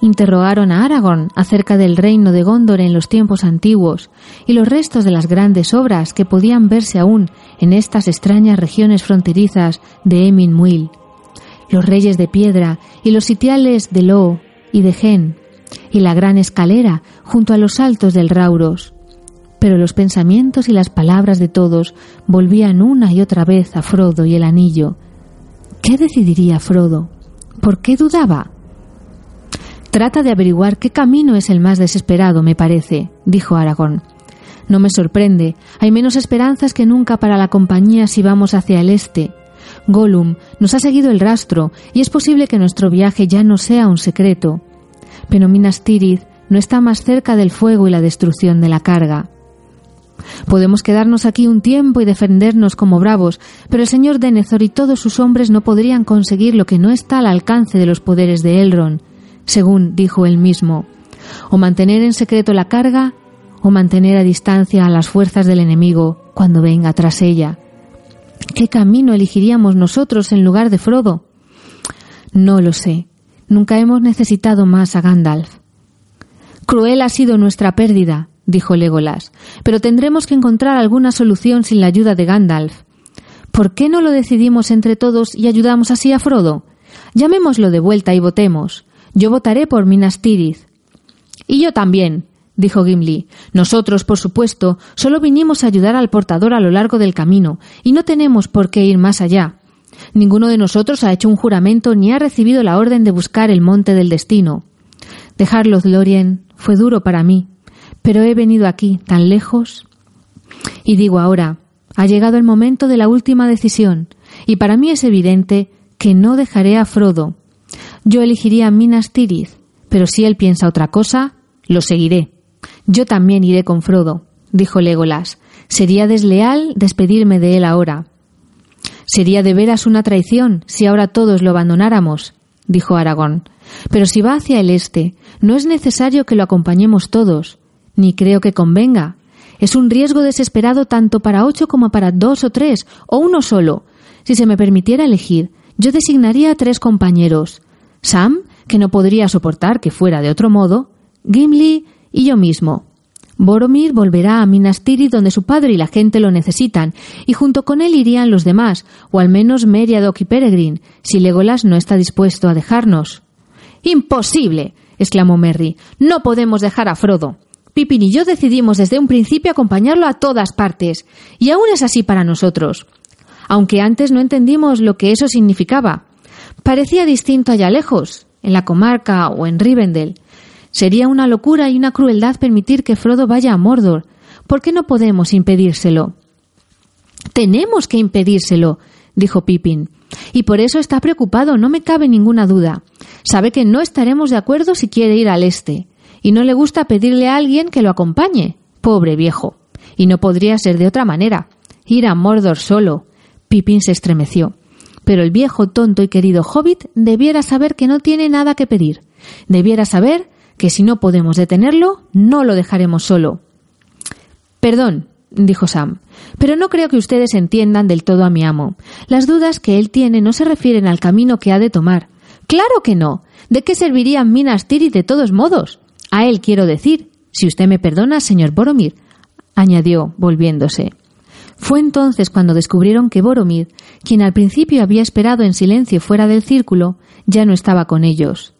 Speaker 7: Interrogaron a Aragorn acerca del reino de Gondor en los tiempos antiguos y los restos de las grandes obras que podían verse aún en estas extrañas regiones fronterizas de Emin Muil los reyes de piedra y los sitiales de Lo y de Gen, y la gran escalera junto a los altos del Rauros. Pero los pensamientos y las palabras de todos volvían una y otra vez a Frodo y el anillo. ¿Qué decidiría Frodo? ¿Por qué dudaba? Trata de averiguar qué camino es el más desesperado, me parece, dijo Aragón. No me sorprende, hay menos esperanzas que nunca para la compañía si vamos hacia el este. Gollum nos ha seguido el rastro y es posible que nuestro viaje ya no sea un secreto. Pero Minas Tirith no está más cerca del fuego y la destrucción de la carga. Podemos quedarnos aquí un tiempo y defendernos como bravos, pero el señor Denethor y todos sus hombres no podrían conseguir lo que no está al alcance de los poderes de Elrond, según dijo él mismo, o mantener en secreto la carga o mantener a distancia a las fuerzas del enemigo cuando venga tras ella. ¿Qué camino elegiríamos nosotros en lugar de Frodo? No lo sé. Nunca hemos necesitado más a Gandalf. Cruel ha sido nuestra pérdida, dijo Legolas, pero tendremos que encontrar alguna solución sin la ayuda de Gandalf. ¿Por qué no lo decidimos entre todos y ayudamos así a Frodo? Llamémoslo de vuelta y votemos. Yo votaré por Minas Tirith. Y yo también, dijo Gimli. Nosotros, por supuesto, solo vinimos a ayudar al portador a lo largo del camino, y no tenemos por qué ir más allá. Ninguno de nosotros ha hecho un juramento ni ha recibido la orden de buscar el monte del destino. Dejar Lothlorien fue duro para mí, pero he venido aquí tan lejos. Y digo ahora, ha llegado el momento de la última decisión, y para mí es evidente que no dejaré a Frodo. Yo elegiría Minas Tirith, pero si él piensa otra cosa, lo seguiré. Yo también iré con Frodo, dijo Legolas. Sería desleal despedirme de él ahora. Sería de veras una traición si ahora todos lo abandonáramos, dijo Aragón. Pero si va hacia el este, no es necesario que lo acompañemos todos, ni creo que convenga. Es un riesgo desesperado tanto para ocho como para dos o tres, o uno solo. Si se me permitiera elegir, yo designaría a tres compañeros. Sam, que no podría soportar que fuera de otro modo, Gimli y yo mismo. Boromir volverá a Minas Tirith donde su padre y la gente lo necesitan, y junto con él irían los demás, o al menos Meriadoc y Peregrine, si Legolas no está dispuesto a dejarnos. ¡Imposible! exclamó Merry. No podemos dejar a Frodo. Pippin y yo decidimos desde un principio acompañarlo a todas partes, y aún es así para nosotros. Aunque antes no entendimos lo que eso significaba. Parecía distinto allá lejos, en la comarca o en Rivendell. Sería una locura y una crueldad permitir que Frodo vaya a Mordor. ¿Por qué no podemos impedírselo? Tenemos que impedírselo, dijo Pippin. Y por eso está preocupado, no me cabe ninguna duda. Sabe que no estaremos de acuerdo si quiere ir al este, y no le gusta pedirle a alguien que lo acompañe. Pobre viejo. Y no podría ser de otra manera. Ir a Mordor solo. Pippin se estremeció. Pero el viejo, tonto y querido hobbit debiera saber que no tiene nada que pedir. Debiera saber que si no podemos detenerlo, no lo dejaremos solo. Perdón, dijo Sam, pero no creo que ustedes entiendan del todo a mi amo. Las dudas que él tiene no se refieren al camino que ha de tomar. Claro que no. ¿De qué servirían Minas Tirith de todos modos? A él quiero decir, si usted me perdona, señor Boromir, añadió, volviéndose. Fue entonces cuando descubrieron que Boromir, quien al principio había esperado en silencio fuera del círculo, ya no estaba con ellos.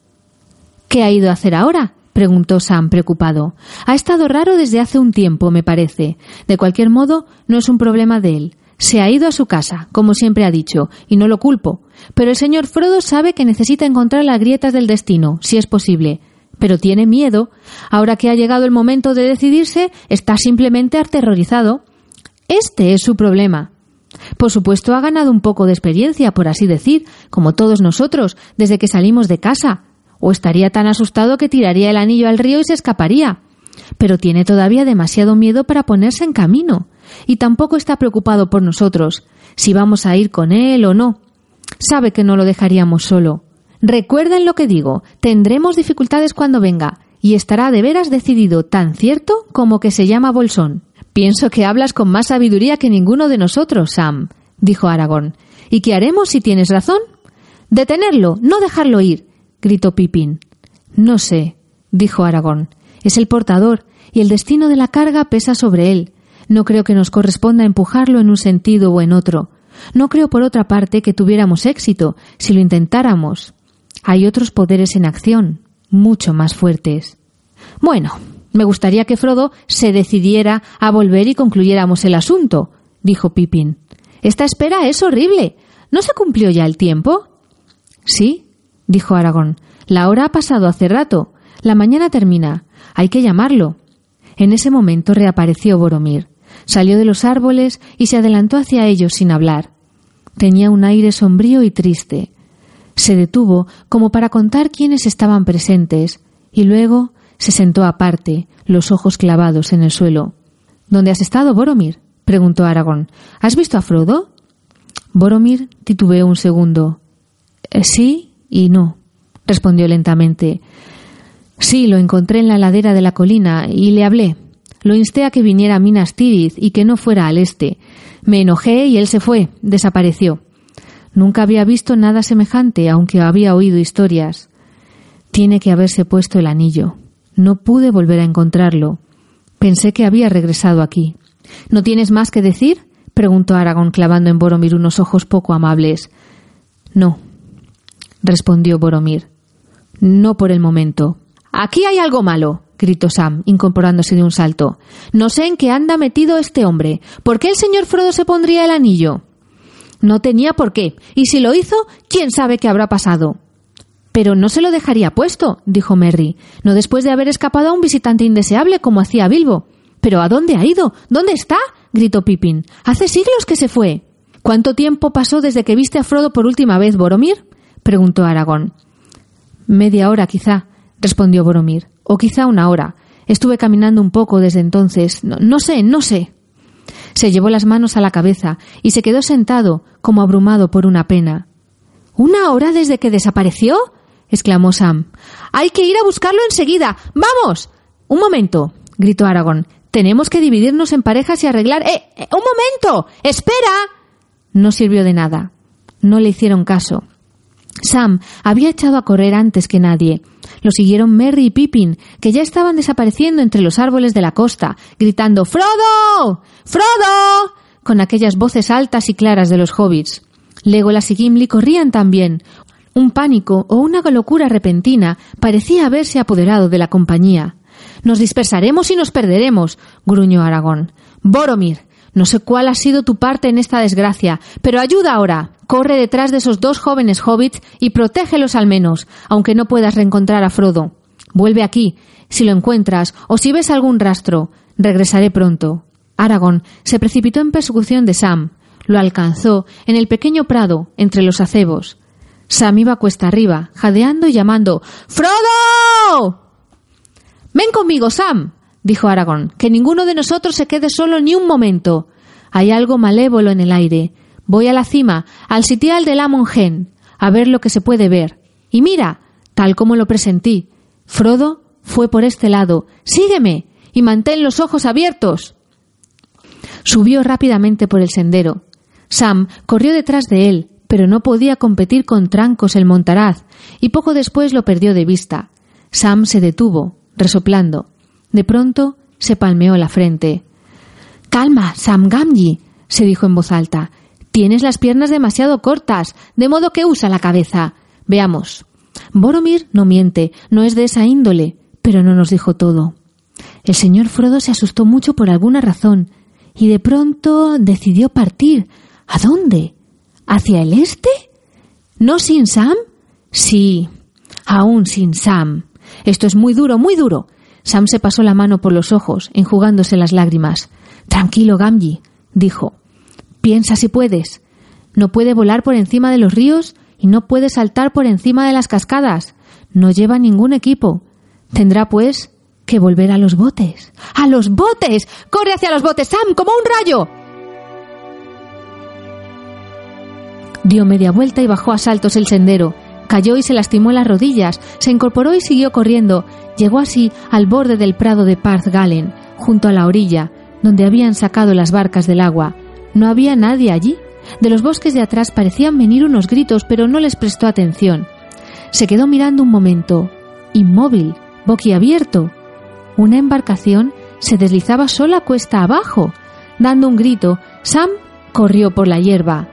Speaker 7: ¿Qué ha ido a hacer ahora? preguntó Sam preocupado. Ha estado raro desde hace un tiempo, me parece. De cualquier modo, no es un problema de él. Se ha ido a su casa, como siempre ha dicho, y no lo culpo. Pero el señor Frodo sabe que necesita encontrar las grietas del destino, si es posible. Pero tiene miedo. Ahora que ha llegado el momento de decidirse, está simplemente aterrorizado. Este es su problema. Por supuesto, ha ganado un poco de experiencia, por así decir, como todos nosotros, desde que salimos de casa o estaría tan asustado que tiraría el anillo al río y se escaparía. Pero tiene todavía demasiado miedo para ponerse en camino, y tampoco está preocupado por nosotros, si vamos a ir con él o no. Sabe que no lo dejaríamos solo. Recuerden lo que digo, tendremos dificultades cuando venga, y estará de veras decidido tan cierto como que se llama Bolsón. Pienso que hablas con más sabiduría que ninguno de nosotros, Sam, dijo Aragón. ¿Y qué haremos si tienes razón? Detenerlo, no dejarlo ir, gritó Pipín. No sé, dijo Aragón. Es el portador, y el destino de la carga pesa sobre él. No creo que nos corresponda empujarlo en un sentido o en otro. No creo, por otra parte, que tuviéramos éxito si lo intentáramos. Hay otros poderes en acción, mucho más fuertes. Bueno, me gustaría que Frodo se decidiera a volver y concluyéramos el asunto, dijo Pipín. Esta espera es horrible. ¿No se cumplió ya el tiempo? Sí, dijo Aragón. La hora ha pasado hace rato. La mañana termina. Hay que llamarlo. En ese momento reapareció Boromir. Salió de los árboles y se adelantó hacia ellos sin hablar. Tenía un aire sombrío y triste. Se detuvo como para contar quiénes estaban presentes y luego se sentó aparte, los ojos clavados en el suelo. ¿Dónde has estado, Boromir? preguntó Aragón. ¿Has visto a Frodo? Boromir titubeó un segundo. Eh, sí y no, respondió lentamente. Sí, lo encontré en la ladera de la colina y le hablé. Lo insté a que viniera a Minas Tirith y que no fuera al este. Me enojé y él se fue, desapareció. Nunca había visto nada semejante, aunque había oído historias. Tiene que haberse puesto el anillo. No pude volver a encontrarlo. Pensé que había regresado aquí. ¿No tienes más que decir? preguntó Aragón clavando en Boromir unos ojos poco amables. No, respondió Boromir. No por el momento. Aquí hay algo malo, gritó Sam, incorporándose de un salto. No sé en qué anda metido este hombre. ¿Por qué el señor Frodo se pondría el anillo? No tenía por qué, y si lo hizo, quién sabe qué habrá pasado. Pero no se lo dejaría puesto, dijo Merry, no después de haber escapado a un visitante indeseable como hacía Bilbo. ¿Pero a dónde ha ido? ¿Dónde está? gritó Pippin. Hace siglos que se fue. ¿Cuánto tiempo pasó desde que viste a Frodo por última vez, Boromir? Preguntó Aragón. Media hora, quizá, respondió Boromir. O quizá una hora. Estuve caminando un poco desde entonces. No, sé, no sé. Se llevó las manos a la cabeza y se quedó sentado, como abrumado por una pena. ¿Una hora desde que desapareció? exclamó Sam. Hay que ir a buscarlo enseguida. ¡Vamos! Un momento, gritó Aragón. Tenemos que dividirnos en parejas y arreglar. ¡Eh! eh ¡Un momento! ¡Espera! No sirvió de nada. No le hicieron caso. Sam había echado a correr antes que nadie. Lo siguieron Merry y Pippin, que ya estaban desapareciendo entre los árboles de la costa, gritando ¡Frodo! ¡Frodo! con aquellas voces altas y claras de los hobbits. Legolas y Gimli corrían también. Un pánico o una locura repentina parecía haberse apoderado de la compañía. Nos dispersaremos y nos perderemos, gruñó Aragón. Boromir, no sé cuál ha sido tu parte en esta desgracia, pero ayuda ahora. Corre detrás de esos dos jóvenes hobbits y protégelos al menos, aunque no puedas reencontrar a Frodo. Vuelve aquí, si lo encuentras, o si ves algún rastro. Regresaré pronto. Aragón se precipitó en persecución de Sam. Lo alcanzó en el pequeño prado, entre los acebos. Sam iba cuesta arriba, jadeando y llamando ¡Frodo! Ven conmigo, Sam, dijo Aragón, que ninguno de nosotros se quede solo ni un momento. Hay algo malévolo en el aire. Voy a la cima, al sitial del Amon a ver lo que se puede ver. Y mira, tal como lo presentí, Frodo fue por este lado. Sígueme y mantén los ojos abiertos. Subió rápidamente por el sendero. Sam corrió detrás de él, pero no podía competir con Trancos el montaraz, y poco después lo perdió de vista. Sam se detuvo, resoplando. De pronto se palmeó la frente. Calma, Sam Gamgee, se dijo en voz alta. Tienes las piernas demasiado cortas, de modo que usa la cabeza. Veamos. Boromir no miente, no es de esa índole, pero no nos dijo todo. El señor Frodo se asustó mucho por alguna razón, y de pronto decidió partir. ¿A dónde? ¿Hacia el este? ¿No sin Sam? Sí, aún sin Sam. Esto es muy duro, muy duro. Sam se pasó la mano por los ojos, enjugándose las lágrimas. Tranquilo, Gamji, dijo. Piensa si puedes. No puede volar por encima de los ríos y no puede saltar por encima de las cascadas. No lleva ningún equipo. Tendrá, pues, que volver a los botes. ¡A los botes! ¡Corre hacia los botes, Sam, como un rayo! Dio media vuelta y bajó a saltos el sendero. Cayó y se lastimó las rodillas, se incorporó y siguió corriendo. Llegó así al borde del prado de Parth Galen, junto a la orilla, donde habían sacado las barcas del agua. No había nadie allí. De los bosques de atrás parecían venir unos gritos, pero no les prestó atención. Se quedó mirando un momento, inmóvil, boquiabierto. Una embarcación se deslizaba sola cuesta abajo. Dando un grito, Sam corrió por la hierba.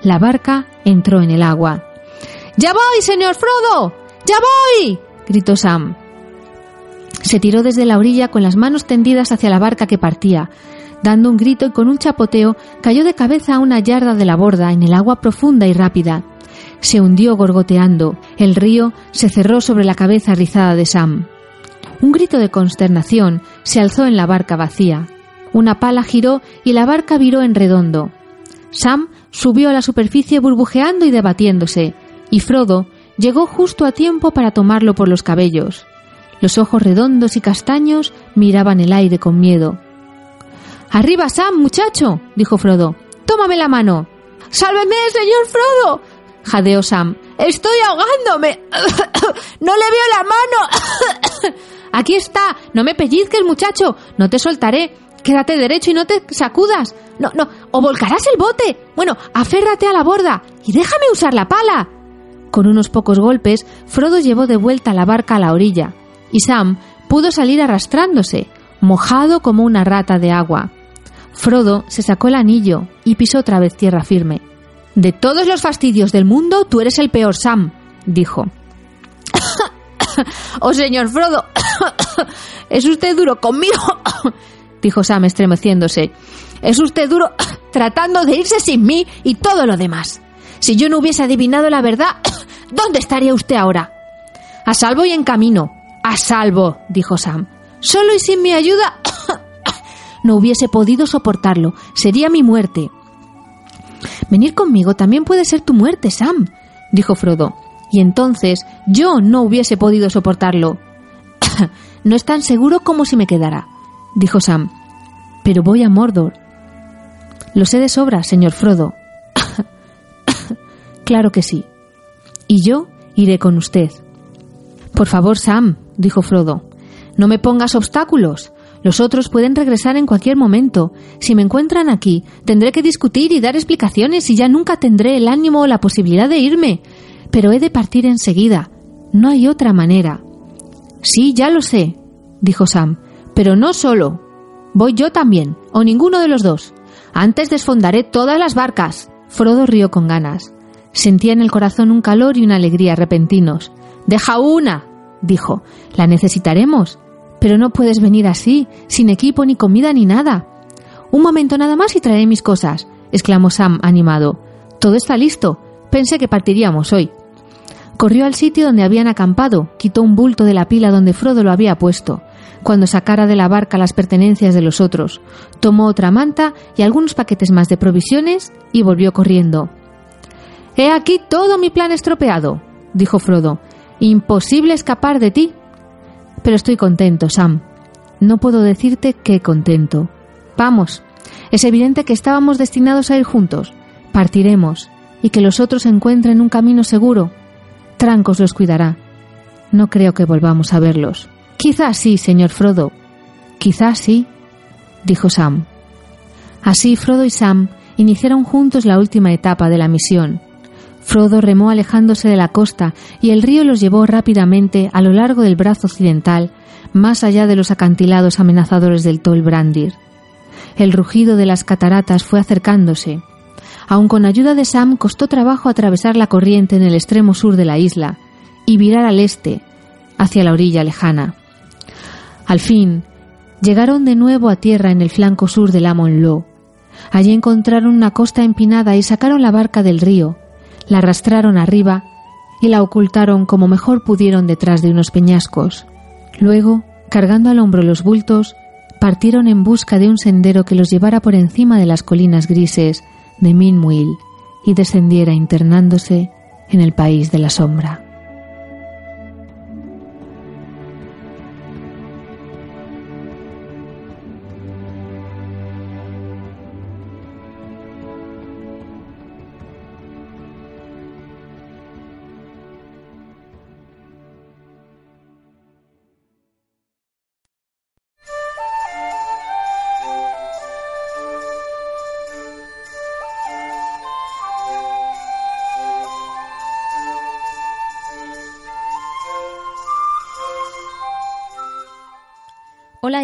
Speaker 7: La barca entró en el agua. ¡Ya voy, señor Frodo! ¡Ya voy! gritó Sam. Se tiró desde la orilla con las manos tendidas hacia la barca que partía. Dando un grito y con un chapoteo, cayó de cabeza a una yarda de la borda en el agua profunda y rápida. Se hundió gorgoteando. El río se cerró sobre la cabeza rizada de Sam. Un grito de consternación se alzó en la barca vacía. Una pala giró y la barca viró en redondo. Sam subió a la superficie burbujeando y debatiéndose, y Frodo llegó justo a tiempo para tomarlo por los cabellos. Los ojos redondos y castaños miraban el aire con miedo. Arriba, Sam, muchacho, dijo Frodo. Tómame la mano. Sálveme, señor Frodo. jadeó Sam. Estoy ahogándome. no le veo la mano. Aquí está. No me pellizques, muchacho. No te soltaré. Quédate derecho y no te sacudas. No, no. O volcarás el bote. Bueno, aférrate a la borda y déjame usar la pala. Con unos pocos golpes, Frodo llevó de vuelta la barca a la orilla, y Sam pudo salir arrastrándose, mojado como una rata de agua. Frodo se sacó el anillo y pisó otra vez tierra firme. De todos los fastidios del mundo, tú eres el peor, Sam, dijo. oh, señor Frodo, ¿es usted duro conmigo? dijo Sam estremeciéndose. Es usted duro tratando de irse sin mí y todo lo demás. Si yo no hubiese adivinado la verdad, ¿dónde estaría usted ahora? A salvo y en camino. A salvo, dijo Sam. Solo y sin mi ayuda no hubiese podido soportarlo. Sería mi muerte. Venir conmigo también puede ser tu muerte, Sam, dijo Frodo y entonces yo no hubiese podido soportarlo. no es tan seguro como si me quedara, dijo Sam. Pero voy a Mordor. Lo sé de sobra, señor Frodo. Claro que sí. Y yo iré con usted. Por favor, Sam, dijo Frodo, no me pongas obstáculos. Los otros pueden regresar en cualquier momento. Si me encuentran aquí, tendré que discutir y dar explicaciones y ya nunca tendré el ánimo o la posibilidad de irme. Pero he de partir enseguida. No hay otra manera. Sí, ya lo sé, dijo Sam, pero no solo. Voy yo también, o ninguno de los dos. Antes desfondaré todas las barcas. Frodo rió con ganas. Sentía en el corazón un calor y una alegría repentinos. Deja una, dijo. La necesitaremos. Pero no puedes venir así, sin equipo, ni comida, ni nada. Un momento nada más y traeré mis cosas, exclamó Sam animado. Todo está listo. Pensé que partiríamos hoy. Corrió al sitio donde habían acampado, quitó un bulto de la pila donde Frodo lo había puesto, cuando sacara de la barca las pertenencias de los otros, tomó otra manta y algunos paquetes más de provisiones y volvió corriendo. He aquí todo mi plan estropeado, dijo Frodo. Imposible escapar de ti. Pero estoy contento, Sam. No puedo decirte qué contento. Vamos. Es evidente que estábamos destinados a ir juntos. Partiremos. Y que los otros encuentren un camino seguro. Trancos los cuidará. No creo que volvamos a verlos. Quizás sí, señor Frodo. Quizás sí, dijo Sam. Así Frodo y Sam iniciaron juntos la última etapa de la misión. Frodo remó alejándose de la costa y el río los llevó rápidamente a lo largo del brazo occidental, más allá de los acantilados amenazadores del Tol Brandir. El rugido de las cataratas fue acercándose. Aun con ayuda de Sam costó trabajo atravesar la corriente en el extremo sur de la isla y virar al este, hacia la orilla lejana. Al fin, llegaron de nuevo a tierra en el flanco sur del Amon Lo. Allí encontraron una costa empinada y sacaron la barca del río, la arrastraron arriba y la ocultaron como mejor pudieron detrás de unos peñascos. Luego, cargando al hombro los bultos, partieron en busca de un sendero que los llevara por encima de las colinas grises de Minmuil y descendiera internándose en el país de la sombra.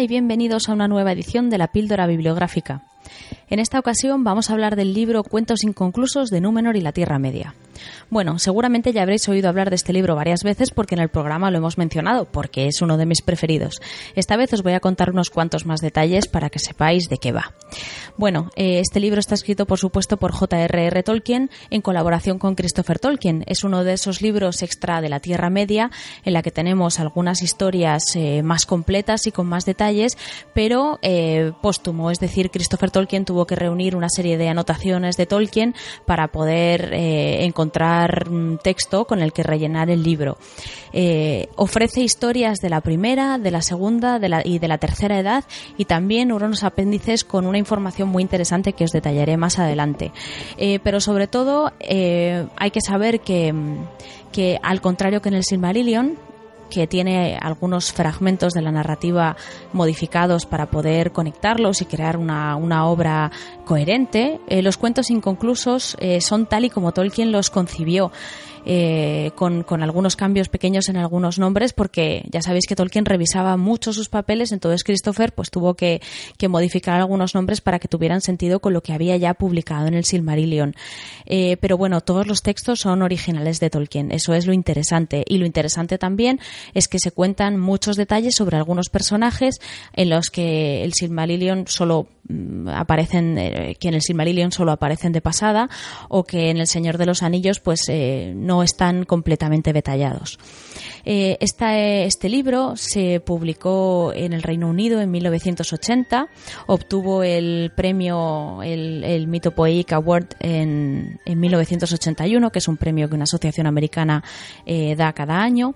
Speaker 2: Bienvenidos a una nueva edición de la Píldora Bibliográfica. En esta ocasión vamos a hablar del libro Cuentos inconclusos de Númenor y la Tierra Media. Bueno, seguramente ya habréis oído hablar de este libro varias veces porque en el programa lo hemos mencionado, porque es uno de mis preferidos. Esta vez os voy a contar unos cuantos más detalles para que sepáis de qué va. Bueno, eh, este libro está escrito por supuesto por J.R.R. Tolkien en colaboración con Christopher Tolkien. Es uno de esos libros extra de la Tierra Media en la que tenemos algunas historias eh, más completas y con más detalles, pero eh, póstumo, es decir, Christopher Tolkien tuvo que reunir una serie de anotaciones de Tolkien para poder encontrar un texto con el que rellenar el libro. ofrece historias de la primera, de la segunda y de la tercera edad y también unos apéndices con una información muy interesante que os detallaré más adelante. Eh, pero sobre todo eh, hay que saber que, que al contrario que en el Silmarillion, que tiene algunos fragmentos de la narrativa modificados para poder conectarlos y crear una, una obra coherente, eh, los cuentos inconclusos son tal y como Tolkien los concibió. Eh, con, algunos cambios pequeños en algunos nombres, porque ya sabéis que Tolkien revisaba mucho sus papeles, entonces Christopher pues tuvo que, modificar algunos nombres para que tuvieran sentido con lo que había ya publicado en el Silmarillion. Eh, pero bueno, todos los textos son originales de Tolkien, eso es lo interesante. Y lo interesante también es que se cuentan muchos detalles sobre algunos personajes en los que el Silmarillion solo aparecen, eh, que en el Silmarillion solo aparecen de pasada, o que en El Señor de los Anillos pues no están completamente detallados. Eh, este libro se publicó en el Reino Unido en 1980, obtuvo el premio, el, el Mythopoeic Award en, 1981, que es un premio que una asociación americana eh, da cada año.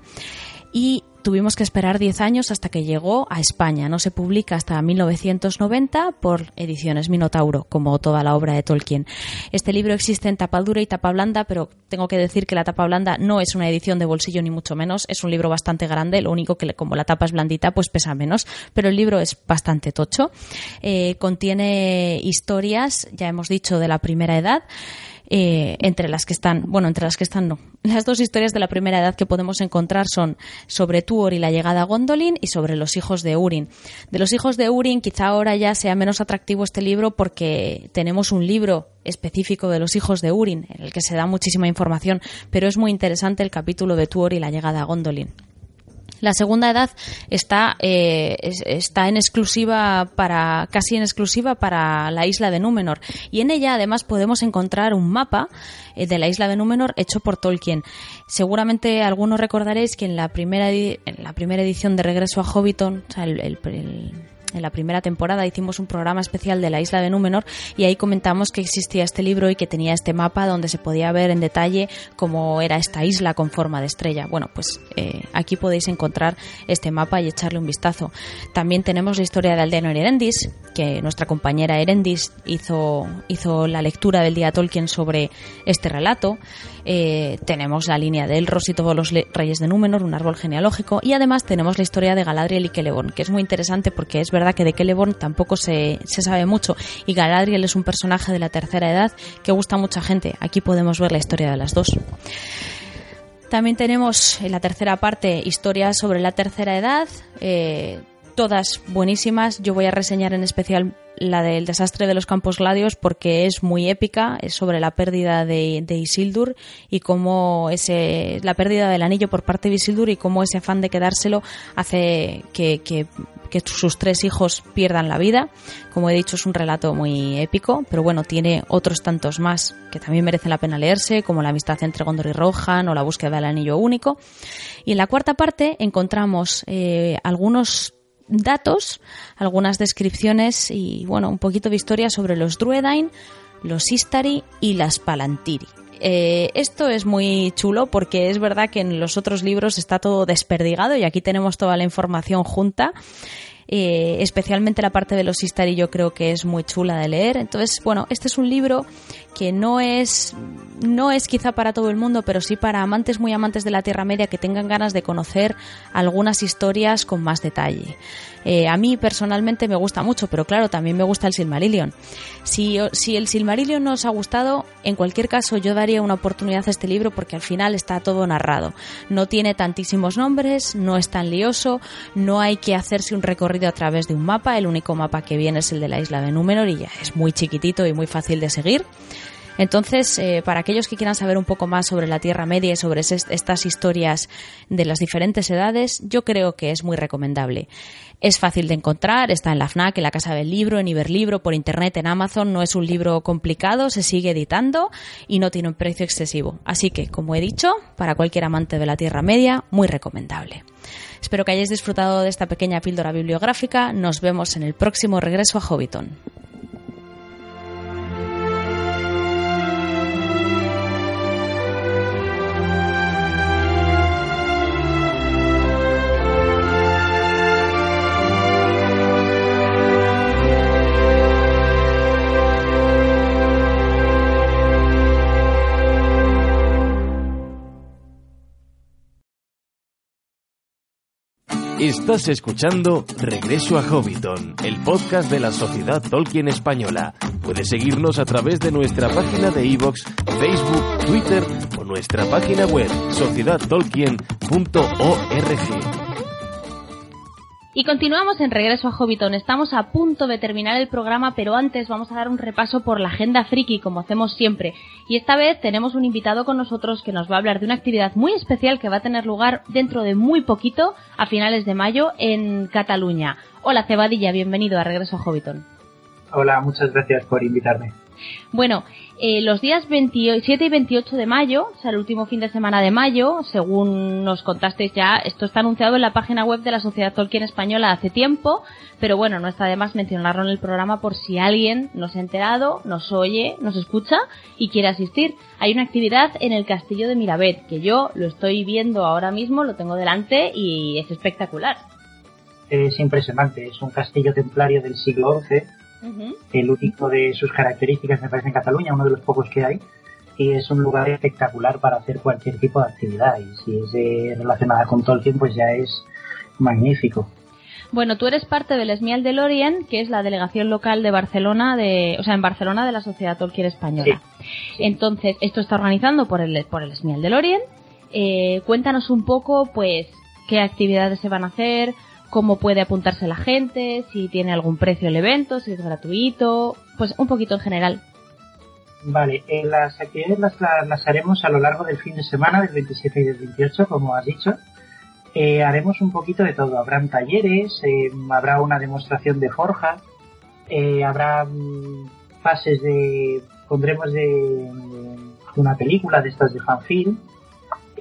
Speaker 2: Y tuvimos que esperar 10 años hasta que llegó a España. No se publica hasta 1990 por Ediciones Minotauro, como toda la obra de Tolkien. Este libro existe en tapa dura y tapa blanda, pero tengo que decir que la tapa blanda no es una edición de bolsillo ni mucho menos. Es un libro bastante grande, lo único que como la tapa es blandita, pues pesa menos, pero el libro es bastante tocho. Eh, contiene historias, ya hemos dicho, de la primera edad. Eh, entre las que están, bueno, entre las que están no. Las dos historias de la primera edad que podemos encontrar son sobre Tuor y la llegada a Gondolin y sobre los hijos de Urin. De los hijos de Urin quizá ahora ya sea menos atractivo este libro porque tenemos un libro específico de los hijos de Urin en el que se da muchísima información, pero es muy interesante el capítulo de Tuor y la llegada a Gondolin. La segunda edad está, eh, está en exclusiva para, casi en exclusiva para la isla de Númenor. Y en ella además podemos encontrar un mapa eh, de la isla de Númenor hecho por Tolkien. Seguramente algunos recordaréis que en la primera, en la primera edición de Regreso a Hobbiton, o sea, el en la primera temporada hicimos un programa especial de la isla de Númenor y ahí comentamos que existía este libro y que tenía este mapa donde se podía ver en detalle cómo era esta isla con forma de estrella. Bueno, pues eh, aquí podéis encontrar este mapa y echarle un vistazo. También tenemos la historia de Aldenor Erendis, que nuestra compañera Erendis hizo, hizo la lectura del día Tolkien sobre este relato. Eh, tenemos la línea de Elros y todos los reyes de Númenor, un árbol genealógico, y además tenemos la historia de Galadriel y Celeborn, que es muy interesante porque es verdad que de Celeborn tampoco se, se sabe mucho, y Galadriel es un personaje de la tercera edad que gusta a mucha gente. Aquí podemos ver la historia de las dos. También tenemos en la tercera parte historias sobre la tercera edad, eh, todas buenísimas. Yo voy a reseñar en especial la del desastre de los Campos Gladios porque es muy épica, es sobre la pérdida de, Isildur y cómo ese, la pérdida del anillo por parte de Isildur y cómo ese afán de quedárselo hace que, que, sus tres hijos pierdan la vida. Como he dicho, es un relato muy épico, pero bueno, tiene otros tantos más que también merecen la pena leerse, como la amistad entre Gondor y Rohan o la búsqueda del anillo único. Y en la cuarta parte encontramos eh, algunos datos, algunas descripciones y bueno, un poquito de historia sobre los Druedain, los Istari y las Palantiri. Eh, esto es muy chulo porque es verdad que en los otros libros está todo desperdigado y aquí tenemos toda la información junta. Eh, especialmente la parte de los Istari yo creo que es muy chula de leer. Entonces, bueno, este es un libro que no es, no es quizá para todo el mundo, pero sí para amantes muy amantes de la Tierra Media que tengan ganas de conocer algunas historias con más detalle. Eh, a mí personalmente me gusta mucho, pero claro, también me gusta el Silmarillion. Si, si el Silmarillion no os ha gustado, en cualquier caso yo daría una oportunidad a este libro porque al final está todo narrado. No tiene tantísimos nombres, no es tan lioso, no hay que hacerse un recorrido a través de un mapa, el único mapa que viene es el de la isla de Númenor y ya es muy chiquitito y muy fácil de seguir. Entonces, eh, para aquellos que quieran saber un poco más sobre la Tierra Media y sobre estas historias de las diferentes edades, yo creo que es muy recomendable. Es fácil de encontrar, está en la FNAC, en la Casa del Libro, en Iberlibro, por internet, en Amazon. No es un libro complicado, se sigue editando y no tiene un precio excesivo. Así que, como he dicho, para cualquier amante de la Tierra Media, muy recomendable. Espero que hayáis disfrutado de esta pequeña píldora bibliográfica. Nos vemos en el próximo regreso a Hobbiton.
Speaker 1: Estás escuchando Regreso a Hobbiton, el podcast de la Sociedad Tolkien Española. Puedes seguirnos a través de nuestra página de iVoox, Facebook, Twitter o nuestra página web sociedadtolkien.org.
Speaker 2: Y continuamos en Regreso a Hobbiton. Estamos a punto de terminar el programa, pero antes vamos a dar un repaso por la agenda friki, como hacemos siempre. Y esta vez tenemos un invitado con nosotros que nos va a hablar de una actividad muy especial que va a tener lugar dentro de muy poquito, a finales de mayo, en Cataluña. Hola Cebadilla, bienvenido a Regreso a Hobbiton.
Speaker 6: Hola, muchas gracias por invitarme.
Speaker 4: Bueno, eh, los días 27 y 28 de mayo, o sea, el último fin de semana de mayo, según nos contasteis ya, esto está anunciado en la página web de la Sociedad Tolkien Española hace tiempo, pero bueno, no está de más mencionarlo en el programa por si alguien nos ha enterado, nos oye, nos escucha y quiere asistir. Hay una actividad en el Castillo de Mirabet, que yo lo estoy viendo ahora mismo, lo tengo delante y es espectacular.
Speaker 6: Es impresionante, es un castillo templario del siglo XI el único de sus características me parece en Cataluña, uno de los pocos que hay, y es un lugar espectacular para hacer cualquier tipo de actividad. Y si es relacionada con Tolkien, pues ya es magnífico.
Speaker 4: Bueno, tú eres parte del Esmial de Lorien, que es la delegación local de Barcelona, de, o sea, en Barcelona de la Sociedad Tolkien Española. Entonces, esto está organizando por el, por el Esmial de Lorien. Eh, cuéntanos un poco, pues, qué actividades se van a hacer, cómo puede apuntarse la gente, si tiene algún precio el evento, si es gratuito, pues un poquito en general.
Speaker 6: Vale, eh, las actividades las, haremos a lo largo del fin de semana, del 27 y del 28, como has dicho. Eh, haremos un poquito de todo. Habrán talleres, eh, habrá una demostración de forja, habrá mm, pases de... pondremos de, una película de estas de fanfilm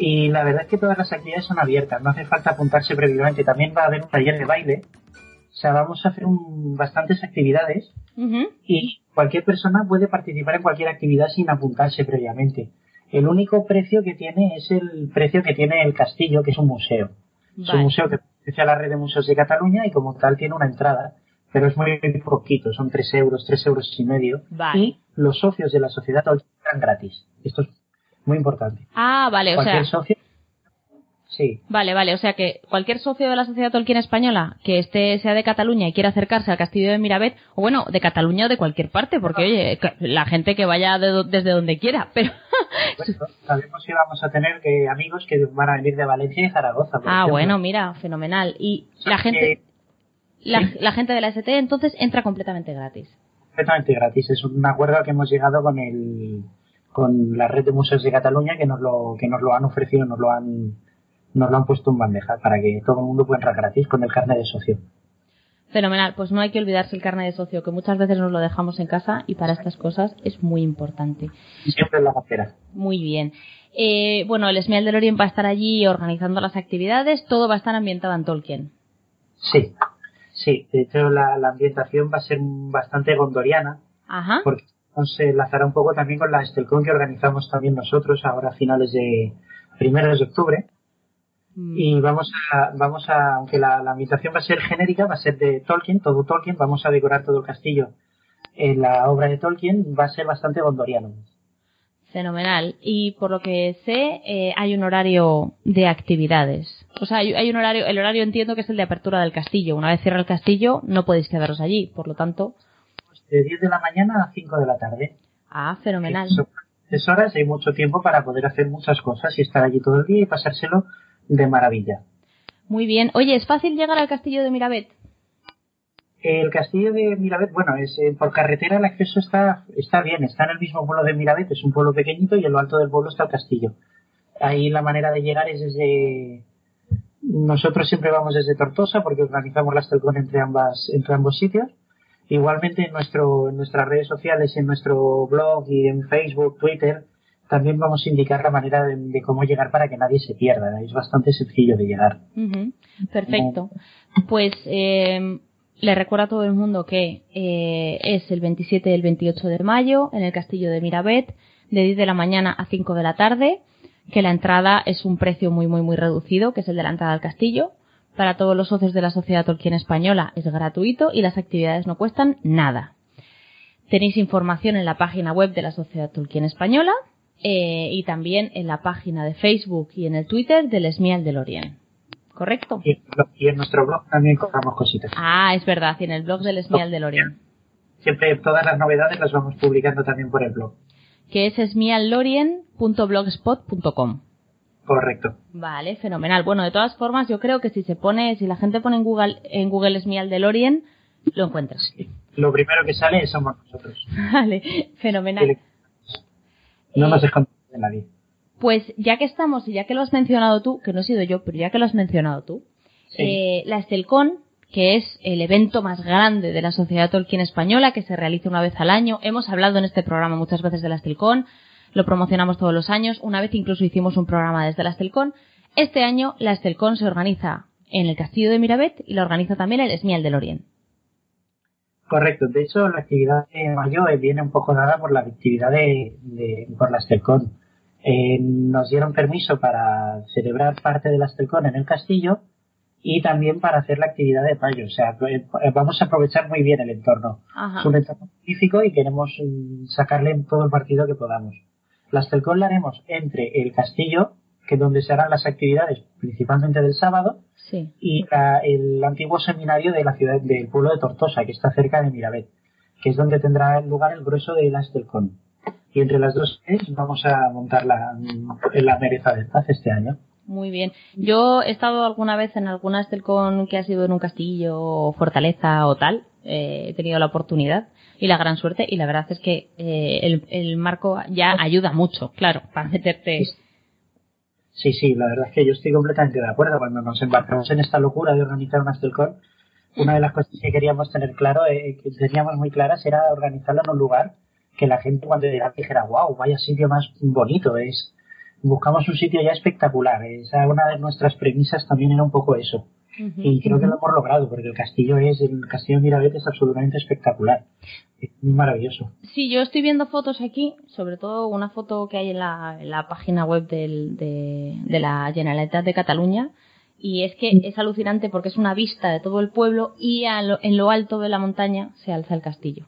Speaker 6: y la verdad es que todas las actividades son abiertas, no hace falta apuntarse previamente. También va a haber un taller de baile. O sea, vamos a hacer bastantes actividades y cualquier persona puede participar en cualquier actividad sin apuntarse previamente. El único precio que tiene es el precio que tiene el castillo, que es un museo. Es un museo que pertenece a la red de museos de Cataluña y como tal tiene una entrada, pero es muy poquito, son tres euros, tres euros y medio. Y los socios de la sociedad están gratis. Esto es muy importante.
Speaker 4: Ah, vale, o sea.
Speaker 6: socio. Sí.
Speaker 4: Vale, vale, o sea que cualquier socio de la Sociedad Tolkien Española que esté, sea de Cataluña y quiera acercarse al castillo de Mirabet, o bueno, de Cataluña o de cualquier parte, porque oye, la gente que vaya desde donde quiera, pero.
Speaker 6: sabemos que vamos a tener que amigos que van a venir de Valencia y Zaragoza.
Speaker 4: ah, bueno, mira, fenomenal. Y la gente. La, la gente de la ST entonces entra completamente gratis.
Speaker 6: Completamente gratis. Es un acuerdo que hemos llegado con el con la red de museos de Cataluña que nos lo, que nos lo han ofrecido, nos lo han, nos lo han puesto en bandeja para que todo el mundo pueda entrar gratis con el carnet de socio.
Speaker 4: Fenomenal, pues no hay que olvidarse el carnet de socio, que muchas veces nos lo dejamos en casa y para estas cosas es muy importante.
Speaker 6: Siempre en la cartera.
Speaker 4: Muy bien. Eh, bueno, el Esmial del Orient va a estar allí organizando las actividades, todo va a estar ambientado en Tolkien.
Speaker 6: Sí, sí, de hecho la, ambientación va a ser bastante gondoriana,
Speaker 4: Ajá.
Speaker 6: porque se enlazará un poco también con la Estelcon que organizamos también nosotros ahora a finales de primeros de octubre. Mm. Y vamos a, vamos a, aunque la, la ambientación va a ser genérica, va a ser de Tolkien, todo Tolkien, vamos a decorar todo el castillo en la obra de Tolkien, va a ser bastante gondoriano.
Speaker 4: Fenomenal. Y por lo que sé, eh, hay un horario de actividades. O sea, hay, hay, un horario, el horario entiendo que es el de apertura del castillo. Una vez cierra el castillo, no podéis quedaros allí. Por lo tanto,
Speaker 6: de 10 de la mañana a 5 de la tarde.
Speaker 4: Ah, fenomenal.
Speaker 6: Tres horas hay mucho tiempo para poder hacer muchas cosas y estar allí todo el día y pasárselo de maravilla.
Speaker 4: Muy bien. Oye, ¿es fácil llegar al castillo de Mirabet?
Speaker 6: El castillo de Mirabet, bueno, es eh, por carretera el acceso está, está bien, está en el mismo pueblo de Mirabet, es un pueblo pequeñito y en lo alto del pueblo está el castillo. Ahí la manera de llegar es desde... Nosotros siempre vamos desde Tortosa porque organizamos la Telcon entre, ambas, entre ambos sitios Igualmente en, nuestro, en nuestras redes sociales, en nuestro blog y en Facebook, Twitter, también vamos a indicar la manera de, cómo llegar para que nadie se pierda. Es bastante sencillo de llegar.
Speaker 4: Perfecto. Pues eh, le recuerdo a todo el mundo que eh, es el 27 y el 28 de mayo en el castillo de Mirabet, de 10 de la mañana a 5 de la tarde, que la entrada es un precio muy, muy, muy reducido, que es el de la entrada al castillo para todos los socios de la Sociedad Tolkien Española es gratuito y las actividades no cuestan nada. Tenéis información en la página web de la Sociedad Tolkien Española eh, y también en la página de Facebook y en el Twitter del Esmial del Orient. ¿Correcto?
Speaker 6: Y, en nuestro blog también contamos cositas.
Speaker 4: Ah, es verdad, y en el blog del Esmial del Orient.
Speaker 6: Siempre todas las novedades las vamos publicando también por el blog.
Speaker 4: Que es esmiallorien.blogspot.com.
Speaker 6: Correcto.
Speaker 4: Vale, fenomenal. Bueno, de todas formas, yo creo que si se pone, si la gente pone en Google, en Google Esmial del Orient, lo encuentras.
Speaker 6: Lo primero que sale somos nosotros.
Speaker 4: Vale, fenomenal.
Speaker 6: No nos escondemos de nadie.
Speaker 4: Pues ya que estamos y ya que lo has mencionado tú, que no he sido yo, pero ya que lo has mencionado tú, eh, la Estelcon que es el evento más grande de la Sociedad Tolkien Española, que se realiza una vez al año. Hemos hablado en este programa muchas veces de la Estelcon, lo promocionamos todos los años, una vez incluso hicimos un programa desde la Estelcon. Este año la Estelcon se organiza en el Castillo de Mirabet y la organiza también el Esmial del Orient.
Speaker 6: Correcto, de hecho la actividad de mayo viene un poco dada por la actividad de, por la Estelcon. Eh, nos dieron permiso para celebrar parte de la Estelcon en el castillo y también para hacer la actividad de mayo. O sea, eh, vamos a aprovechar muy bien el entorno. Es un entorno magnífico y queremos mm, sacarle todo el partido que podamos. La Estelcon la haremos entre el castillo, que es donde se harán las actividades principalmente del sábado, y el antiguo seminario de la ciudad del pueblo de Tortosa, que está cerca de Mirabet, que es donde tendrá lugar el grueso de la Estelcon. Y entre las dos vamos a montar la, la Mereza de Paz este año.
Speaker 4: Muy bien. Yo he estado alguna vez en alguna Estelcon que ha sido en un castillo o fortaleza o tal. Eh, he tenido la oportunidad y la gran suerte y la verdad es que eh, el, el, marco ya ayuda mucho, claro, para meterte.
Speaker 6: Sí, sí, la verdad es que yo estoy completamente de acuerdo. Cuando nos embarcamos en esta locura de organizar una Estelcon, una de las cosas que queríamos tener claro, eh, que teníamos muy claras, era organizarlo en un lugar que la gente cuando llegara dijera, wow, vaya sitio más bonito, es buscamos un sitio ya espectacular. Esa una de nuestras premisas también era un poco eso. Y creo que lo hemos logrado, porque el castillo es, el castillo de Mirabet es absolutamente espectacular. Es muy maravilloso.
Speaker 4: Sí, yo estoy viendo fotos aquí, sobre todo una foto que hay en la, la página web del, de, de la Generalitat de Cataluña, y es que es alucinante porque es una vista de todo el pueblo y en lo alto de la montaña se alza el castillo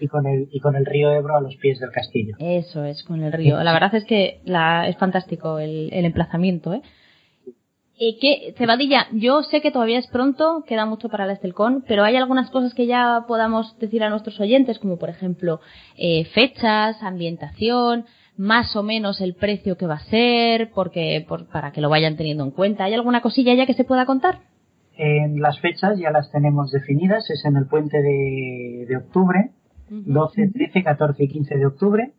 Speaker 6: y con el y con el río Ebro a los pies del castillo.
Speaker 4: Eso es, con el río. La verdad es que la, es fantástico el, el emplazamiento, ¿eh? ¿Y qué, Cebadilla, yo sé que todavía es pronto, queda mucho para el Estelcon, pero hay algunas cosas que ya podamos decir a nuestros oyentes, como por ejemplo eh, fechas, ambientación, más o menos el precio que va a ser, porque por, para que lo vayan teniendo en cuenta. ¿Hay alguna cosilla ya que se pueda contar?
Speaker 6: En las fechas ya las tenemos definidas, es en el puente de, de octubre, 12, 13, 14 y 15 de octubre.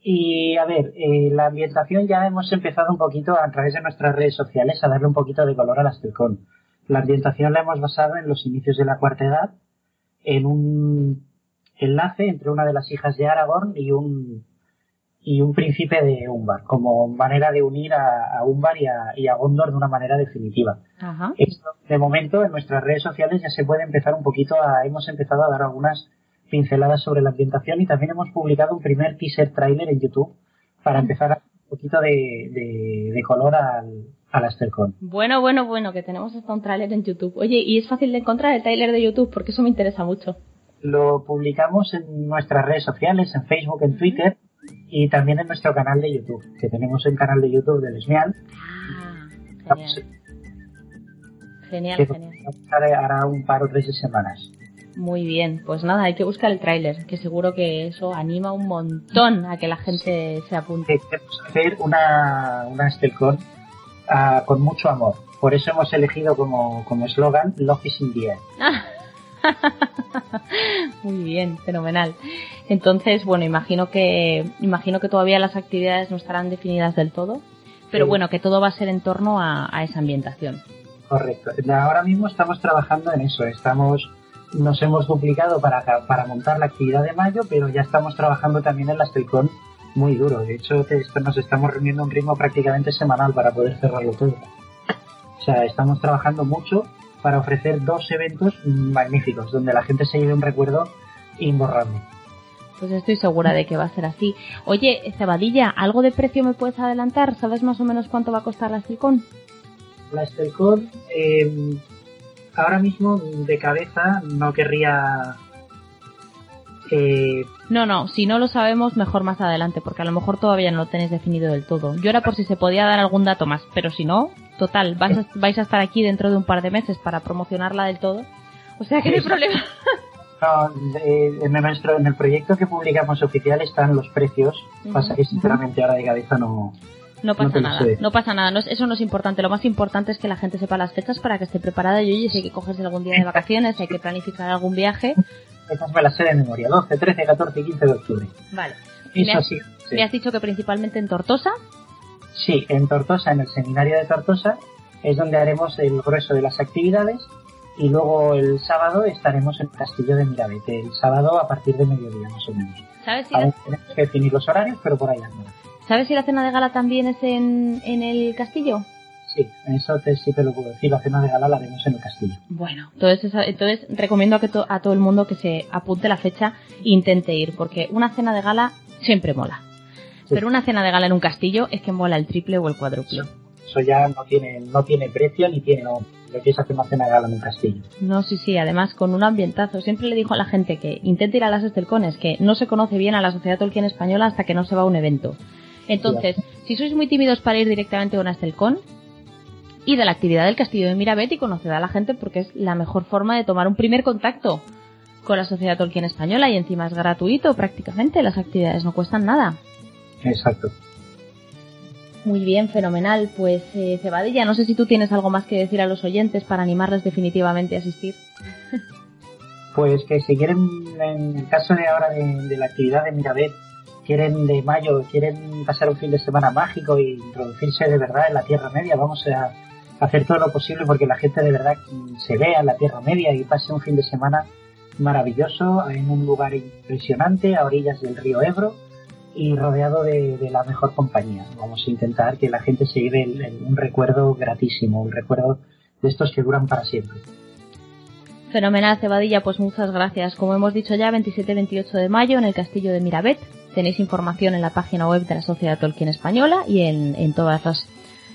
Speaker 6: Y a ver, eh, la ambientación ya hemos empezado un poquito a través de nuestras redes sociales a darle un poquito de color a la Astelcon. La ambientación la hemos basado en los inicios de la cuarta edad, en un enlace entre una de las hijas de Aragorn y un y un príncipe de Umbar, como manera de unir a, a Umbar y a, y a, Gondor de una manera definitiva. Esto, de momento, en nuestras redes sociales ya se puede empezar un poquito a, hemos empezado a dar algunas pinceladas sobre la ambientación y también hemos publicado un primer teaser trailer en YouTube para empezar a dar un poquito de, de, color al, al Astelcon.
Speaker 4: Bueno, bueno, bueno, que tenemos hasta un trailer en YouTube. Oye, ¿y es fácil de encontrar el trailer de YouTube? Porque eso me interesa mucho.
Speaker 6: Lo publicamos en nuestras redes sociales, en Facebook, en Twitter y también en nuestro canal de YouTube, que tenemos el canal de YouTube del Esmial.
Speaker 4: Ah, genial. Genial, genial.
Speaker 6: Hará un par o tres de semanas.
Speaker 4: Muy bien, pues nada, hay que buscar el tráiler, que seguro que eso anima un montón a que la gente se apunte.
Speaker 6: Queremos hacer una, una uh, con mucho amor. Por eso hemos elegido como eslogan Love is in the air.
Speaker 4: Muy bien, fenomenal. Entonces, bueno, imagino que imagino que todavía las actividades no estarán definidas del todo, pero sí. bueno, que todo va a ser en torno a, a esa ambientación.
Speaker 6: Correcto. Ahora mismo estamos trabajando en eso. Estamos nos hemos duplicado para, para montar la actividad de mayo, pero ya estamos trabajando también en la Estelcon muy duro. De hecho, esto nos estamos reuniendo a un ritmo prácticamente semanal para poder cerrarlo todo. O sea, estamos trabajando mucho para ofrecer dos eventos magníficos, donde la gente se lleve un recuerdo imborrable.
Speaker 4: Pues estoy segura de que va a ser así. Oye, Cebadilla, ¿algo de precio me puedes adelantar? ¿Sabes más o menos cuánto va a costar la Estelcon?
Speaker 6: La Estelcon, eh, ahora mismo de cabeza no querría
Speaker 4: eh... No, no, si no lo sabemos, mejor más adelante, porque a lo mejor todavía no lo tenéis definido del todo. Yo era por si se podía dar algún dato más, pero si no, total, vais a, vais a estar aquí dentro de un par de meses para promocionarla del todo. O sea que no hay problema.
Speaker 6: No, en, nuestro, en el proyecto que publicamos oficial están los precios. Pasa que sinceramente ahora de cabeza no,
Speaker 4: no pasa no nada, no pasa nada, no, eso no es importante. Lo más importante es que la gente sepa las fechas para que esté preparada y oye, si hay que cogerse algún día de vacaciones, si hay que planificar algún viaje.
Speaker 6: Estas me las sé de memoria, 12, 13, 14 y 15 de octubre.
Speaker 4: Vale.
Speaker 6: Eso
Speaker 4: me has,
Speaker 6: sí, sí.
Speaker 4: ¿Me has dicho que principalmente en Tortosa?
Speaker 6: Sí, en Tortosa, en el seminario de Tortosa, es donde haremos el grueso de las actividades y luego el sábado estaremos en el castillo de Mirabete, el sábado a partir de mediodía más o menos.
Speaker 4: ¿Sabes si,
Speaker 6: Aún tenemos que definir los horarios, pero por ahí anda.
Speaker 4: ¿Sabes si la cena de gala también es en, en el castillo?
Speaker 6: Sí, eso te, sí te lo puedo decir, la cena de gala la haremos en el castillo.
Speaker 4: Bueno, entonces, entonces recomiendo a, que to- a todo el mundo que se apunte la fecha e intente ir, porque una cena de gala siempre mola.
Speaker 6: Sí.
Speaker 4: Pero una cena de gala en un castillo es que mola el triple o el cuádruple.
Speaker 6: Eso ya no tiene, no tiene precio ni tiene nombre. Lo que es hacer una cena de gala en un castillo.
Speaker 4: No, sí, sí, además con un ambientazo. Siempre le digo a la gente que intente ir a las Estelcones, que no se conoce bien a la Sociedad Tolkien Española hasta que no se va a un evento. Entonces, si sois muy tímidos para ir directamente a una Estelcon, id a la actividad del Castillo de Mirabet y conoced a la gente porque es la mejor forma de tomar un primer contacto con la Sociedad Tolkien Española y encima es gratuito prácticamente, las actividades no cuestan nada.
Speaker 6: Exacto.
Speaker 4: Muy bien, fenomenal. Pues eh, Cebadilla, no sé si tú tienes algo más que decir a los oyentes para animarles definitivamente a asistir.
Speaker 6: Pues que si quieren, en el caso de ahora de, de la actividad de Mirabet, quieren de mayo, quieren pasar un fin de semana mágico y introducirse de verdad en la Tierra Media, vamos a hacer todo lo posible porque la gente de verdad se vea en la Tierra Media y pase un fin de semana maravilloso en un lugar impresionante a orillas del río Ebro y rodeado de, de la mejor compañía. Vamos a intentar que la gente se lleve el- el- un recuerdo gratísimo, un recuerdo de estos que duran para siempre.
Speaker 4: Fenomenal, Cebadilla, pues muchas gracias. Como hemos dicho ya, 27-28 de mayo en el Castillo de Mirabet. Tenéis información en la página web de la Sociedad Tolkien Española y en, en todas las,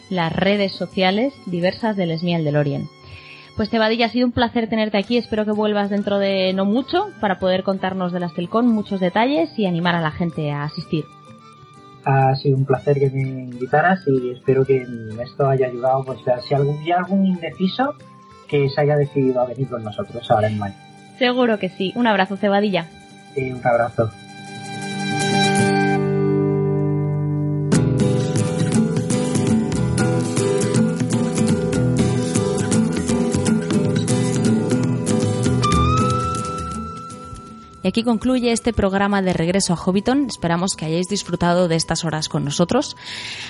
Speaker 4: las redes sociales diversas del Esmial del Orient. Pues Cebadilla, ha sido un placer tenerte aquí. Espero que vuelvas dentro de no mucho para poder contarnos de las Telcon muchos detalles y animar a la gente a asistir.
Speaker 6: Ha sido un placer que me invitaras y espero que esto haya ayudado, pues si algún día algún indeciso que se haya decidido a venir con nosotros ahora en mayo.
Speaker 4: Seguro que sí. Un abrazo, Cebadilla.
Speaker 6: Y un abrazo.
Speaker 4: Y aquí concluye este programa de regreso a Hobbiton. Esperamos que hayáis disfrutado de estas horas con nosotros.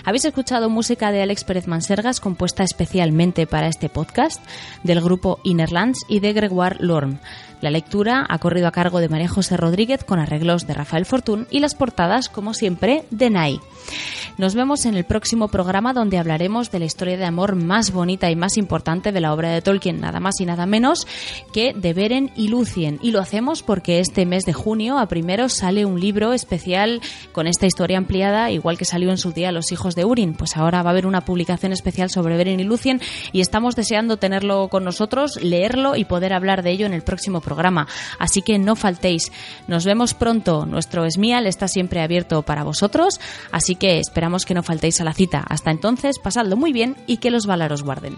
Speaker 4: Habéis escuchado música de Alex Pérez Mansergas compuesta especialmente para este podcast del grupo Innerlands y de Gregoire Lorme. La lectura ha corrido a cargo de María José Rodríguez con arreglos de Rafael Fortún y las portadas, como siempre, de Nai. Nos vemos en el próximo programa donde hablaremos de la historia de amor más bonita y más importante de la obra de Tolkien, nada más y nada menos que de Beren y Lucien. Y lo hacemos porque este mes de junio, a primero, sale un libro especial con esta historia ampliada, igual que salió en su día Los hijos de Urin. Pues ahora va a haber una publicación especial sobre Beren y Lucien y estamos deseando tenerlo con nosotros, leerlo y poder hablar de ello en el próximo programa. Así que no faltéis. Nos vemos pronto. Nuestro Esmial está siempre abierto para vosotros, así que esperamos que no faltéis a la cita. Hasta entonces, pasadlo muy bien y que los Valar os guarden.